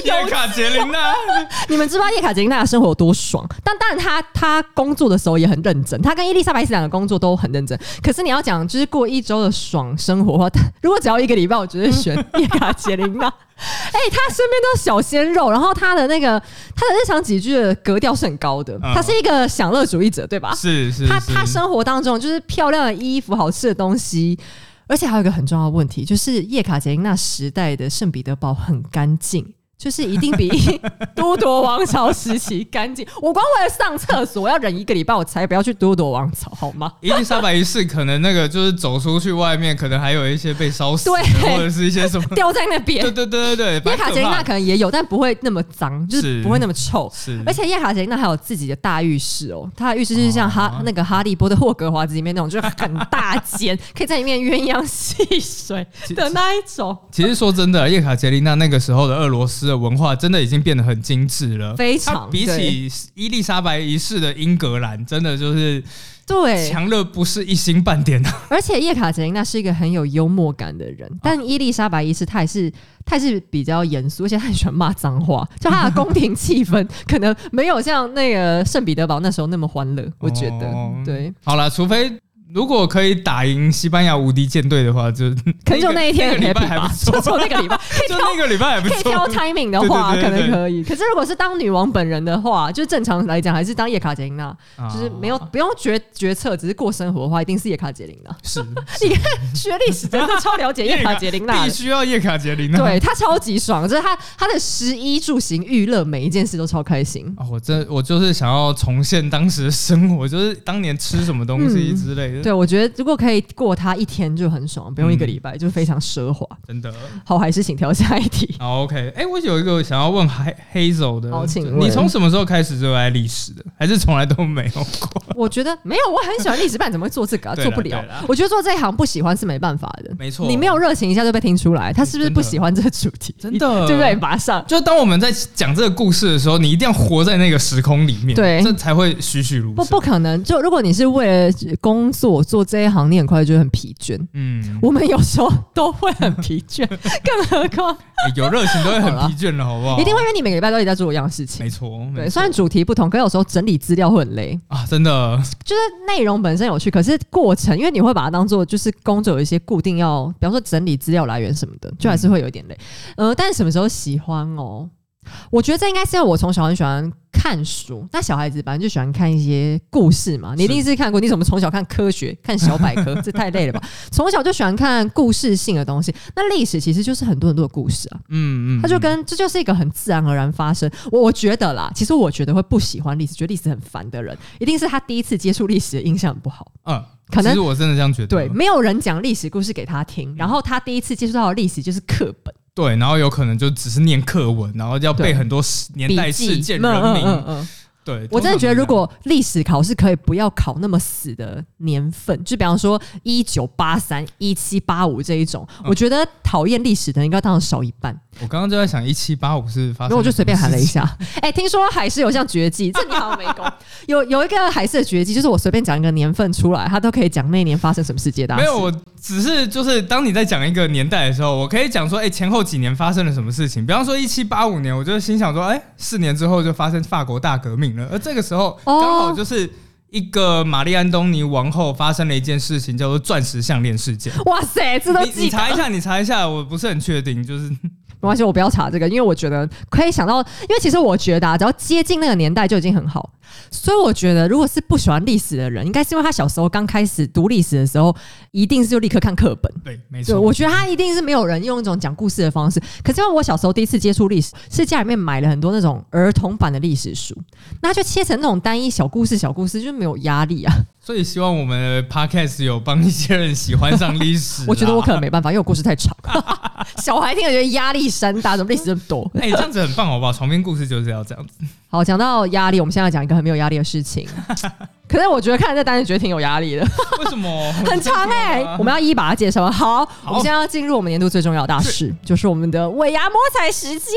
叶卡捷琳娜，你们知道叶卡捷琳娜的生活有多爽？但当然她，她工作的时候也很认真，她跟伊丽莎白一世两个工作都很认真。可是你要讲就是过一周的爽生活的话，如果只要一个礼拜，我绝对选 叶卡捷琳娜。哎、她身边都是小鲜肉，然后她的那个她的日常几句的格调是很高的，嗯她是一个享乐主义者，对吧？是是，她是她生活当中就是漂亮的衣服、好吃的东西。而且还有一个很重要的问题，就是叶卡捷琳娜时代的圣彼得堡很干净，就是一定比 都铎王朝时期干净。我光为了上厕所，我要忍一个礼拜，我才不要去都铎王朝，好吗？伊丽莎白一世可能那个就是走出去外面，可能还有一些被烧死的，对或者是一些什么。掉在那边对。对对对对，叶卡捷琳娜可能也有，但不会那么脏，就是是不会那么臭。是，而且叶卡捷琳娜还有自己的大浴室哦，她的浴室就是像哈、哦那个哈利波特霍格华兹里面那种，就是很大间，可以在里面鸳鸯戏水的那一种。其实说真的，叶卡捷琳娜那个时候的俄罗斯的文化真的已经变得很精致了，非常比起伊丽莎白一世的英格兰，真的就是对，强了不是一星半点啊。而且叶卡捷琳娜是一个很有幽默感的人，但伊丽莎白一世她也是，她也是比较严肃，而且她很喜欢骂脏话，就她的宫廷气氛 可能没有像那个圣彼得堡那时候那么欢乐，我觉得哦。对。好了，除非如果可以打赢西班牙无敌舰队的话，就 可能就那一天礼拜 happy 吧，还不错 就，从那个礼拜 就挑那个礼拜还不可以挑。timing 的话，可能可以。可是如果是当女王本人的话，就正常来讲还是当叶卡捷琳娜，啊就是没有不用决决策，只是过生活的话，一定是叶卡捷琳娜。是你看学历史真的超了解叶卡捷琳娜必。须要叶卡捷琳娜。对她超级爽，就是她她的食衣住行娱乐每一件事都超开心。啊，我真我就是想要重现当时的生活，就是当年吃什么东西之类的。对，我觉得如果可以过他一天就很爽，不用一个礼拜，就非常奢华。真的。好，还是请挑下一题。好，OK，哎、我有一个想要问黑黑走的，好请问你从什么时候开始热爱历史的？还是从来都没有过？我觉得没有，我很喜欢历史，不然怎么会做这个、啊？做不了。我觉得做这一行不喜欢是没办法的。没错你没有热情，一下就被听出来，他是不是不喜欢这个主题？真的 对不对？马上。就当我们在讲这个故事的时候，你一定要活在那个时空里面，对这才会栩栩如生。不不可能，就如果你是为了工作做这一行，你很快就会很疲倦。嗯，我们有时候都会很疲倦，更何况哎有热情都会很疲倦了，好不好？一定会因为你每个礼拜都一直在做一样的事情没。错，没对，虽然主题不同，可有时候整理资料会很累。啊，真的，就是内容本身有趣，可是过程，因为你会把它当做就是工作有一些固定要，比方说整理资料来源什么的，就还是会有一点累。呃，但是什么时候喜欢哦？我觉得这应该是要我从小很喜欢看书，那小孩子反正就喜欢看一些故事嘛。你一定是看过，你怎么从小看科学、看小百科？这太累了吧？从小就喜欢看故事性的东西。那历史其实就是很多很多的故事啊。嗯嗯，它就跟这就是一个很自然而然发生。我我觉得啦，其实我觉得会不喜欢历史，觉得历史很烦的人，一定是他第一次接触历史的印象不好。嗯，可能其实我真的这样觉得，对，没有人讲历史故事给他听，然后他第一次接触到的历史就是课本、对，然后有可能就只是念课文，然后要背很多事年代事件、嗯人名，嗯嗯嗯。对，我真的觉得，如果历史考试可以不要考那么死的年份，就比方说一九八三、一七八五这一种，嗯。我觉得讨厌历史的人应该当然少一半。我刚刚就在想一七八五是发生，然后我就随便喊了一，下，哎、听说海狮有项绝技，这你好像没功。有有一个海狮的绝技，就是我随便讲一个年份出来，他都可以讲那年发生什么世界大事。没有，我只是就是当你在讲一个年代的时候，我可以讲说，哎、前后几年发生了什么事情。比方说一七八五年，我就心想说，哎、四年之后就发生法国大革命了，而这个时候哦刚好就是一个玛丽安东尼王后发生了一件事情，叫做钻石项链事件。哇塞，这都。你查一下，你查一下，我不是很确定，就是没关系，我不要查这个，因为我觉得可以想到，因为其实我觉得啊，只要接近那个年代就已经很好。所以我觉得，如果是不喜欢历史的人，应该是因为他小时候刚开始读历史的时候，一定是就立刻看课本。对，没，错。我觉得他一定是没有人用一种讲故事的方式。可是因为我小时候第一次接触历史，是家里面买了很多那种儿童版的历史书，那就切成那种单一小故事、小故事，就没有压力啊。所以希望我们的 podcast 有帮一些人喜欢上历史。我觉得我可能没办法，因为我故事太长，小孩听了觉得压力山大，怎么历史这么多？哎、这样子很棒，好不好？床边故事就是要这样子。好，讲到压力，我们现在讲一个很没有压力的事情。可是我觉得看这单子觉得挺有压力的，为什么？很长哎、我们要一一把它介绍完。好，我们现在要进入我们年度最重要的大事，就是我们的尾牙摸彩时间。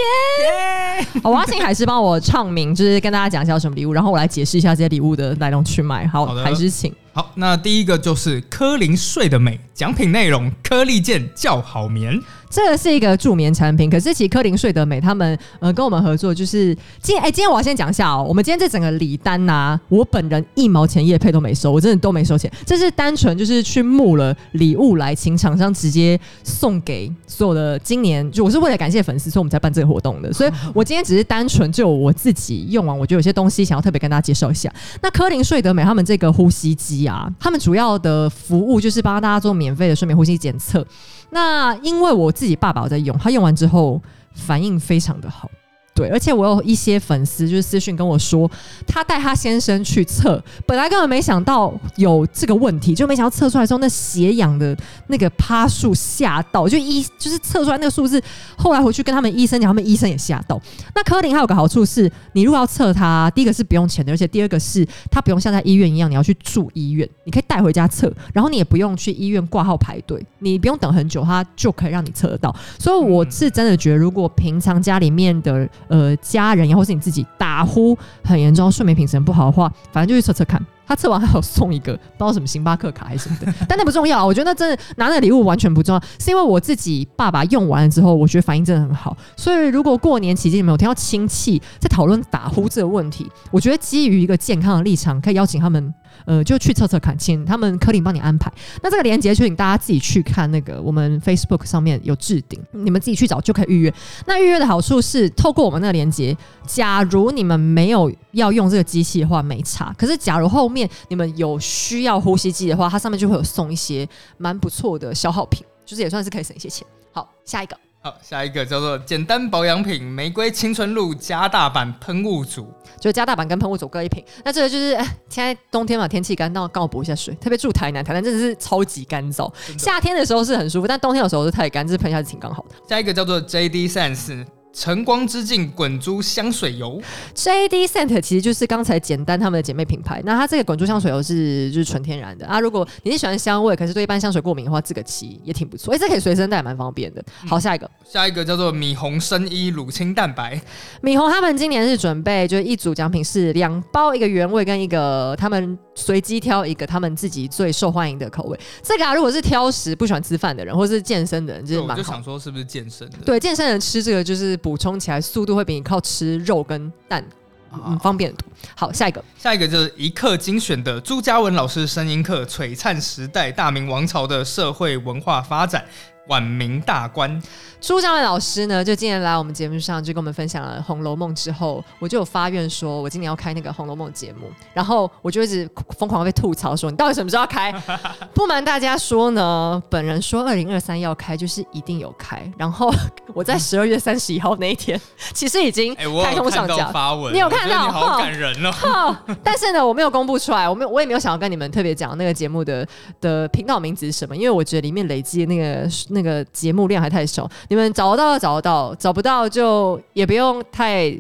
好，我要请海狮帮我唱名，就是跟大家讲一下有什么礼物，然后我来解释一下这些礼物的来龙去脉。好，海狮请。好，那第一个就是柯林睡得美，奖品内容颗粒件较好眠。这个是一个助眠产品，可是其实科林睡得美他们呃跟我们合作，就是今天哎、今天我要先讲一下哦，我们今天这整个礼单呐、我本人一毛钱业配都没收，我真的都没收钱，这是单纯就是去募了礼物来请厂商直接送给所有的今年，就我是为了感谢粉丝，所以我们才办这个活动的，所以我今天只是单纯就我自己用完，我觉得有些东西想要特别跟大家介绍一下。那科林睡得美他们这个呼吸机啊，他们主要的服务就是帮大家做免费的睡眠呼吸检测。那因为我自己爸爸在用，他用完之后反应非常的好。对，而且我有一些粉丝就是私讯跟我说，他带他先生去测，本来根本没想到有这个问题，就没想到测出来之后，那血氧的那个趴数吓到，就医就是测出来那个数字，后来回去跟他们医生讲，他们医生也吓到。那科林还有个好处是，你如果要测它，第一个是不用钱的，而且第二个是它不用像在医院一样，你要去住医院，你可以带回家测，然后你也不用去医院挂号排队，你不用等很久，它就可以让你测得到。所以我是真的觉得，如果平常家里面的呃家人然后是你自己打呼很严重，睡眠品质不好的话，反正就去测测看。他测完还有送一个不知道什么星巴克卡还是什么的，但那不重要啊。我觉得那真的拿那礼物完全不重要，是因为我自己爸爸用完了之后，我觉得反应真的很好。所以如果过年期间你们有听到亲戚在讨论打呼这个问题，我觉得基于一个健康的立场，可以邀请他们。呃，就去测测看，请他们科林帮你安排。那这个链接，就请大家自己去看那个我们 Facebook 上面有置顶，你们自己去找就可以预约。那预约的好处是，透过我们那个链接，假如你们没有要用这个机器的话，没差。可是假如后面你们有需要呼吸机的话，它上面就会有送一些蛮不错的消耗品，就是也算是可以省一些钱。好，下一个。好，下一个叫做简单保养品玫瑰青春露加大版喷雾组，就加大版跟喷雾组各一瓶。那这个就是现在冬天嘛，天气干，那刚好补一下水。特别住台南，台南真的是超级干燥，夏天的时候是很舒服，但冬天的时候是太干，这喷一下是挺刚好的。下一个叫做 JD Sense。晨光之境滚珠香水油，JD Scent 其实就是刚才简单他们的姐妹品牌。那它这个滚珠香水油是就是纯天然的啊。如果你是喜欢香味，可是对一般香水过敏的话，这个其也挺不错。哎，这可以随身带，蛮方便的。好，下一个，下一个叫做米红生衣乳清蛋白。米红他们今年是准备就是一组奖品是两包，一个原味跟一个他们随机挑一个他们自己最受欢迎的口味。这个啊，如果是挑食不喜欢吃饭的人，或是健身的人，就是蛮就想说是不是健身的？对，健身人吃这个就是。补充起来速度会比你靠吃肉跟蛋嗯方便多。好，下一个，下一个就是一刻精选的朱家文老师声音课，璀璨时代大明王朝的社会文化发展。晚明大观，朱江伟老师呢，就今年来我们节目上，就跟我们分享了《红楼梦》之后，我就有发愿说，我今年要开那个《红楼梦》节目，然后我就一直疯狂被吐槽说，你到底什么时候要开？不瞒大家说呢，本人说二零二三要开，就是一定有开。然后我在十二月三十一号那一天，其实已经开通上架发文，你有看到？好感人哦！但是呢，我没有公布出来，我没有，我也没有想要跟你们特别讲那个节目的的频道名字是什么，因为我觉得里面累积那个那。那个节目量还太少，你们找得到找得到，找不到就也不用太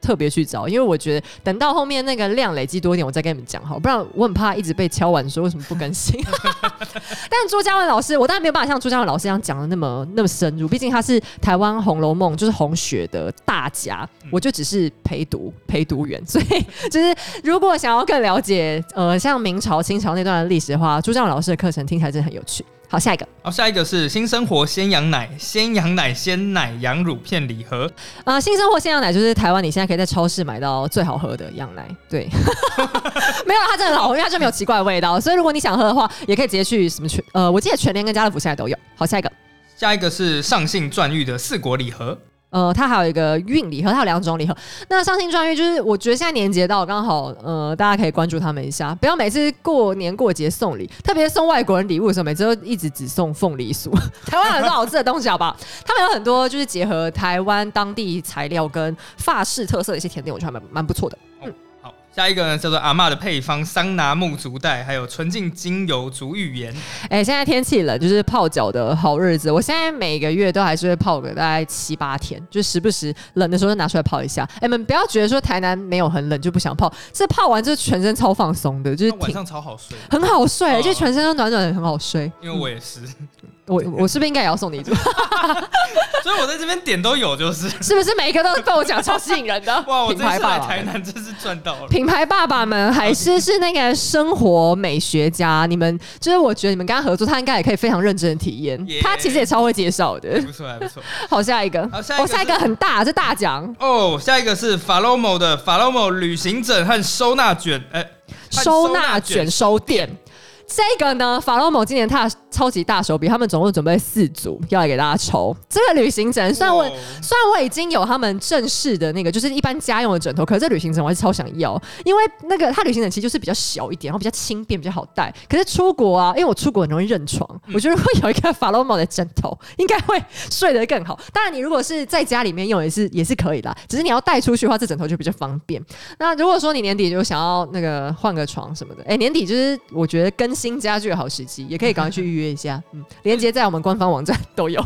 特别去找，因为我觉得等到后面那个量累积多一点，我再跟你们讲好，不然我很怕一直被敲完说为什么不更新。但朱家文老师，我当然没有办法像朱家文老师一样讲的那么那么深入，毕竟他是台湾《红楼梦》就是红学的大家，我就只是陪读 陪读员，所以就是如果想要更了解呃像明朝、清朝那段的历史的话，朱家文老师的课程听起来真的很有趣。好，下一个。好，下一个是新生活鲜羊奶，鲜羊奶鲜奶羊乳片礼盒。啊，新生活鲜羊奶就是台湾你现在可以在超市买到最好喝的羊奶。对，没有，它真的好，因为它就没有奇怪的味道。所以如果你想喝的话，也可以直接去什么全呃，我记得全联跟家乐福现在都有。好，下一个。下一个是上信钻玉的四国礼盒。呃，它还有一个运礼盒，它有两种礼盒。那上新专业就是，我觉得现在年节到，刚好呃，大家可以关注他们一下，不要每次过年过节送礼，特别送外国人礼物的时候，每次都一直只送凤梨酥。台湾很多好吃的东西，好不好？他们有很多就是结合台湾当地材料跟法式特色的一些甜点，我觉得蛮蛮不错的。下一个呢，叫做阿妈的配方桑拿木足袋，还有纯净精油足浴盐。哎，现在天气冷，就是泡脚的好日子。我现在每个月都还是会泡个大概七八天，就时不时冷的时候就拿出来泡一下。哎，们不要觉得说台南没有很冷就不想泡，这泡完就全身超放松的，就是晚上超好睡，很好睡，就全身都暖暖的，很好睡。因为我也是。我我是不是应该也要送你一组？所以我在这边点都有，就是是不是每一个都被我讲超吸引人的？哇！我这次来台南真是赚到了。品牌爸爸们还是是那个生活美学家，你们就是我觉得你们跟他合作，他应该也可以非常认真的体验。他其实也超会介绍的，不错还不错。好，下一个，好下一个，下一个很大，这大奖哦。下一个是法罗某的法罗某旅行枕和收纳卷，哎，收纳卷收店。这个呢，法罗某今年他。超级大手笔，他们总共准备四组要来给大家抽。这个旅行枕，虽然我虽然我已经有他们正式的那个，就是一般家用的枕头，可是这旅行枕我还是超想要，因为那个它旅行枕其实就是比较小一点，然后比较轻便，比较好带。可是出国啊，因为我出国很容易认床，我觉得会有一个法罗某的枕头，应该会睡得更好。当然，你如果是在家里面用也是也是可以的，只是你要带出去的话，这枕头就比较方便。那如果说你年底就想要那个换个床什么的，哎，年底就是我觉得更新家具的好时机，也可以赶快去预约。约一下，嗯，连接在我们官方网站都有，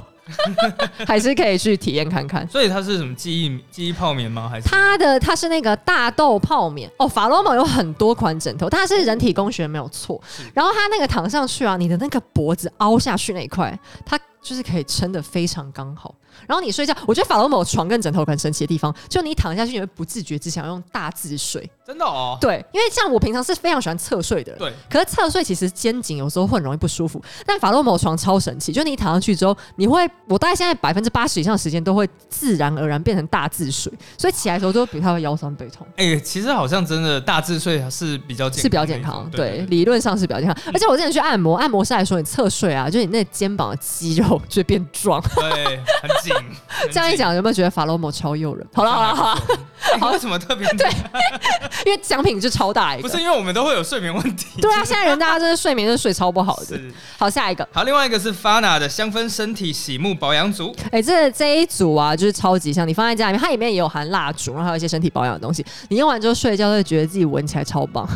还是可以去体验看看。所以它是什么记忆记忆泡棉吗？还是它的它是那个大豆泡棉哦。法罗蒙有很多款枕头，它是人体工学没有错。然后它那个躺上去啊，你的那个脖子凹下去那一块，它。就是可以撑得非常刚好。然后你睡觉，我觉得法罗某床跟枕头很神奇的地方，就你躺下去，你会不自觉只想用大字睡。真的哦。对，因为像我平常是非常喜欢侧睡的人，对。可是侧睡其实肩颈有时候会很容易不舒服。但法洛某床超神奇，就你躺上去之后，你会，我大概现在百分之八十以上的时间都会自然而然变成大字睡，所以起来的时候都比他会腰酸背痛。哎，其实好像真的大字睡是比较是比较健康，对，理论上是比较健康。而且我之前去按摩，按摩师来说，你侧睡啊，就是你那肩膀的肌肉 就会变壮，对，很紧。这样一讲，有没有觉得法罗某超诱人？好了好了好了，好，为什么特别对？因为奖品就超大一个，不是因为我们都会有睡眠问题。对啊，现在人大家真的睡眠是睡超不好的。好，下一个，好，另外一个是 Fana 的香氛身体洗沐保养组。哎，这这一组啊，就是超级香，你放在家里面，它里面也有含蜡烛，然后还有一些身体保养的东西。你用完之后睡觉，会觉得自己闻起来超棒，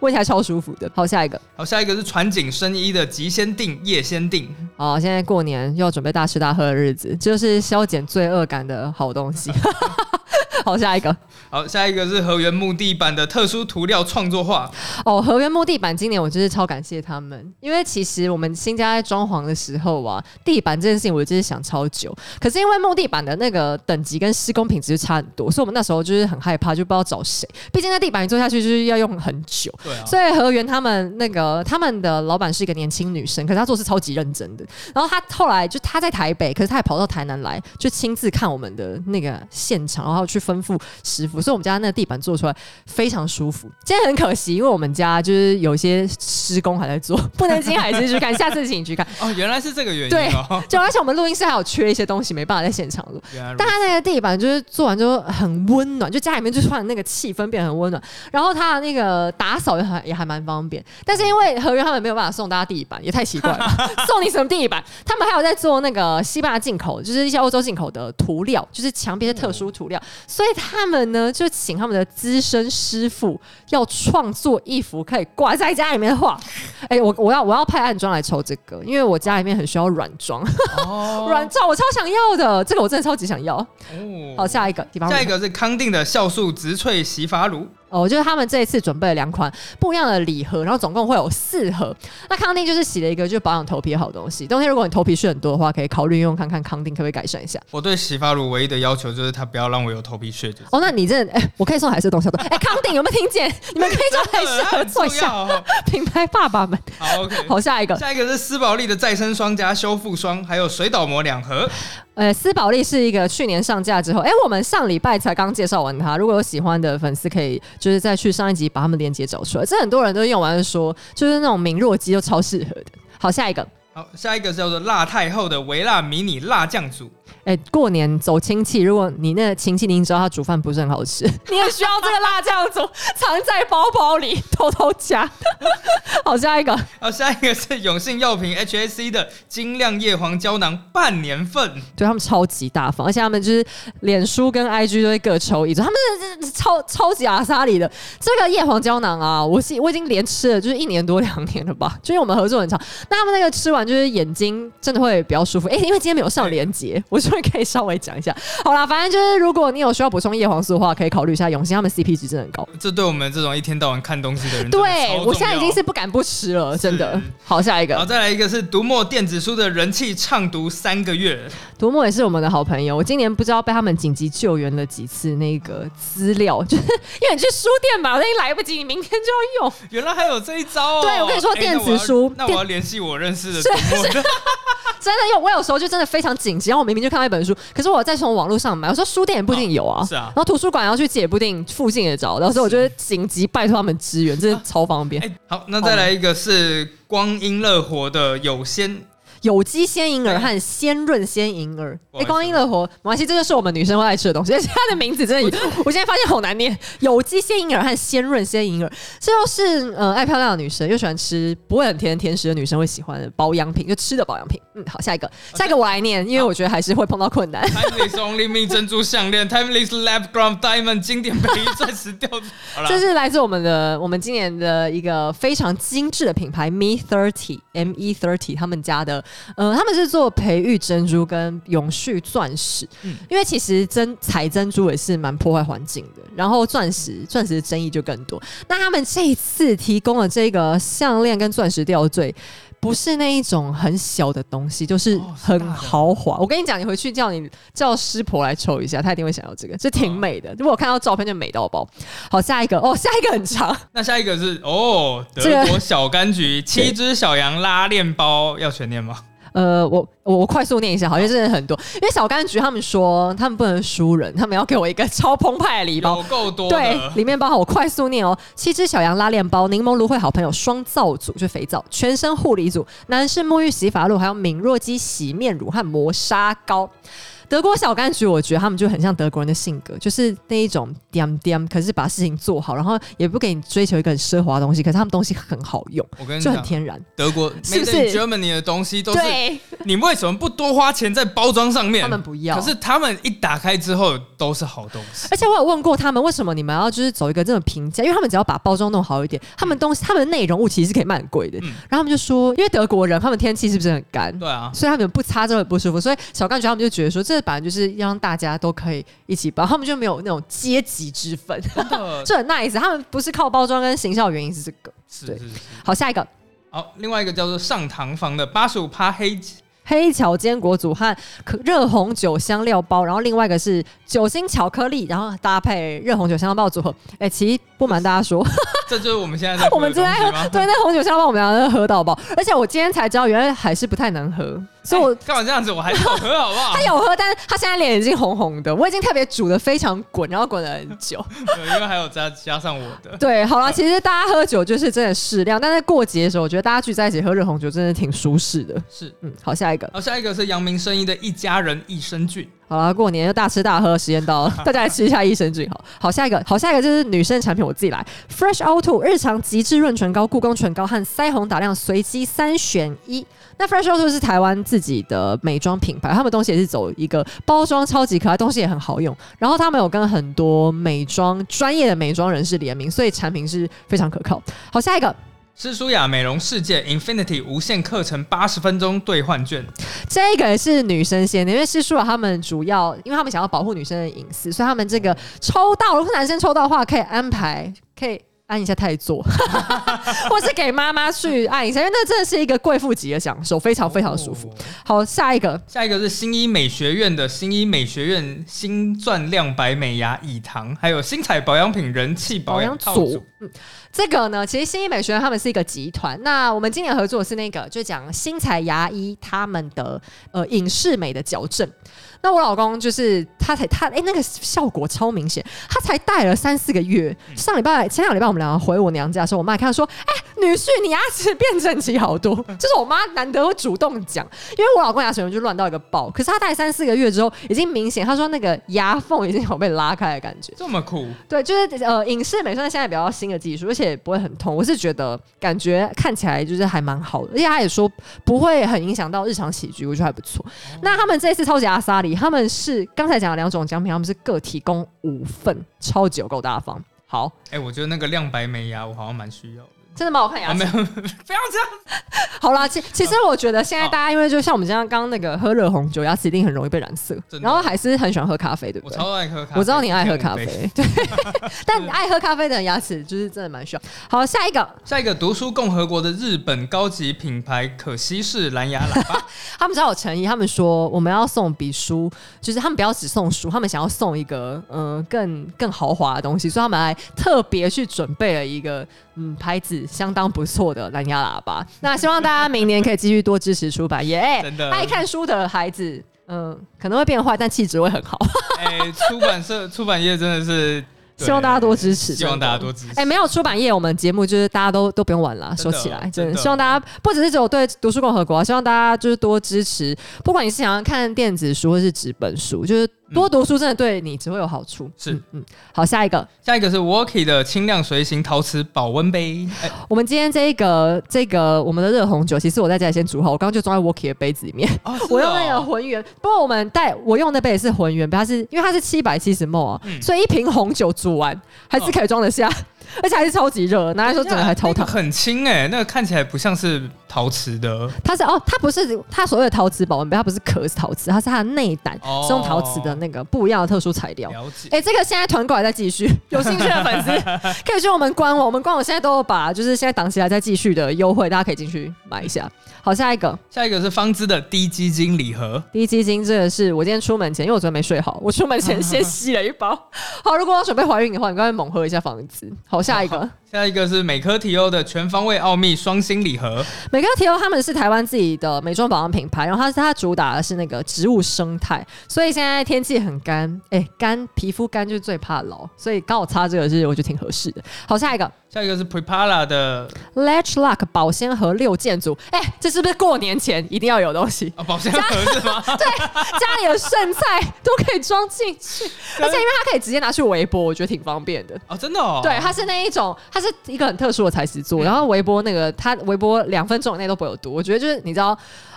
闻起来超舒服的。好，下一个，好，下一个是传景生衣的极先定夜先定。哦，现在过年又要准备大吃大喝的日子，就是是消减罪恶感的好东西。好，下一个。好，下一个是河源木地板的特殊涂料创作画。哦，河源木地板今年我真是超感谢他们，因为其实我们新家在装潢的时候啊，地板这件事情我真是想超久。可是因为木地板的那个等级跟施工品质差很多，所以我们那时候就是很害怕，就不知道找谁。毕竟那地板你做下去就是要用很久。对啊。所以河源他们那个他们的老板是一个年轻女生，可是她做事超级认真的。然后她后来就她在台北，可是她也跑到台南来，就亲自看我们的那个现场，然后去吩咐师傅。所以我们家那个地板做出来非常舒服。今天很可惜，因为我们家就是有些施工还在做，不能进海市去看。下次请你去看。哦，原来是这个原因。对，就而且我们录音室还有缺一些东西，没办法在现场录。但他那个地板就是做完之后很温暖，就家里面就突然那个气氛变得很温暖。然后他的那个打扫也还也还蛮方便。但是因为合约他们没有办法送大家地板，也太奇怪了。送你什么地板？他们还有在做那个西班牙进口，就是一些欧洲进口的涂料，就是墙壁的特殊涂料。所以他们呢？就请他们的资深师傅要创作一幅可以挂在家里面的画。哎，我我要我要派暗装来抽这个，因为我家里面很需要软装，软装我超想要的，这个我真的超级想要。哦，好，下一个，下一个是康定的酵素植萃洗发乳。哦，就是他们这一次准备了两款不一样的礼盒，然后总共会有四盒。那康定就是洗了一个就保养头皮的好东西。冬天如果你头皮屑很多的话，可以考虑用看看康定可不可以改善一下。我对洗发乳唯一的要求就是它不要让我有头皮屑。哦，那你这哎，我可以送海是东西的。哎，康定有没有听见？你们可以找海是合作一下。品牌爸爸们。好，OK。好，下一个，下一个是斯宝丽的再生霜加修复霜，还有水导膜两盒。呃，斯宝丽是一个去年上架之后，哎，我们上礼拜才刚介绍完它。如果有喜欢的粉丝，可以就是再去上一集把他们链接找出来。这很多人都用完说，就是那种明弱肌就超适合的。好，下一个。好，下一个叫做辣太后的微辣迷你辣酱组。哎，过年走亲戚，如果你那亲戚您知道他煮饭不是很好吃，你也需要这个辣酱组 藏在包包里偷偷加。好，下一个。好，下一个是永信药品 HAC 的精亮叶黄胶囊半年份，对他们超级大方，而且他们就是脸书跟 IG 都会各抽一支，他们是超超级阿萨里的这个叶黄胶囊啊，我是我已经连吃了就是一年多两年了吧，就因为我们合作很长，那他们那个吃完就是眼睛真的会比较舒服。哎，因为今天没有上连接，我说。可以稍微讲一下，好啦，反正就是如果你有需要补充叶黄素的话，可以考虑一下永兴，他们 CP 值真的很高。这对我们这种一天到晚看东西的人，对我现在已经是不敢不吃了，真的。好，下一个，好，再来一个是读墨电子书的人气畅读三个月。读墨也是我们的好朋友，我今年不知道被他们紧急救援了几次那个资料，就是因为你去书店嘛，我已经来不及，你明天就要用。原来还有这一招哦！对，我跟你说电子书，那我要联系我认识的。真的，因为我有时候就真的非常紧急，然后我明明就看到一本书，可是我再从网络上买，我说书店也不一定有啊，是啊，然后图书馆要去借不一定附近也找，到所以我觉得紧急拜托他们支援，真的超方便。好，那再来一个是光阴乐活的有仙。有机鲜银耳和鲜润鲜银耳，哎，光阴乐活，没关系，这就是我们女生会爱吃的东西。而且它的名字真的，我现在发现好难念。有机鲜银耳和鲜润鲜银耳，这就是呃爱漂亮的女生又喜欢吃不会很甜甜食的女生会喜欢的保养品，就吃的保养品。嗯，好，下一个，下一个我来念，因为我觉得还是会碰到困难。Timeless Only Me 珍珠项链，Timeless Lab Ground Diamond 经典钡玉钻石吊坠，这是来自我们的我们今年的一个非常精致的品牌 Me Thirty M E Thirty 他们家的。呃，他们是做培育珍珠跟永续钻石，因为其实珍采珍珠也是蛮破坏环境的，然后钻石钻石的争议就更多。那他们这一次提供了这个项链跟钻石吊坠。不是那一种很小的东西，就是很豪华。我跟你讲，你回去叫你叫师婆来抽一下，她一定会想要这个，这挺美的。如果我看到照片就美到爆。好，下一个哦，下一个很长，那下一个是哦，德国小柑橘 七只小羊拉链包，要全念吗？呃，我我我快速念一下，好，像真的很多。因为小柑橘他们说他们不能输人，他们要给我一个超澎湃的礼包。够多对，里面包含我快速念哦，七只小羊拉链包、柠檬芦荟好朋友双皂组，就肥皂，全身护理组，男士沐浴洗发露，还有敏弱肌洗面乳和磨砂膏。德国小柑橘，我觉得他们就很像德国人的性格，就是那一种掂掂，可是把事情做好，然后也不给你追求一个很奢华的东西，可是他们东西很好用，我跟你讲，就很天然。德国是不是 Germany 的东西都是，你为什么不多花钱在包装上面？他们不要可是他们一打开之后都是好东西。而且我有问过他们，为什么你们要就是走一个这种平价？因为他们只要把包装弄好一点，他们东西他们的内容物其实是可以卖很贵的。嗯然后他们就说，因为德国人他们天气是不是很干？对啊，所以他们不擦就很不舒服，所以小柑橘他们就觉得说，这本来就是要让大家都可以一起包，他们就没有那种阶级之分，真的 这很 nice。他们不是靠包装跟行销，原因是这个。是是是。好，下一个好，另外一个叫做上堂房的八十五趴黑黑巧坚果组和可热红酒香料包，然后另外一个是酒心巧克力，然后搭配热红酒香料包组合。哎、其实不瞒大家说，这就是我们现在在 我们正在喝？对，那红酒香料包我们两个都喝到爆，而且我今天才知道，原来还是不太能喝，所以我哎干嘛这样子？我还是有喝好不好 他？有喝，但是他现在脸已经红红的。我已经特别煮的非常滚，然后滚了很久。对，因为还有加加上我的。对，好了，其实大家喝酒就是真的适量，但在过节的时候，我觉得大家聚在一起喝热红酒真的挺舒适的。是。嗯，好，下一个，好，下一个是阳明生医的一家人益生菌。好了，过年就大吃大喝，时间到了，大家来吃一下益生菌。好，好，下一个，好，下一个就是女生产品，我自己来，Fresh O2 日常极致润唇膏、故宫唇膏和腮红打亮随机三选一。那 Fresh O2 是台湾自己的美妆品牌，他们东西也是走一个包装超级可爱，东西也很好用。然后他们有跟很多美妆专业的美妆人士联名，所以产品是非常可靠。好，下一个，诗舒雅美容世界 Infinity 无限课程八十分钟兑换券，这个是女生先的，因为是说他们主要，因为他们想要保护女生的隐私，所以他们这个抽到，如果男生抽到的话，可以安排，可以按一下太座，或是给妈妈去按一下，因为那真的是一个贵妇级的享受，非常非常舒服。哦。好，下一个，下一个是新医美学院的新医美学院新钻亮白美牙以堂，还有新彩保养品人气保养套组。，嗯，这个呢，其实新医美学院他们是一个集团。那我们今年合作是那个，就讲新彩牙医他们的呃影视美的矫正。那我老公就是他才他哎、那个效果超明显，他才戴了三四个月。上礼拜前两礼拜我们两个回我娘家的时候，我妈看到说，哎、女婿你牙齿变整齐好多，就是我妈难得会主动讲，因为我老公牙齿就乱到一个爆，可是他戴三四个月之后，已经明显他说那个牙缝已经有被拉开的感觉。这么酷，对，就是呃，影视美算现在比较新的技术，而且不会很痛。我是觉得感觉看起来就是还蛮好的，而且他也说不会很影响到日常起居，我觉得还不错。那他们这次超级阿萨里，他们是刚才讲的两种奖品，他们是各提供五份，超级有够大方。好，哎、我觉得那个亮白美牙我好像蛮需要。真的蛮好看牙啊，齿没。有，不要这样。好啦，其其实我觉得现在大家因为就像我们这样刚刚那个喝热红酒，牙齿一定很容易被染色，然后还是很喜欢喝咖啡，对不对我？超爱喝咖啡，我知道你爱喝咖。啡，对，但你爱喝咖啡的人牙齿就是真的蛮需要。好，下一个，下一个读书共和国的日本高级品牌可惜式蓝牙喇叭，他们超有诚意，他们说我们要送比书，就是他们不要只送书，他们想要送一个呃更更豪华的东西，所以他们还特别去准备了一个嗯牌子相当不错的蓝牙喇叭。那希望大家明年可以继续多支持出版业，哎真的爱看书的孩子。嗯，可能会变坏，但气质会很好。哎、出版社 出版业真的是，希望大家多支持，希望大家多支持。哎、没有出版业，我们节目就是大家都都不用玩了，收起来，真的真的希望大家不只是只有对读书共和国啊，希望大家就是多支持，不管你是想要看电子书或是纸本书，就是多读书真的对你只会有好处。是。嗯嗯，好，下一个，下一个是 Walkie 的轻量随行陶瓷保温杯，哎、我们今天这一个这个我们的热红酒，其实我在家里先煮好，我刚刚就装在 Walkie 的杯子里面，哦 我用那个浑圆，不过我们带我用的杯也是浑圆杯，它是因为它是七百七十 ml 啊，嗯。所以一瓶红酒煮完还是可以装得下。而且还是超级热，拿来说整个还超烫。那个很轻哎、那个看起来不像是陶瓷的它是哦，它不是它所谓的陶瓷保温杯，它不是壳是陶瓷，它是它的内胆哦是用陶瓷的那个不一样的特殊材料。了解。哎、这个现在团购还在继续，有兴趣的粉丝 可以去我们官网，我们官网现在都有把就是现在档期还在继续的优惠，大家可以进去买一下。好，下一个下一个是方知的低基金礼盒，低基金，这个是我今天出门前，因为我昨天没睡好，我出门前先 吸了一包。好，如果要准备怀孕的话，你赶快猛喝一下房子。好，下一个。下一个是美科提欧的全方位奥秘双星礼盒，美科提欧他们是台湾自己的美妆保养品牌，然后它它主打的是那个植物生态，所以现在天气很干，哎、干皮肤干就是最怕老，所以刚好擦这个是我觉得挺合适的。好，下一个下一个是 Prepara 的 Latch Lock 保鲜盒六件组，哎、这是不是过年前一定要有东西？啊保鲜盒是吗？对家里的剩菜都可以装进去，而且因为它可以直接拿去微波，我觉得挺方便的。哦，真的哦。对，它是那一种，它是一个很特殊的材质做，然后微波那个它微波两分钟以内都不会有毒。我觉得就是你知道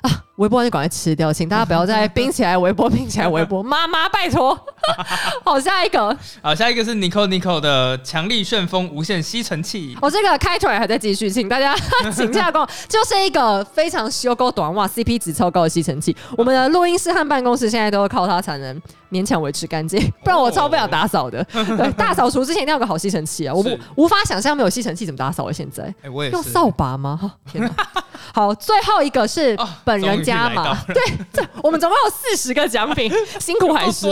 啊，微波就赶快吃掉，请大家不要再冰起来微波，冰起来微波，妈妈拜托。好，下一个，好，下一个是 Nico Nico 的强力旋风无线吸尘器。我、这个开腿还在继续，请大家 请假工，就是一个非常修够短袜，CP 值超高的吸尘器。我们的录音室和办公室现在都靠它产能勉强维持干净，不然我超不想打扫的。对，大扫除之前一定要有个好吸尘器啊！我不无法想象没有吸尘器怎么打扫了。现在哎、我也是用扫把吗？哈天哪！好，最后一个是哦本人加码，对，这我们总共有四十个奖品，辛苦还是。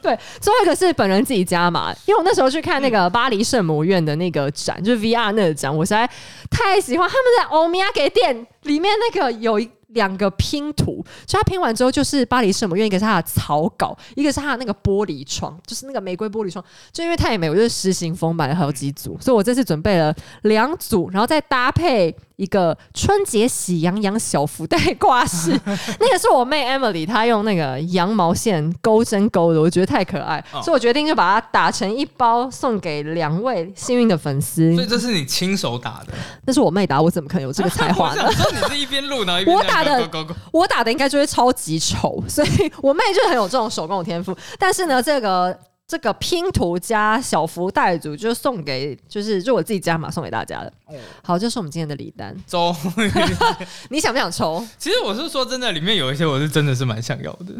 对，最后一个是本人自己加码，因为我那时候去看那个巴黎圣母院的那个展，就是 VR 那个展，我实在太喜欢他们在欧米亚给店里面那个有一。两个拼图，所以它拼完之后就是巴黎圣母院，一个是它的草稿，一个是它的那个玻璃窗，就是那个玫瑰玻璃窗。就因为太美，我就是实行风买了好几组，所以我这次准备了两组，然后再搭配一个春节喜羊羊小福袋挂饰，那个是我妹 Emily 她用那个羊毛线钩针钩的，我觉得太可爱，哦所以我决定就把它打成一包送给两位幸运的粉丝所。以这是你亲手打的，那是我妹打，我怎么可能有这个才华呢 我？想说你是一边录然后一边 我打的勾勾勾勾我打的应该就会超级丑，所以我妹就很有这种手工的天赋。但是呢，这个这个拼图加小福袋组就送给，就是就我自己加码送给大家的。哦好，这是我们今天的礼单，周。你想不想抽？其实我是说真的，里面有一些我是真的是蛮想要的。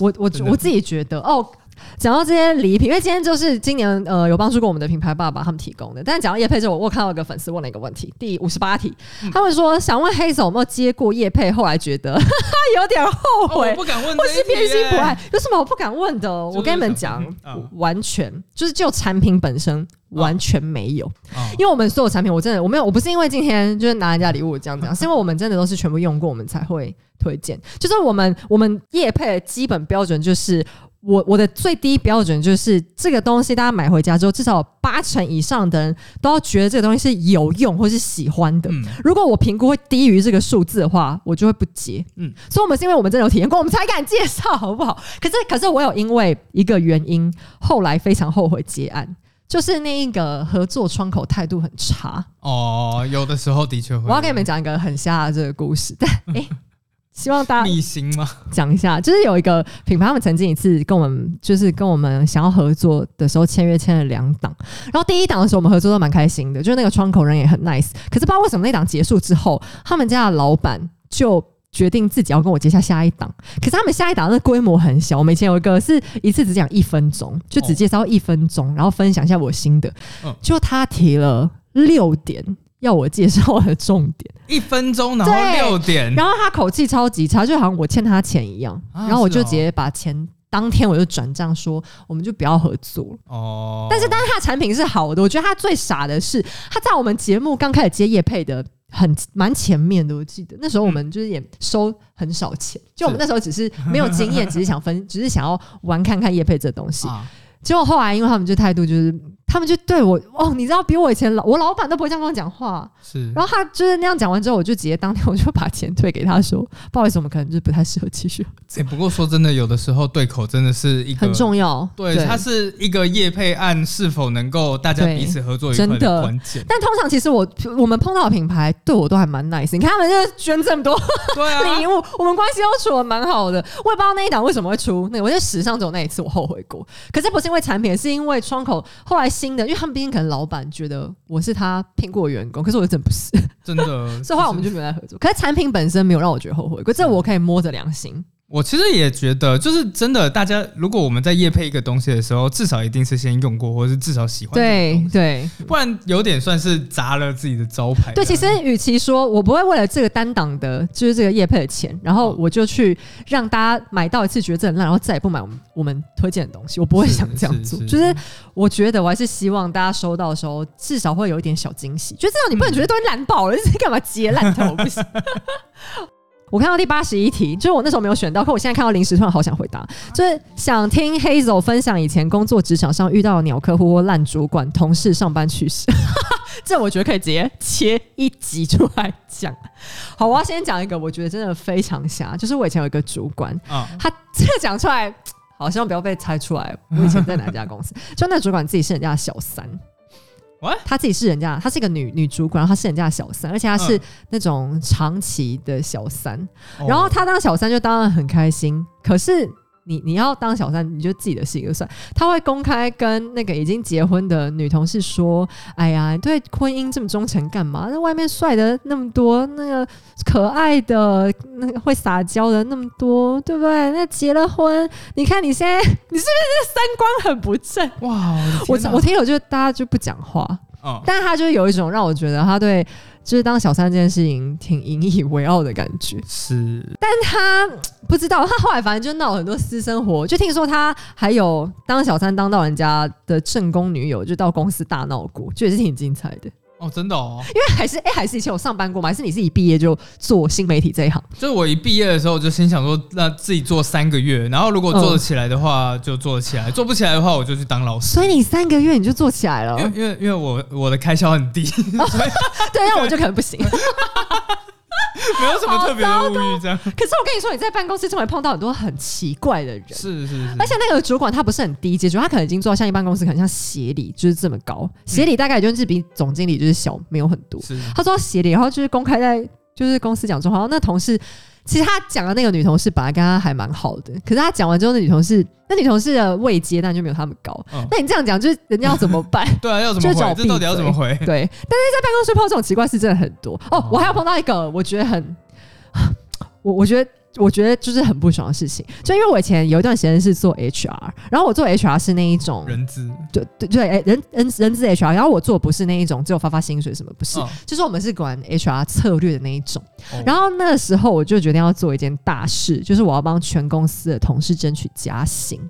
我我的我自己觉得哦。讲到这些礼品，因为今天就是今年呃有帮助过我们的品牌爸爸他们提供的。但是讲到叶佩之后，我我看到一个粉丝问了一个问题，第五十八题，嗯他们说想问黑总有没有接过叶佩，后来觉得哈哈有点后哦悔，我不敢问或是偏心不爱，有什么我不敢问的？就是我跟你们讲完全就是就产品本身完全没有，哦因为我们所有产品我真的我没有，我不是因为今天就是拿人家礼物这样讲，是因为我们真的都是全部用过，我们才会推荐。就是我们我们业配的基本标准就是。我我的最低标准就是这个东西，大家买回家之后，至少有八成以上的人都要觉得这个东西是有用或是喜欢的。嗯如果我评估会低于这个数字的话，我就会不接。嗯嗯，所以我们是因为我们真的有体验过，我们才敢介绍，好不好？可是可是我有因为一个原因，后来非常后悔结案，就是那一个合作窗口态度很差。哦，有的时候的确会。我要给你们讲一个很瞎的这个故事，但 哎、希望大家？讲一下，就是有一个品牌，他们曾经一次跟我们，就是跟我们想要合作的时候签约签了两档，然后第一档的时候我们合作都蛮开心的，就是那个窗口人也很 nice，可是不知道为什么那档结束之后，他们家的老板就。决定自己要跟我接下下一档，可是他们下一档的规模很小。我们以前有一个是一次只讲一分钟，就只介绍一分钟，然后分享一下我心得。嗯就他提了六点要我介绍的重点，一分钟，然后六点，然后他口气超级差，就好像我欠他钱一样。啊然后我就直接把钱当天我就转账说，我们就不要合作了。哦，但是，但是他的产品是好的，我觉得他最傻的是他在我们节目刚开始接叶配的。很蛮前面的，我记得。那时候我们就是也收很少钱，就我们那时候只是没有经验，只是想分，只是想要玩看看叶佩这东西。啊，结果后来因为他们就态度就是，他们就对我哦，你知道比我以前老我老板都不会这样跟我讲话，是，然后他就是那样讲完之后，我就直接当天我就把钱退给他说，不好意思，我们可能就是不太适合继续，欸不过说真的，有的时候对口真的是一个很重要。对，它是一个业配案是否能够大家彼此合作真的关键。但通常其实我我们碰到的品牌对我都还蛮 nice，你看他们就捐这么多对啊，礼物，我们关系都处的蛮好的。我也不知道那一档为什么会出，那我觉得史上只有那一次我后悔过。可是不是因为产品，是因为窗口后来新的，因为他们毕竟可能老板觉得我是他聘过员工，可是我真不是，真的。所以后来我们就没有再合作。可是产品本身没有让我觉得后悔，可这我可以摸着良心。我其实也觉得，就是真的，大家如果我们在夜配一个东西的时候，至少一定是先用过，或者是至少喜欢。对对，不然有点算是砸了自己的招牌。对，其实与其说我不会为了这个单档的，就是这个夜配的钱，然后我就去让大家买到一次觉得很烂，然后再也不买我们我们推荐的东西，我不会想这样做。就是我觉得我还是希望大家收到的时候，至少会有一点小惊喜。就这样，你不能觉得都烂爆了，这是干嘛截烂头？不行。我看到第八十一题，就是我那时候没有选到，可我现在看到临时突然好想回答，就是想听 Hazel 分享以前工作职场上遇到的鸟客户或烂主管、同事上班趣事。这我觉得可以直接切一集出来讲。好，我要先讲一个，我觉得真的非常瞎，就是我以前有一个主管，他这个讲出来，好希望不要被猜出来，我以前在哪家公司，就那主管自己是人家的小三。她自己是人家，她是一个女女主管，然后她是人家的小三，而且她是那种长期的小三。然后她当小三就当然很开心，可是你你要当小三，你就自己的事就算。他会公开跟那个已经结婚的女同事说：“哎呀，对婚姻这么忠诚干嘛？那外面帅的那么多，那个可爱的、那个会撒娇的那么多，对不对？那结了婚，你看你现在，你是不是三观很不正？哇！我我听了就大家就不讲话。”但他就是有一种让我觉得他对就是当小三这件事情挺引以为傲的感觉。是，但他 不知道，他后来反正就闹很多私生活，就听说他还有当小三当到人家的正宫女友，就到公司大闹过，就也是挺精彩的。哦，真的哦，因为还是哎，还是以前有上班过吗？还是你自己毕业就做新媒体这一行？就是我一毕业的时候就心想说，那自己做三个月，然后如果做得起来的话就做得起来，做不起来的话我就去当老师。所以你三个月你就做起来了？因为因为我我的开销很低，对，那我就可能不行。没有什么特别的物欲，这样。可是我跟你说，你在办公室就会碰到很多很奇怪的人，是是是。而且那个主管他不是很低阶，主他可能已经做到像一般公司，可能像协理就是这么高，协理大概就是比总经理就是小没有很多。他说协理，然后就是公开在就是公司讲说，好像那同事。其实他讲的那个女同事本来跟他还蛮好的，可是他讲完之后，那女同事那女同事的位阶当然就没有他们高。那你这样讲，就是人家要怎么办？对啊，要怎么回？这到底要怎么回？对，但是在办公室碰到这种奇怪事真的很多。哦，我还要碰到一个，我觉得很，我我觉得。我觉得就是很不爽的事情，就因为我以前有一段时间是做 HR，然后我做 HR 是那一种人资，对对对，人人人资 HR，然后我做不是那一种只有发发薪水什么，不是，就是我们是管 HR 策略的那一种。然后那个时候我就决定要做一件大事，就是我要帮全公司的同事争取加薪。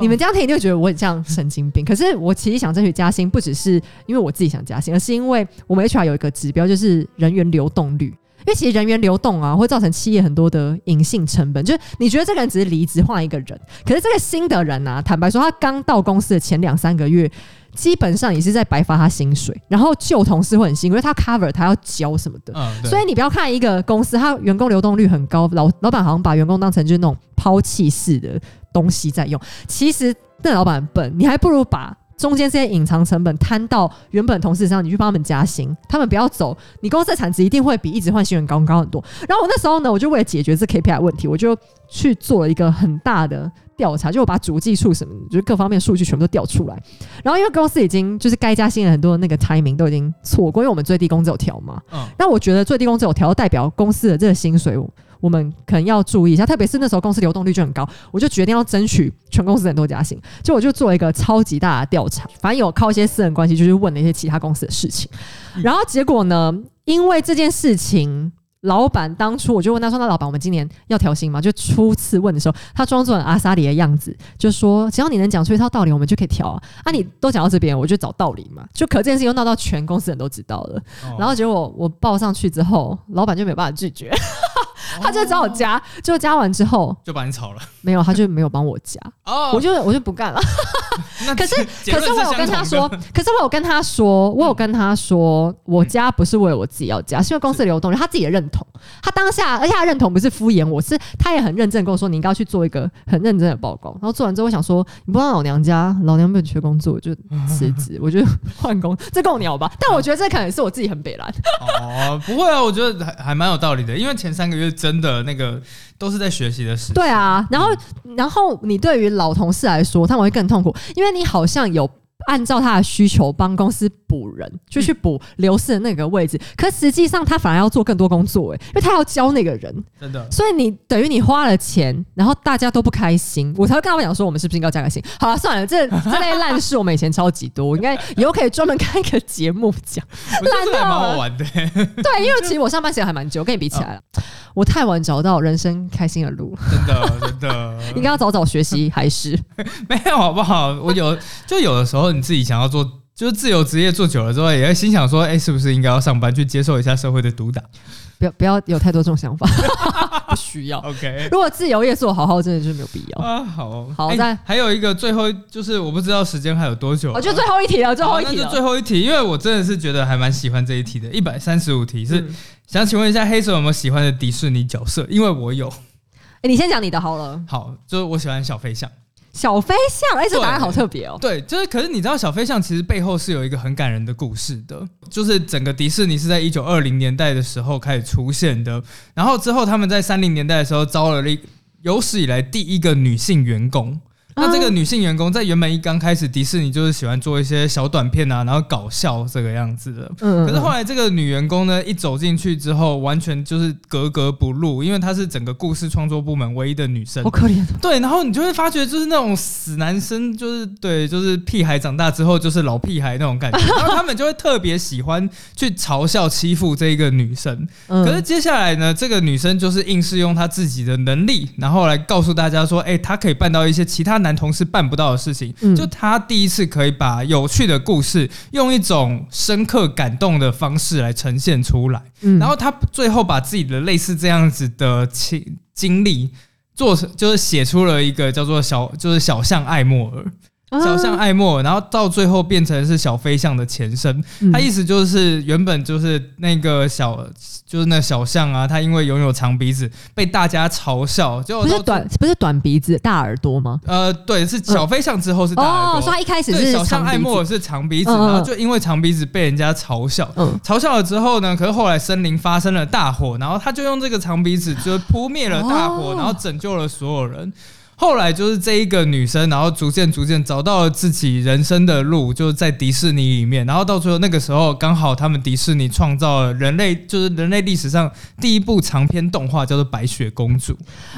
你们这样听就觉得我很像神经病，可是我其实想争取加薪，不只是因为我自己想加薪，而是因为我们 HR 有一个指标，就是人员流动率。因为其实人员流动啊，会造成企业很多的隐性成本。就是你觉得这个人只是离职换一个人，可是这个新的人呢，坦白说，他刚到公司的前两三个月，基本上也是在白发他薪水。然后旧同事会很辛苦，因为他 cover 他要交什么的。所以你不要看一个公司，他员工流动率很高，老老板好像把员工当成就是那种抛弃式的东西在用。其实那老板笨，你还不如把。中间这些隐藏成本摊到原本同事上，你去帮他们加薪，他们不要走，你公司的产值一定会比一直换新人高高很多。然后我那时候呢，我就为了解决这 KPI 问题，我就去做了一个很大的调查，就我把主计处什么，就是各方面数据全部都调出来。然后因为公司已经就是该加薪的很多那个 timing 都已经错过，因为我们最低工资有调嘛。嗯。那我觉得最低工资有调，代表公司的这个薪水。我们可能要注意一下，特别是那时候公司流动率就很高，我就决定要争取全公司人都加薪。就我就做了一个超级大的调查，反正有靠一些私人关系，就是问了一些其他公司的事情。然后结果呢，因为这件事情，老板当初我就问他说：“那老板，我们今年要调薪吗？”就初次问的时候，他装作很阿萨里的样子，就说：“只要你能讲出一套道理，我们就可以调啊。”啊，你都讲到这边，我就找道理嘛。就可这件事情又闹到全公司人都知道了。然后结果我报上去之后，老板就没有办法拒绝。他就找我加，就加完之后就把你炒了。没有，他就没有帮我加。哦，我就我就不干了。可是可是我有跟他说，可是我有跟他说，我有跟他说，我加不是为了我自己要加，是因为公司流动，他自己也认同。他当下，而且他认同不是敷衍我，是他也很认真跟我说，你应该要去做一个很认真的报告。然后做完之后，我想说，你不让老娘家，老娘没有缺工作，我就辞职，我就 换工，这够鸟吧？但我觉得这可能是我自己很北蓝。哦，不会啊，我觉得还还蛮有道理的，因为前三个月真的那个都是在学习的事。对啊，然后然后你对于老同事来说，他们会更痛苦，因为你好像有按照他的需求帮公司补人，就去补流失的那个位置。可实际上他反而要做更多工作，哎，因为他要教那个人。真的，所以你等于你花了钱，然后大家都不开心，我才会跟他们讲说，我们是不是应该加个薪？好了，算了，这这类烂事我们以前超级多，应该以后可以专门开一个节目讲。我觉得这个还蛮好玩的。对，因为其实我上班时间还蛮久，跟你比起来了，我太晚找到人生开心的路，真的真的，应该要早早学习还是 没有好不好？我有就有的时候你自己想要做，就是自由职业做久了之后，也会心想说，哎，是不是应该要上班去接受一下社会的毒打？不要不要有太多这种想法，不需要。OK，如果自由业做好好，真的就没有必要啊。好，好那还有一个最后就是我不知道时间还有多久，我就最后一题了，最后一题了，最后一题，因为我真的是觉得还蛮喜欢这一题的，一百三十五题是想请问一下黑手有没有喜欢的迪士尼角色？因为我有。哎，你先讲你的好了。好，就是我喜欢小飞象。小飞象，哎，这答案好特别哦。对，就是，可是你知道小飞象其实背后是有一个很感人的故事的，就是整个迪士尼是在一九二零年代的时候开始出现的，然后之后他们在三零年代的时候招了一有史以来第一个女性员工。那这个女性员工在原本一刚开始，迪士尼就是喜欢做一些小短片啊，然后搞笑这个样子的。嗯。可是后来这个女员工呢，一走进去之后，完全就是格格不入，因为她是整个故事创作部门唯一的女生。好可怜。对，然后你就会发觉，就是那种死男生，就是对，就是屁孩长大之后就是老屁孩那种感觉。然后他们就会特别喜欢去嘲笑欺负这一个女生。嗯。可是接下来呢，这个女生就是硬是用她自己的能力，然后来告诉大家说，哎，她可以办到一些其他男。男同事办不到的事情，就他第一次可以把有趣的故事用一种深刻感动的方式来呈现出来，然后他最后把自己的类似这样子的经经历做成，就是写出了一个叫做小，就是小象爱莫尔。小象爱莫，然后到最后变成是小飞象的前身。他意思就是原本就是那个小，就是那小象啊，他因为拥有长鼻子被大家嘲笑，就不是短不是短鼻子大耳朵吗？呃，对，是小飞象之后是大耳朵。所以他一开始是小象爱莫是长鼻子，然后就因为长鼻子被人家嘲笑，嘲笑了之后呢，可是后来森林发生了大火，然后他就用这个长鼻子就扑灭了大火，然后拯救了所有人。后来就是这一个女生，然后逐渐逐渐找到了自己人生的路，就是在迪士尼里面。然后到最后那个时候，刚好他们迪士尼创造了人类就是人类历史上第一部长篇动画，叫做《白雪公主》。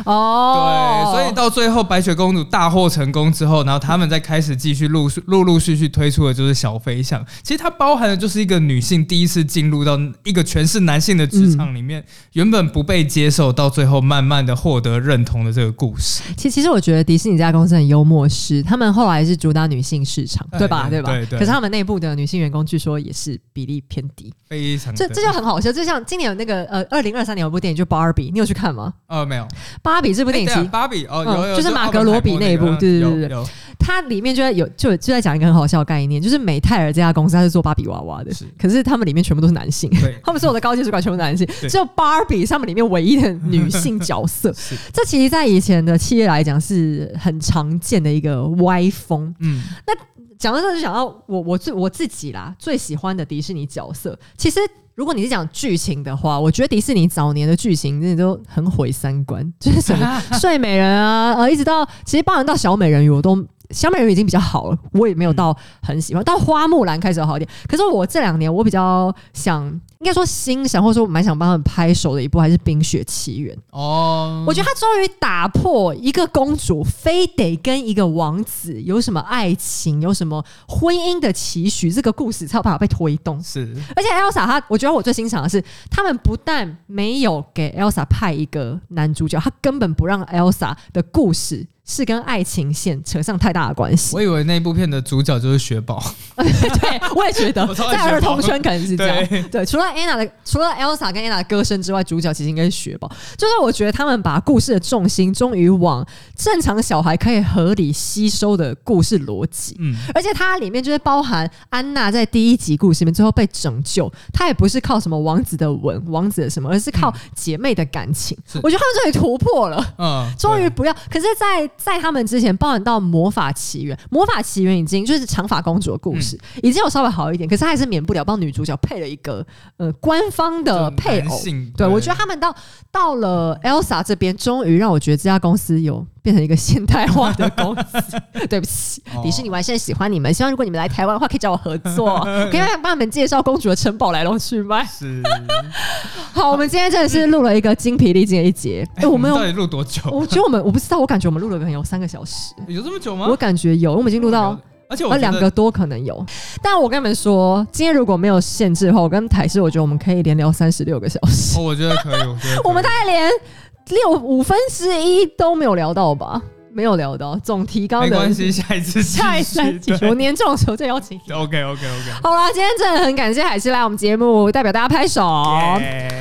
哦，对，所以到最后白雪公主大获成功之后，然后他们再开始继续陆陆陆续续推出的就是小飞象。其实它包含的就是一个女性第一次进入到一个全是男性的职场里面，原本不被接受，到最后慢慢的获得认同的这个故事。其其实。我觉得迪士尼这家公司很幽默，是他们后来是主打女性市场，对吧？对吧？可是他们内部的女性员工据说也是比例偏低，非常。这这就很好笑，就像今年有那个呃，二零二三年有部电影就芭比，你有去看吗？呃，没有。芭比这部电影，芭比哦，有有，就是马格罗比那一部，对对对对。它里面就在有就就在讲一个很好笑的概念，就是美泰尔这家公司它是做芭比娃娃的，可是他们里面全部都是男性，他们所有的高级主管全部男性，只有芭比他们里面唯一的女性角色。这其实，在以前的企业来讲是很常见的一个歪风。嗯，那讲到这就想到我我最我自己啦，最喜欢的迪士尼角色，其实。如果你是讲剧情的话，我觉得迪士尼早年的剧情真的都很毁三观，就是什么 睡美人啊，呃，一直到其实包含到小美人鱼，我都。小美人已经比较好了，我也没有到很喜欢。到花木兰开始好一点，可是我这两年我比较想，应该说欣赏，或者说蛮想帮他们拍手的一部，还是《冰雪奇缘》哦。我觉得他终于打破一个公主非得跟一个王子有什么爱情、有什么婚姻的期许，这个故事才有办法被推动。是，而且 Elsa 她，我觉得我最欣赏的是，他们不但没有给 Elsa 派一个男主角，他根本不让 Elsa 的故事。是跟爱情线扯上太大的关系。我以为那部片的主角就是雪宝。对，我也觉得，在儿童圈可能是这样。对，除了 Anna 的，除了 Elsa 跟 Anna 的歌声之外，主角其实应该是雪宝。就是我觉得他们把故事的重心终于往正常小孩可以合理吸收的故事逻辑。嗯，而且它里面就是包含安娜在第一集故事里面最后被拯救，她也不是靠什么王子的吻、王子的什么，而是靠姐妹的感情。我觉得他们终于突破了。嗯，终于不要。可是，在在他们之前，包含到《魔法奇缘》，《魔法奇缘》已经就是长发公主的故事，已经有稍微好一点，可是还是免不了帮女主角配了一个呃官方的配偶。对我觉得他们到到了 Elsa 这边，终于让我觉得这家公司有变成一个现代化的 公司。对不起，哦迪士尼，我还是很喜欢你们。希望如果你们来台湾的话，可以找我合作，可以帮你们介绍公主的城堡来龙去脉。是，好，我们今天真的是录了一个精疲力尽的一节。哎、我们有到，底录多久？我觉得我们我不知道，我感觉我们录了可能有三个小时，有这么久吗？我感觉有，我们已经录到。而且我觉得呃两个多可能有，但我跟你们说，今天如果没有限制的话，我跟台式，我觉得我们可以连聊三十六个小时。哦，我觉得可以，我觉得可以我们大概连六五分之一都没有聊到吧？没有聊到总提纲的，没关系，下一次下一次。我年终的时候再邀请你。OK OK OK。好啦，今天真的很感谢海狮来我们节目，代表大家拍手。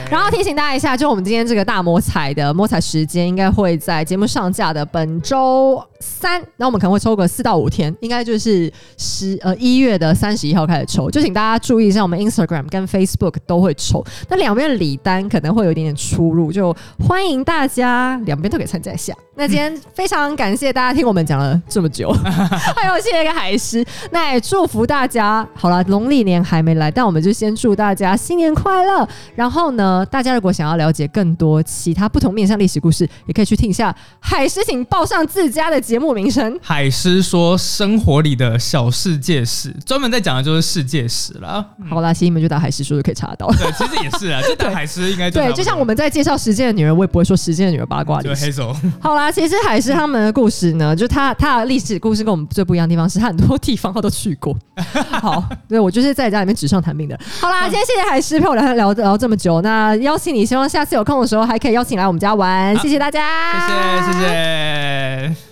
然后提醒大家一下，就我们今天这个大摸彩的摸彩时间，应该会在节目上架的本周三，那我们可能会抽个四到五天，应该就是十呃一月的三十一号开始抽，就请大家注意一下，我们 Instagram 跟 Facebook 都会抽，那两边的礼单可能会有一点点出入，就欢迎大家两边都可以参加一下。那今天非常感谢大家听我们讲了这么久，还有谢谢海狮，那也祝福大家。好了，农历年还没来，但我们就先祝大家新年快乐。然后呢，大家如果想要了解更多其他不同面向历史故事，也可以去听一下海狮，请报上自家的节目名称。海狮说生活里的小世界史，专门在讲的就是世界史啦。好啦，其实你们就打海狮说就可以查到。对，其实也是啊，就打海狮应该对，就像我们在介绍《时间的女人》，我也不会说《时间的女人》八卦历史。对黑手，好啦，其实海狮他们的故事呢，就是他他的历史故事跟我们最不一样的地方是，他很多地方他都去过。好，对我就是在家里面纸上谈兵的。好啦，今天谢谢海狮陪我聊聊聊这么久，那邀请你，希望下次有空的时候还可以邀请来我们家玩，谢谢大家，谢谢谢谢。